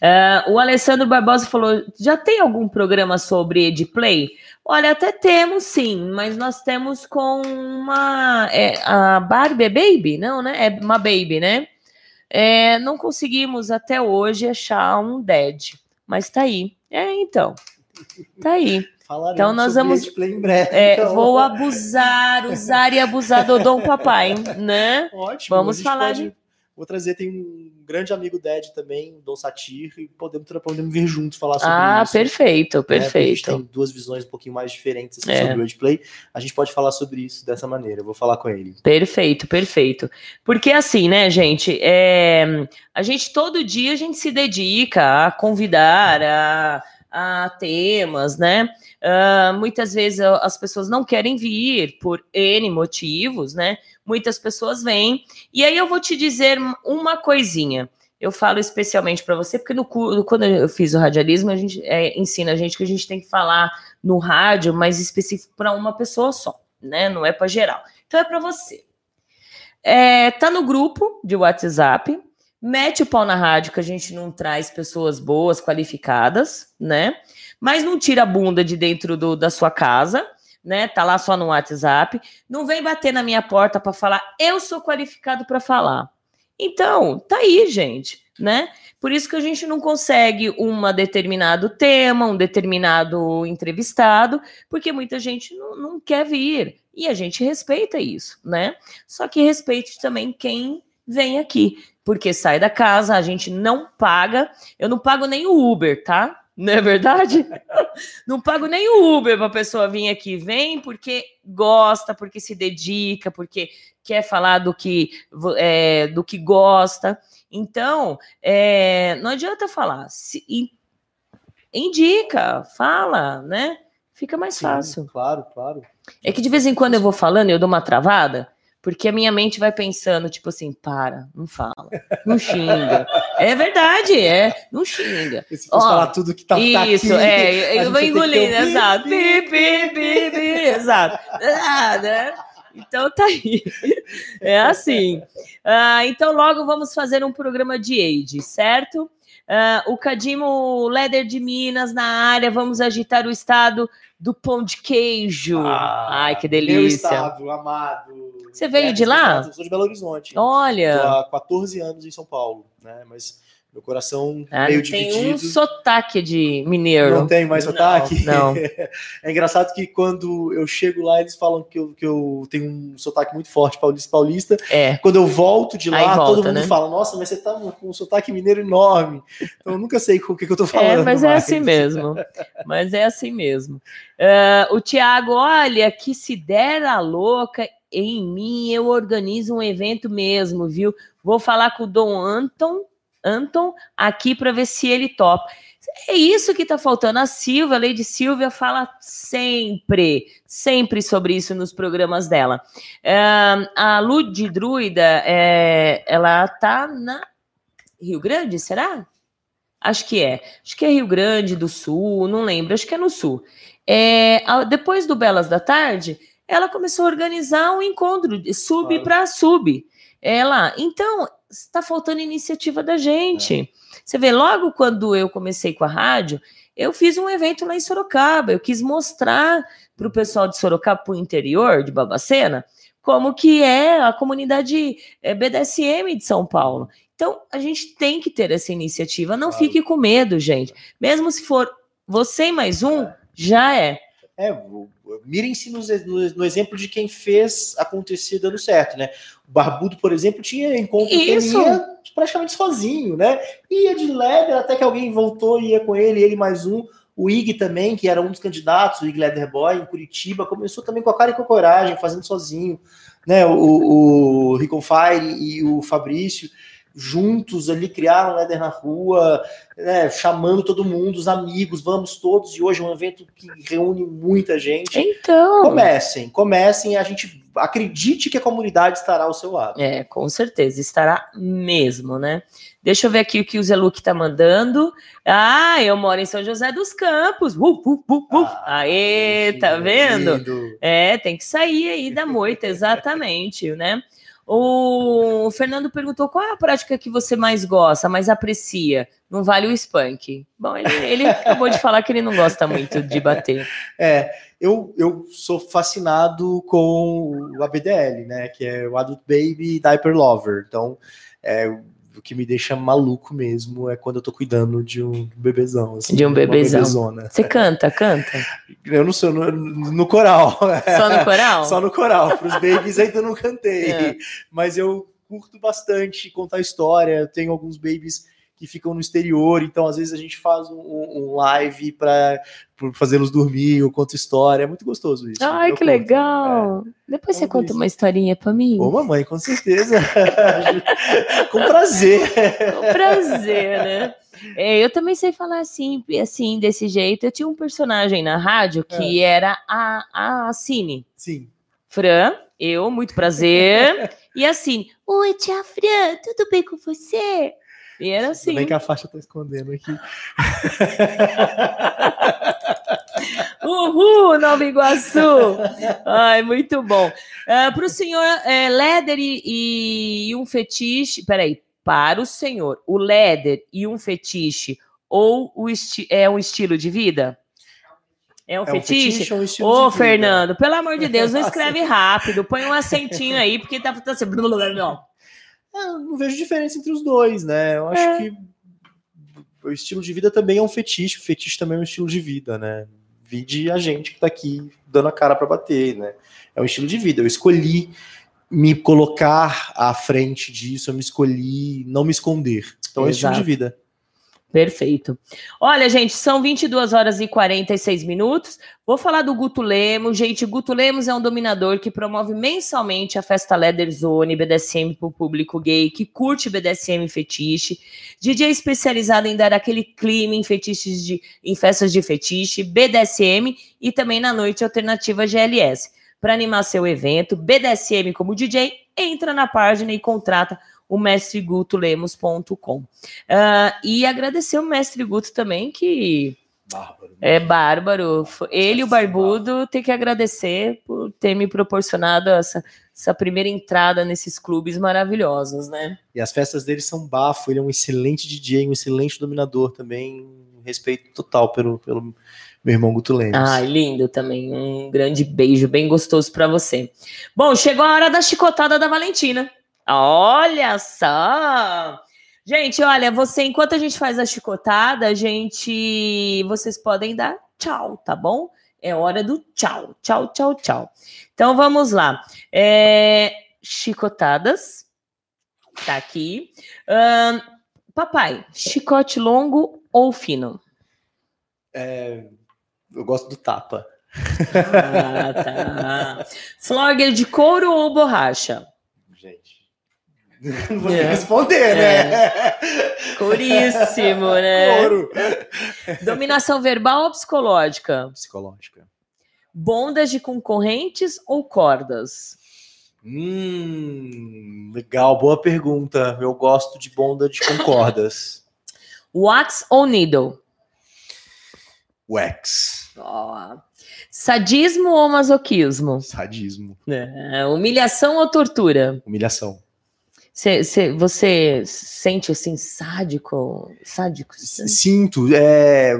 Uh, o Alessandro Barbosa falou: já tem algum programa sobre Edplay? Olha, até temos sim, mas nós temos com uma. É, a Barbie é Baby? Não, né? É uma Baby, né? É, não conseguimos até hoje achar um Dead, mas tá aí. É, então. Tá aí. Falaremos então nós vamos. É, então. Vou abusar, usar e abusar do Dom Papai, né? *laughs* Ótimo. Vamos falar pode, de Vou trazer, tem um grande amigo Ded também, Dom Satir, e podemos, podemos vir juntos falar sobre ah, isso. perfeito, né? Porque A gente perfeito. tem duas visões um pouquinho mais diferentes assim, É. sobre o Wordplay. A gente pode falar sobre isso dessa maneira. Eu vou falar com ele. Perfeito, perfeito. Porque assim, né, gente, é, a gente todo dia a gente se dedica a convidar a, a temas, né? Ah, muitas vezes a- as pessoas não querem vir por N motivos, né? Muitas pessoas vêm. E aí eu vou te dizer uma coisinha. Eu falo especialmente para você, porque no, quando eu fiz o radialismo, a gente é, ensina a gente que a gente tem que falar no rádio, mas específico para uma pessoa só, né? Não é para geral. Então é para você. É, tá no grupo de WhatsApp, mete o pau na rádio que a gente não traz pessoas boas, qualificadas, né? Mas não tira a bunda de dentro do- da sua casa, né? Tá lá só no WhatsApp. Não vem bater na minha porta para falar, eu sou qualificado para falar. Então, tá aí, gente, né? Por isso que a gente não consegue um determinado tema, um determinado entrevistado, porque muita gente não, não quer vir. E a gente respeita isso, né? Só que respeite também quem vem aqui, porque sai da casa, a gente não paga. Eu não pago nem o Uber, tá? Não é verdade? *laughs* não pago nem o Uber para a pessoa vir aqui. Vem porque gosta, porque se dedica, porque quer falar do que, é, do que gosta. Então, é, não adianta falar. Se- in- indica, fala, né? Fica mais Sim, fácil. Claro, claro. É que de vez em quando eu vou falando e eu dou uma travada, porque a minha mente vai pensando, tipo assim, para, não fala, não xinga. É verdade, é, não xinga. E se fosse Ó, falar tudo que tá, tá Isso, aqui, é, eu vou engolindo, pi, exato. Pi, pi, pi, pi, exato. Ah, né? Então tá aí. É assim. Ah, então logo vamos fazer um programa de age, certo? Ah, o Cadimo Leder de Minas na área, vamos agitar o estado do pão de queijo. Ah, Ai, que Meu delícia. estado, amado. Você veio É, de lá? Eu sou de Belo Horizonte. Tô Olha, há 14 anos em São Paulo, né? Mas meu coração ah, meio tem dividido. um sotaque de mineiro. Não tem mais Não, sotaque? não. *laughs* É engraçado que quando eu chego lá, eles falam que eu, que eu tenho um sotaque muito forte paulista paulista. É, Quando eu volto de lá, volta, todo mundo né? fala, nossa, mas você tá com um sotaque mineiro enorme. Então eu nunca sei com o que, que eu tô É, falando. mas é mais. assim mesmo. Mas é assim mesmo. Ah, o Tiago, olha, que se der a louca em mim, eu organizo um evento mesmo, viu? Vou falar com o Dom Anton, Anton aqui para ver se ele topa. É isso que tá faltando. A Silvia, a Lady Silvia, fala sempre, sempre sobre isso nos programas dela. Ah, a Lud Druida, é, ela tá na Rio Grande, será? Acho que é. Acho que é Rio Grande do Sul, não lembro, acho que é no Sul. É, depois do Belas da Tarde, ela começou a organizar um encontro de sub Claro. para sub. Ela, então, está faltando iniciativa da gente. Você vê, logo quando eu comecei com a rádio, eu fiz um evento lá em Sorocaba. Eu quis mostrar para o pessoal de Sorocaba, para o interior de Babacena, como que é a comunidade eh, BDSM de São Paulo. Então, a gente tem que ter essa iniciativa. Não Claro. fique com medo, gente. Mesmo se for você e mais um, já é. É, o- mirem-se no, no- no exemplo de quem fez acontecer dando certo, né? O Barbudo, por exemplo, tinha encontro que ele Isso. ia praticamente sozinho, né? Ia de leather até que alguém voltou e ia com ele, ele mais um. O Ig também, que era um dos candidatos, o Ig Leather Boy, em Curitiba, começou também com a cara e com a coragem, fazendo sozinho. Né? O, o Rickon Fire e o Fabrício, juntos ali, criaram Leather na rua, né? chamando todo mundo, os amigos, vamos todos. E hoje é um evento que reúne muita gente. Então. Comecem, comecem, a gente acredite que a comunidade estará ao seu lado. É, com certeza, estará mesmo, né? Deixa eu ver aqui o que o Luque tá mandando. Ah, eu moro em São José dos Campos. Uh, uh, uh, uh. Ah, Aê, tá vendo? lindo. É, tem que sair aí da moita, *laughs* exatamente, né? O Fernando perguntou qual é a prática que você mais gosta, mais aprecia. Não vale o spank. Bom, ele, ele acabou de falar que ele não gosta muito de bater. É, eu, eu sou fascinado com o ABDL, né? Que é o Adult Baby Diaper Lover. Então, é, o que me deixa maluco mesmo é quando eu tô cuidando de um bebezão. Assim, De um bebezão. bebezona. Você canta, canta? Eu não sou no, no coral. Só no coral? *laughs* Só no coral. Para os babies ainda não cantei. *laughs* É. Mas eu curto bastante contar história. Eu tenho alguns babies que ficam no exterior, então às vezes a gente faz um, um live para fazê-los dormir, eu conto história, é muito gostoso isso. Ai, que legal! É. Depois você conta uma historinha para mim. Ô, mamãe, com certeza. *laughs* com prazer. Com prazer, né? É, eu também sei falar assim, assim, desse jeito. Eu tinha um personagem na rádio que é. era a, a Cine. Sim. Fran, eu, muito prazer. *laughs* e a Cine, oi, tia Fran, tudo bem com você? E era assim. Também que a faixa tá escondendo aqui. *laughs* Uhul, Nova Iguaçu! Ai, muito bom. Uh, ah, para o senhor, é, Leder e, e, um fetiche. Peraí, para o senhor, o Leder e um fetiche ou o é um estilo de vida? É um é fetiche? Um fetiche ou um Ô, Fernando, pelo amor de Deus, não *laughs* escreve rápido. Põe um acentinho aí, porque tá, tá assim. Eu não vejo diferença entre os dois, né? Eu acho é. que o estilo de vida também é um fetiche, o fetiche também é um estilo de vida, né? Vide a gente que tá aqui dando a cara para bater, né? É um estilo de vida. Eu escolhi me colocar à frente disso, eu me escolhi não me esconder. Então é um estilo de vida. Perfeito. Olha, gente, são 22 horas e 46 minutos. Vou falar do Guto Lemos. Gente, Guto Lemos é um dominador que promove mensalmente a festa Leather Zone BDSM para o público gay que curte BDSM fetiche. DJ especializado em dar aquele clima em fetiches de em festas de fetiche, BDSM e também na noite alternativa GLS. Para animar seu evento, BDSM como DJ, entra na página e contrata o mestregutolemos.com. Uh, ah, e agradecer o mestre Guto também, que bárbaro, né? é bárbaro. Ele e o Barbudo tem que agradecer por ter me proporcionado essa, essa primeira entrada nesses clubes maravilhosos, né? E as festas dele são bafo, ele é um excelente DJ, um excelente dominador também, respeito total pelo, pelo meu irmão Guto Lemos. Ah, lindo também. Um grande beijo, bem gostoso para você. Bom, chegou a hora da chicotada da Valentina. Olha só! Gente, olha, você, enquanto a gente faz a chicotada, a gente. Vocês podem dar tchau, tá bom? É hora do tchau. Tchau, tchau, tchau. Então vamos lá. É, chicotadas. Tá aqui. Um, papai, chicote longo ou fino? É, eu gosto do tapa. Ah, tá. Flogger de couro ou borracha? Não vou é. responder, né? É. Curíssimo, né? Couro. Dominação verbal ou psicológica? Psicológica. Bondas de concorrentes ou cordas? Hum, legal, boa pergunta. Eu gosto de bonda de concordas. *coughs* Wax ou needle? Wax. Oh. Sadismo ou masoquismo? Sadismo. É. Humilhação ou tortura? Humilhação. Cê, cê, você sente assim sádico, sádico? Sinto. É,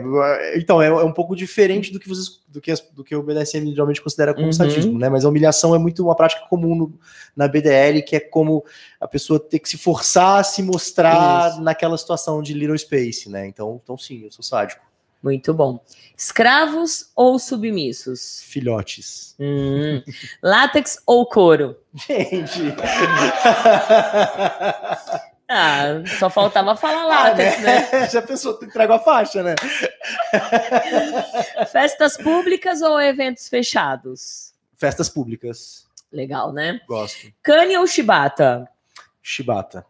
então é, é, um pouco diferente do que vocês, do que, do que o BDSM geralmente considera como uhum. sadismo, né? Mas a humilhação é muito uma prática comum no, na BDL, que é como a pessoa ter que se forçar a se mostrar Isso. naquela situação de little space, né? Então, então sim, eu sou sádico. Muito bom. Escravos ou submissos? Filhotes. Hum. Látex ou couro? Gente. *laughs* Ah, só faltava falar látex, ah, né? né? *laughs* Já pensou, entrega a faixa, né? *laughs* Festas públicas ou eventos fechados? Festas públicas. Legal, né? Gosto. Cane ou chibata? Chibata.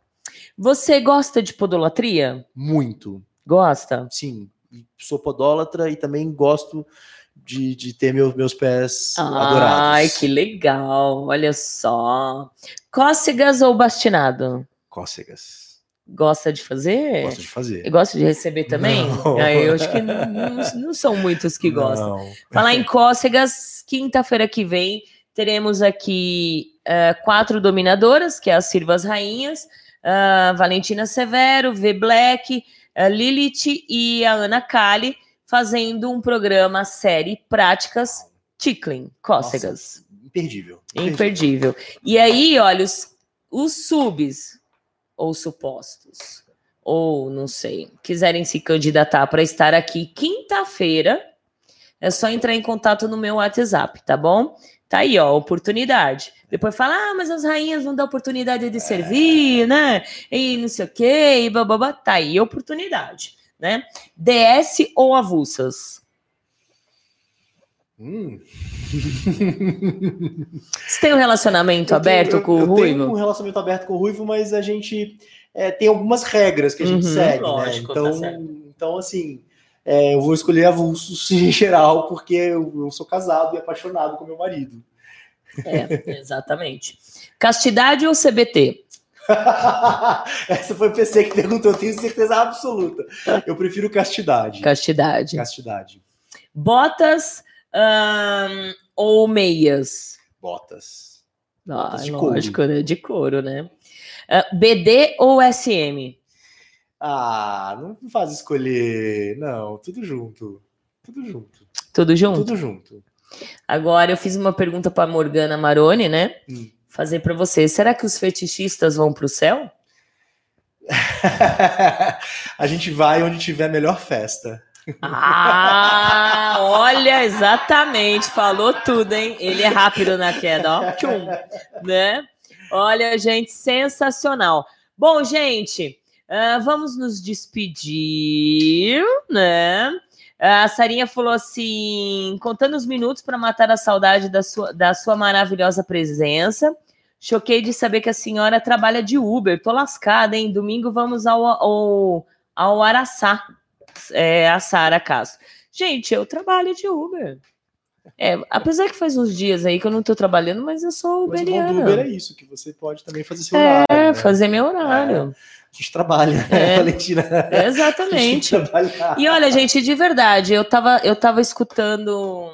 Você gosta de podolatria? Muito. Gosta? Sim sou podólatra e também gosto de, de ter meu, meus pés Ai, adorados. Ai, que legal, olha só. Cócegas ou bastinado? Cócegas. Gosta de fazer? Gosto de fazer. E gosta de receber também? Não. eu acho que não, não, são muitos que gostam. Não. Falar em cócegas, quinta-feira que vem teremos aqui uh, quatro dominadoras, que é as Sirvas Rainhas, uh, Valentina Severo, V Black, a Lilith e a Ana Kali fazendo um programa série Práticas Tickling, Cócegas. Nossa, imperdível, imperdível. Imperdível. E aí, olha, os, os subs, ou supostos, ou não sei, quiserem se candidatar para estar aqui quinta-feira, é só entrar em contato no meu WhatsApp, tá bom? Tá aí, ó, oportunidade. Depois fala, ah, mas as rainhas não dão oportunidade de servir, né? E não sei o quê, e bababá. Tá aí, oportunidade, né? DS ou avulsas? Hum. *laughs* Você tem um relacionamento Eu aberto tenho- com eu, o eu Ruivo? tenho um relacionamento aberto com o Ruivo, mas a gente é, tem algumas regras que a gente Uhum, segue, lógico, né? tá Então, certo. então assim, é, eu vou escolher avulsos *laughs* em geral, porque eu, eu sou casado e apaixonado com meu marido. É, exatamente. Castidade ou CBT? *laughs* Essa foi o PC que perguntou, eu tenho certeza absoluta. Eu prefiro castidade. Castidade. Castidade. Botas ou meias? Botas. Ah, Botas de lógico, né? De couro, né? Ah, BD ou SM? Ah, não faz escolher. Não, tudo junto. Tudo junto. Tudo junto? Tudo junto. Agora eu fiz uma pergunta para Morgana Maroni, né? Hum. Fazer para você. Será que os fetichistas vão para o céu? *laughs* a gente vai onde tiver melhor festa. Ah, olha, exatamente, falou tudo, hein? Ele é rápido na queda, ó. Tchum, né? Olha, gente, sensacional. Bom, gente, ah, vamos nos despedir, né? A Sarinha falou assim: contando os minutos para matar a saudade da sua, da sua maravilhosa presença. Choquei de saber que a senhora trabalha de Uber. Tô lascada, hein? Domingo vamos ao, ao, ao Araçá. É, a Sara Castro. Gente, eu trabalho de Uber. É, apesar que faz uns dias aí que eu não tô trabalhando, mas eu sou Mas o bom do Uber uberiana. é isso, que você pode também fazer seu horário. É, né? fazer meu horário. A gente trabalha, É. né, Valentina? Exatamente. E olha, gente, de verdade, eu tava, eu tava escutando.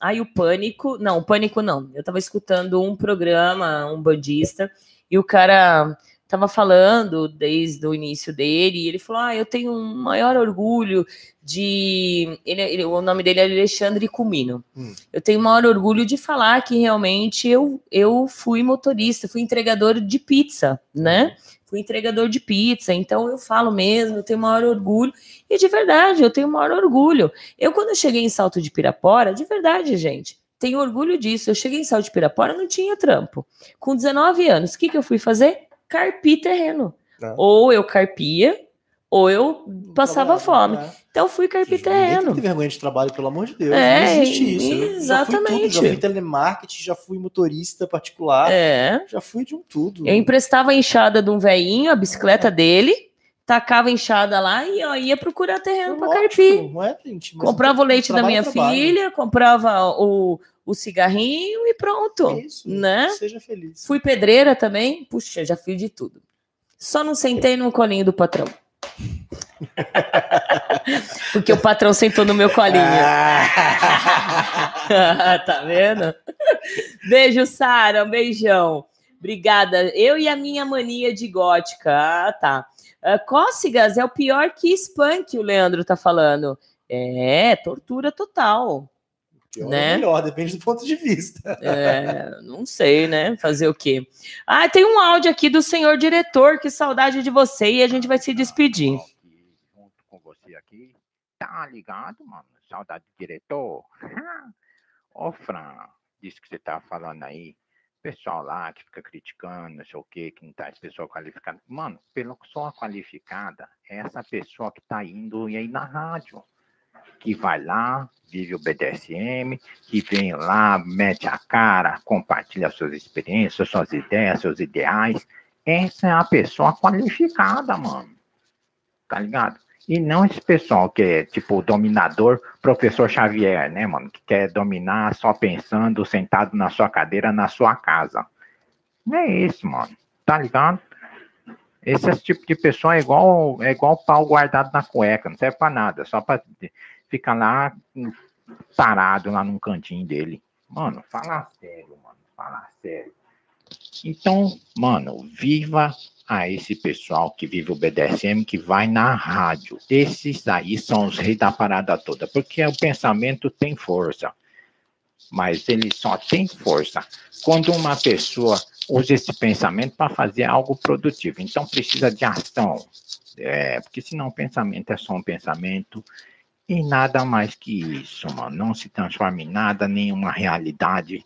Ai, o Pânico. Não, o Pânico não. Eu tava escutando um programa, um bandista, e o cara tava falando desde o início dele, e ele falou: Ah, eu tenho um maior orgulho de. Ele, ele- o nome dele é Alexandre Cumino. Hum. Eu tenho o maior orgulho de falar que realmente eu, eu fui motorista, fui entregador de pizza, né? Fui entregador de pizza, então eu falo mesmo, eu tenho o maior orgulho. E de verdade, eu tenho o maior orgulho. Eu, quando eu cheguei em Salto de Pirapora, de verdade, gente, tenho orgulho disso. Eu cheguei em Salto de Pirapora, não tinha trampo. Com 19 anos, o que, que eu fui fazer? Carpir terreno. Tá. Ou eu carpia, ou eu passava fome. né? Então, fui carpir Ninguém tem vergonha de trabalho, pelo amor de Deus. É, não existe isso. Eu Já fui, exatamente. tudo, já fui telemarketing, já fui motorista particular, É. já fui de um tudo. Eu emprestava a enxada de um velhinho, a bicicleta dele, tacava a enxada lá e ó, ia procurar terreno para carpir. Não é, gente? Comprava o leite da trabalho é minha trabalho. filha, comprava o, o cigarrinho e pronto. É isso, né? Seja feliz. Fui pedreira também, puxa, já fiz de tudo. Só não sentei no colinho do patrão. *laughs* Porque o patrão sentou no meu colinho. Ah. *laughs* tá vendo? Beijo, Sara. Um beijão. Obrigada. Eu e a minha mania de gótica. Ah, tá. Ah, cócegas é o pior que spunk, o Leandro tá falando. É, tortura total. Pior Né? ou melhor, depende do ponto de vista. É, não sei, né? Fazer o quê? Ah, tem um áudio aqui do senhor diretor. Que saudade de você. E a gente vai se despedir. junto com você aqui. Tá ligado, mano? Saudade do diretor. *laughs* Ô, Fran, disso que você tá falando aí. Pessoal lá que fica criticando, não sei o quê, que não tá essa pessoa qualificada. Mano, pessoa qualificada é essa pessoa que tá indo e aí na rádio. Que vai lá, vive o BDSM, que vem lá, mete a cara, compartilha suas experiências, suas ideias, seus ideais. Essa é a pessoa qualificada, mano tá ligado? E não esse pessoal que é tipo dominador, professor Xavier, né, mano? Que quer dominar só pensando, sentado na sua cadeira, na sua casa. Não é isso, mano. Tá ligado? Esse, tipo de pessoa é igual, é igual pau guardado na cueca, não serve pra nada, só pra ficar lá hum, parado lá num cantinho dele. Mano, fala sério, mano. Fala sério. Então, mano, viva a esse pessoal que vive o BDSM, que vai na rádio. Esses aí são os reis da parada toda, porque o pensamento tem força, mas ele só tem força quando uma pessoa usa esse pensamento para fazer algo produtivo. Então precisa de ação, é, porque senão o pensamento é só um pensamento e nada mais que isso, mano. Não se transforma em nada, nenhuma realidade.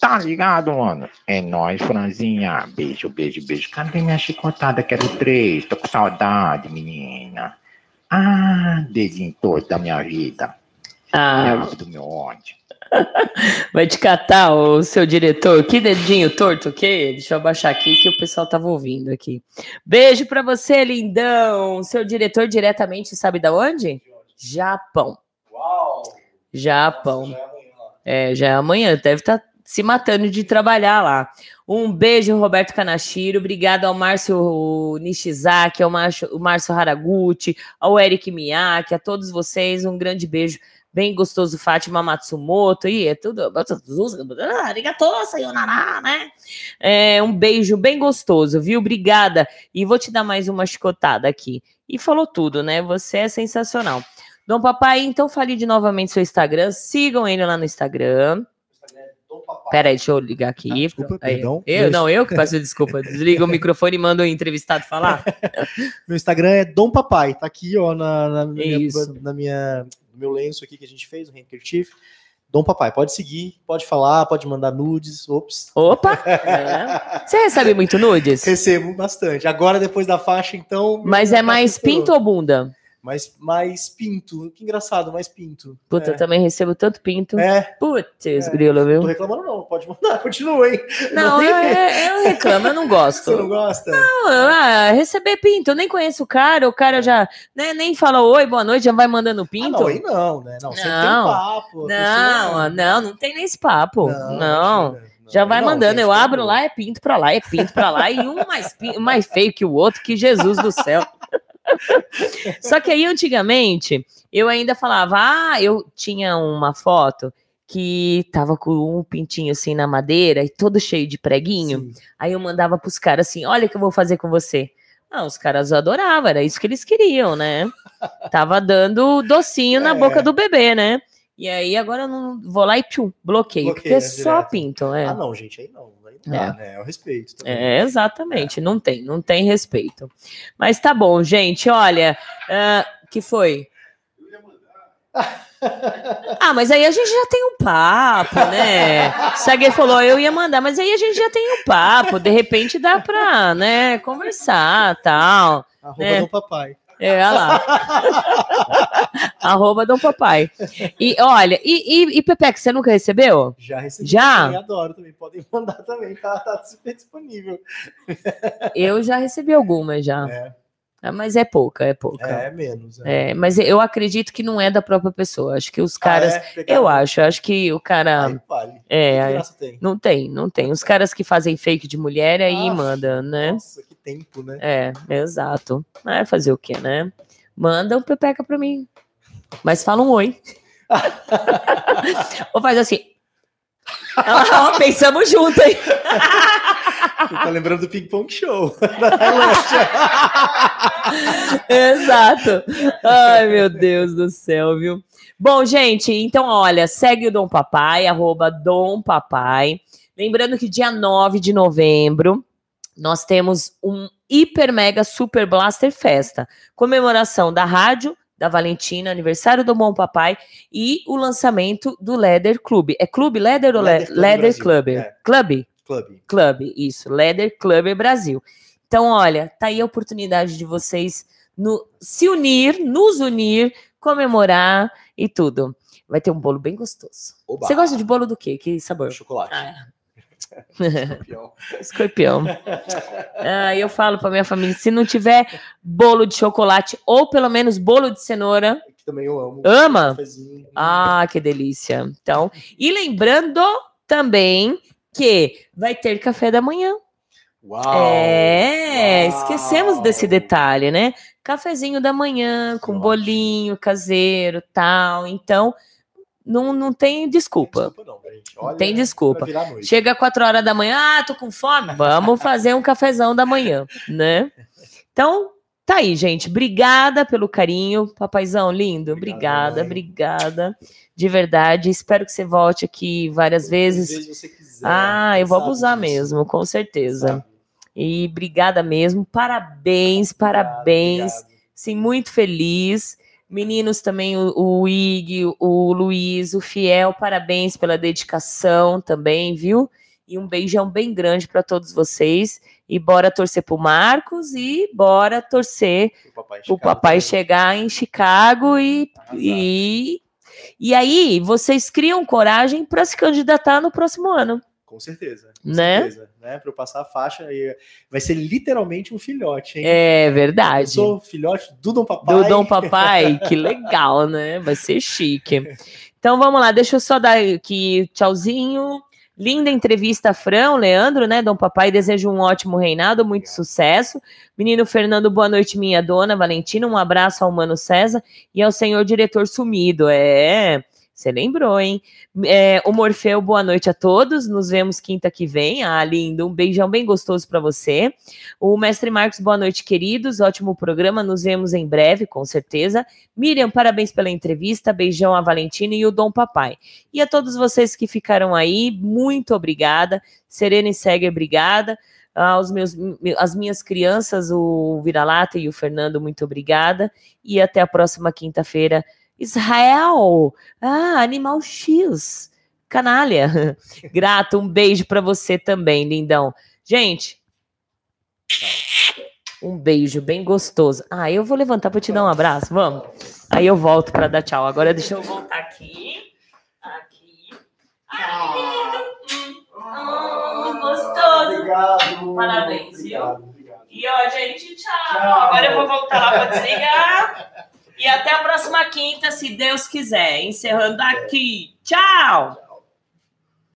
Tá ligado, mano? É nóis, Franzinha. Beijo, beijo, beijo. Cadê minha chicotada? Quero três. Tô com saudade, menina. Ah, dedinho todo da minha vida. Ah, do meu ódio. *laughs* vai te catar o seu diretor. Que dedinho torto, o quê? Deixa eu abaixar aqui que o pessoal tava ouvindo aqui. Beijo pra você, lindão. Seu diretor diretamente, sabe da onde? Japão. Uau! Japão. É lá. É, já é amanhã, deve estar se matando de trabalhar lá. Um beijo, Roberto Kanashiro. Obrigado ao Márcio Nishizaki, ao Márcio, Haraguchi, ao Eric Miyake, a todos vocês. Um grande beijo. Bem gostoso, Fátima Matsumoto. E é tudo. Né? É, um beijo bem gostoso, viu? Obrigada. E vou te dar mais uma chicotada aqui. E falou tudo, né? Você é sensacional. Dom Papai, então fale de novamente seu Instagram. Sigam ele lá no Instagram. Dom Papai. Pera aí, deixa eu ligar aqui. Ah, desculpa, Aí, perdão. Eu, não, eu que peço *laughs* desculpa. Desliga o microfone e manda o entrevistado falar. *laughs* Meu Instagram é Dom Papai, tá aqui, ó, na, na minha, Isso. na minha- no meu lenço aqui que a gente fez, o handkerchief. Dom Papai, pode seguir, pode falar, pode mandar nudes, ops. Opa! *laughs* É. Você recebe muito nudes? Recebo bastante. Agora, depois da faixa, então. Mas minha é mais pinto ou bunda? Mais, mais pinto. Que engraçado, mais pinto. Puta, é. eu também recebo tanto pinto. É, Putz, É. grilo, não viu? tô reclamando, não. Pode mandar, *laughs* continua, hein? Não, eu, eu, eu reclamo, eu não gosto. Você não gosta? Não, ah, receber pinto, eu nem conheço o cara, o cara já né, nem fala oi, boa noite, já vai mandando Ah, pinto. não, aí não, né? Não, sempre tem Não. papo. a Não, pessoa- não, não tem nem esse papo. Não. imagina. Já Não, vai não, mandando, gente, eu pelo abro lá, é pinto pra lá, é pinto pra lá, e um mais, mais feio que o outro, que Jesus do céu. *laughs* Só que aí, antigamente, eu ainda falava, ah, eu tinha uma foto que tava com um pintinho assim na madeira e todo cheio de preguinho. Sim. Aí eu mandava pros caras assim: olha o que eu vou fazer com você. Ah, os caras adoravam, era isso que eles queriam, né? Tava dando docinho na É. boca do bebê, né? E aí agora eu não vou lá e pium, bloqueio, porque é Bloqueia só direto. pinto, é. Ah, não, gente, aí não. Não dá, né? É o respeito. também. É, exatamente, não tem, não tem respeito. Mas tá bom, gente, olha, ah, que foi? *laughs* Ah, mas aí a gente já tem um papo, né? Sague falou, eu ia mandar, mas aí a gente já tem um papo, de repente dá pra, né, conversar, tal. Arroba É. do papai. É, olha lá. *laughs* Arroba Dom Papai. E olha, e, e, e Pepeca, você nunca recebeu? Já recebi. Já? também, adoro também. Podem mandar também, tá, tá super disponível. *laughs* Eu já recebi algumas já. É, Ah, Mas é pouca, é pouca. é menos. É. É, mas eu acredito que não é da própria pessoa. Acho que os caras. Ah, é? Eu acho, acho que o cara. Aí, vale. É, aí- tem? Não tem, não tem. Os caras que fazem fake de mulher aí Ah, manda, né? Nossa, que tempo, né? É, exato. É fazer o quê, né? Manda um pepeca pra mim. Mas fala um oi. *laughs* Ou faz assim. Ah, pensamos junto, hein? Você tá lembrando do Ping Pong Show. *laughs* da Tailândia. Exato. Ai, meu Deus do céu, viu? Bom, gente, então olha, segue o Dom Papai, arroba Dom Papai. Lembrando que dia 9 de novembro nós temos um Hiper Mega Super Blaster Festa. Comemoração da rádio, da Valentina, aniversário do Bom Papai e o lançamento do Leather Club. É Clube Leather ou Leather Le- Club Leather Club? é. Club? Club. Club, isso, Leather Club Brasil. Então, olha, tá aí a oportunidade de vocês no- se unir, nos unir, comemorar e tudo. Vai ter um bolo bem gostoso. Oba. Você gosta de bolo do quê? Que sabor? Chocolate. Ah, Campeão. *laughs* escorpião. *laughs* Ah, eu falo pra minha família, se não tiver bolo de chocolate ou pelo menos bolo de cenoura, Que também eu amo. Ama? Cafezinho. Ah, que delícia. Então, e lembrando também que vai ter café da manhã. Uau. É, Uau. esquecemos desse detalhe, né? Cafezinho da manhã, com bolinho caseiro, tal. Então, não, não tem desculpa. Desculpa não. Olha, Tem desculpa. Chega 4 horas da manhã, ah, tô com fome. Vamos fazer um cafezão da manhã, né? Então, tá aí, gente. Obrigada pelo carinho. Papaizão lindo, Obrigado, obrigada, obrigada. De verdade. Espero que você volte aqui várias vezes. vezes você quiser. Ah, eu vou abusar disso. mesmo, com certeza. Sabe. E obrigada mesmo. Parabéns, parabéns. Obrigado, obrigado. Sim, muito feliz. Meninos também, o, o Ig, o Luiz, o Fiel, parabéns pela dedicação também, viu? E um beijão bem grande para todos vocês. E bora torcer pro Marcos e bora torcer O papai, o papai chegar em Chicago e, e, e aí vocês criam coragem para se candidatar no próximo ano. Com certeza. Com Né? certeza. Né? Para eu passar a faixa, e vai ser literalmente um filhote, hein? É Eu verdade. sou filhote do Dom Papai. Do Dom Papai, que legal, né? Vai ser chique. Então vamos lá, deixa eu só dar aqui tchauzinho. Linda entrevista, Fran, Leandro, né? Dom Papai, desejo um ótimo reinado, muito sucesso. Menino Fernando, boa noite, minha dona Valentina. Um abraço ao Mano César e ao senhor diretor sumido. É, você lembrou, hein? É, o Morfeu, boa noite a todos. Nos vemos quinta que vem. Ah, lindo. Um beijão bem gostoso para você. O mestre Marcos, boa noite, queridos. Ótimo programa. Nos vemos em breve, com certeza. Miriam, parabéns pela entrevista. Beijão a Valentina e o Dom Papai. E a todos vocês que ficaram aí, muito obrigada. Serena e Seger, obrigada. Aos meus, as minhas crianças, o Vira-Lata e o Fernando, muito obrigada. E até a próxima quinta-feira. Israel! Ah, Animal X! Canalha! *laughs* Grato, um beijo para você também, lindão. Gente, um beijo bem gostoso. Ah, eu vou levantar para te dar um abraço, vamos? Aí eu volto para dar tchau. Agora deixa eu voltar aqui. Aqui. Ai, lindo. Hum, gostoso. Obrigado. Parabéns, Obrigado, obrigado. E ó, gente, tchau. Tchau. Agora eu vou voltar lá para desligar. E até a próxima quinta, se Deus quiser. Encerrando aqui. Tchau!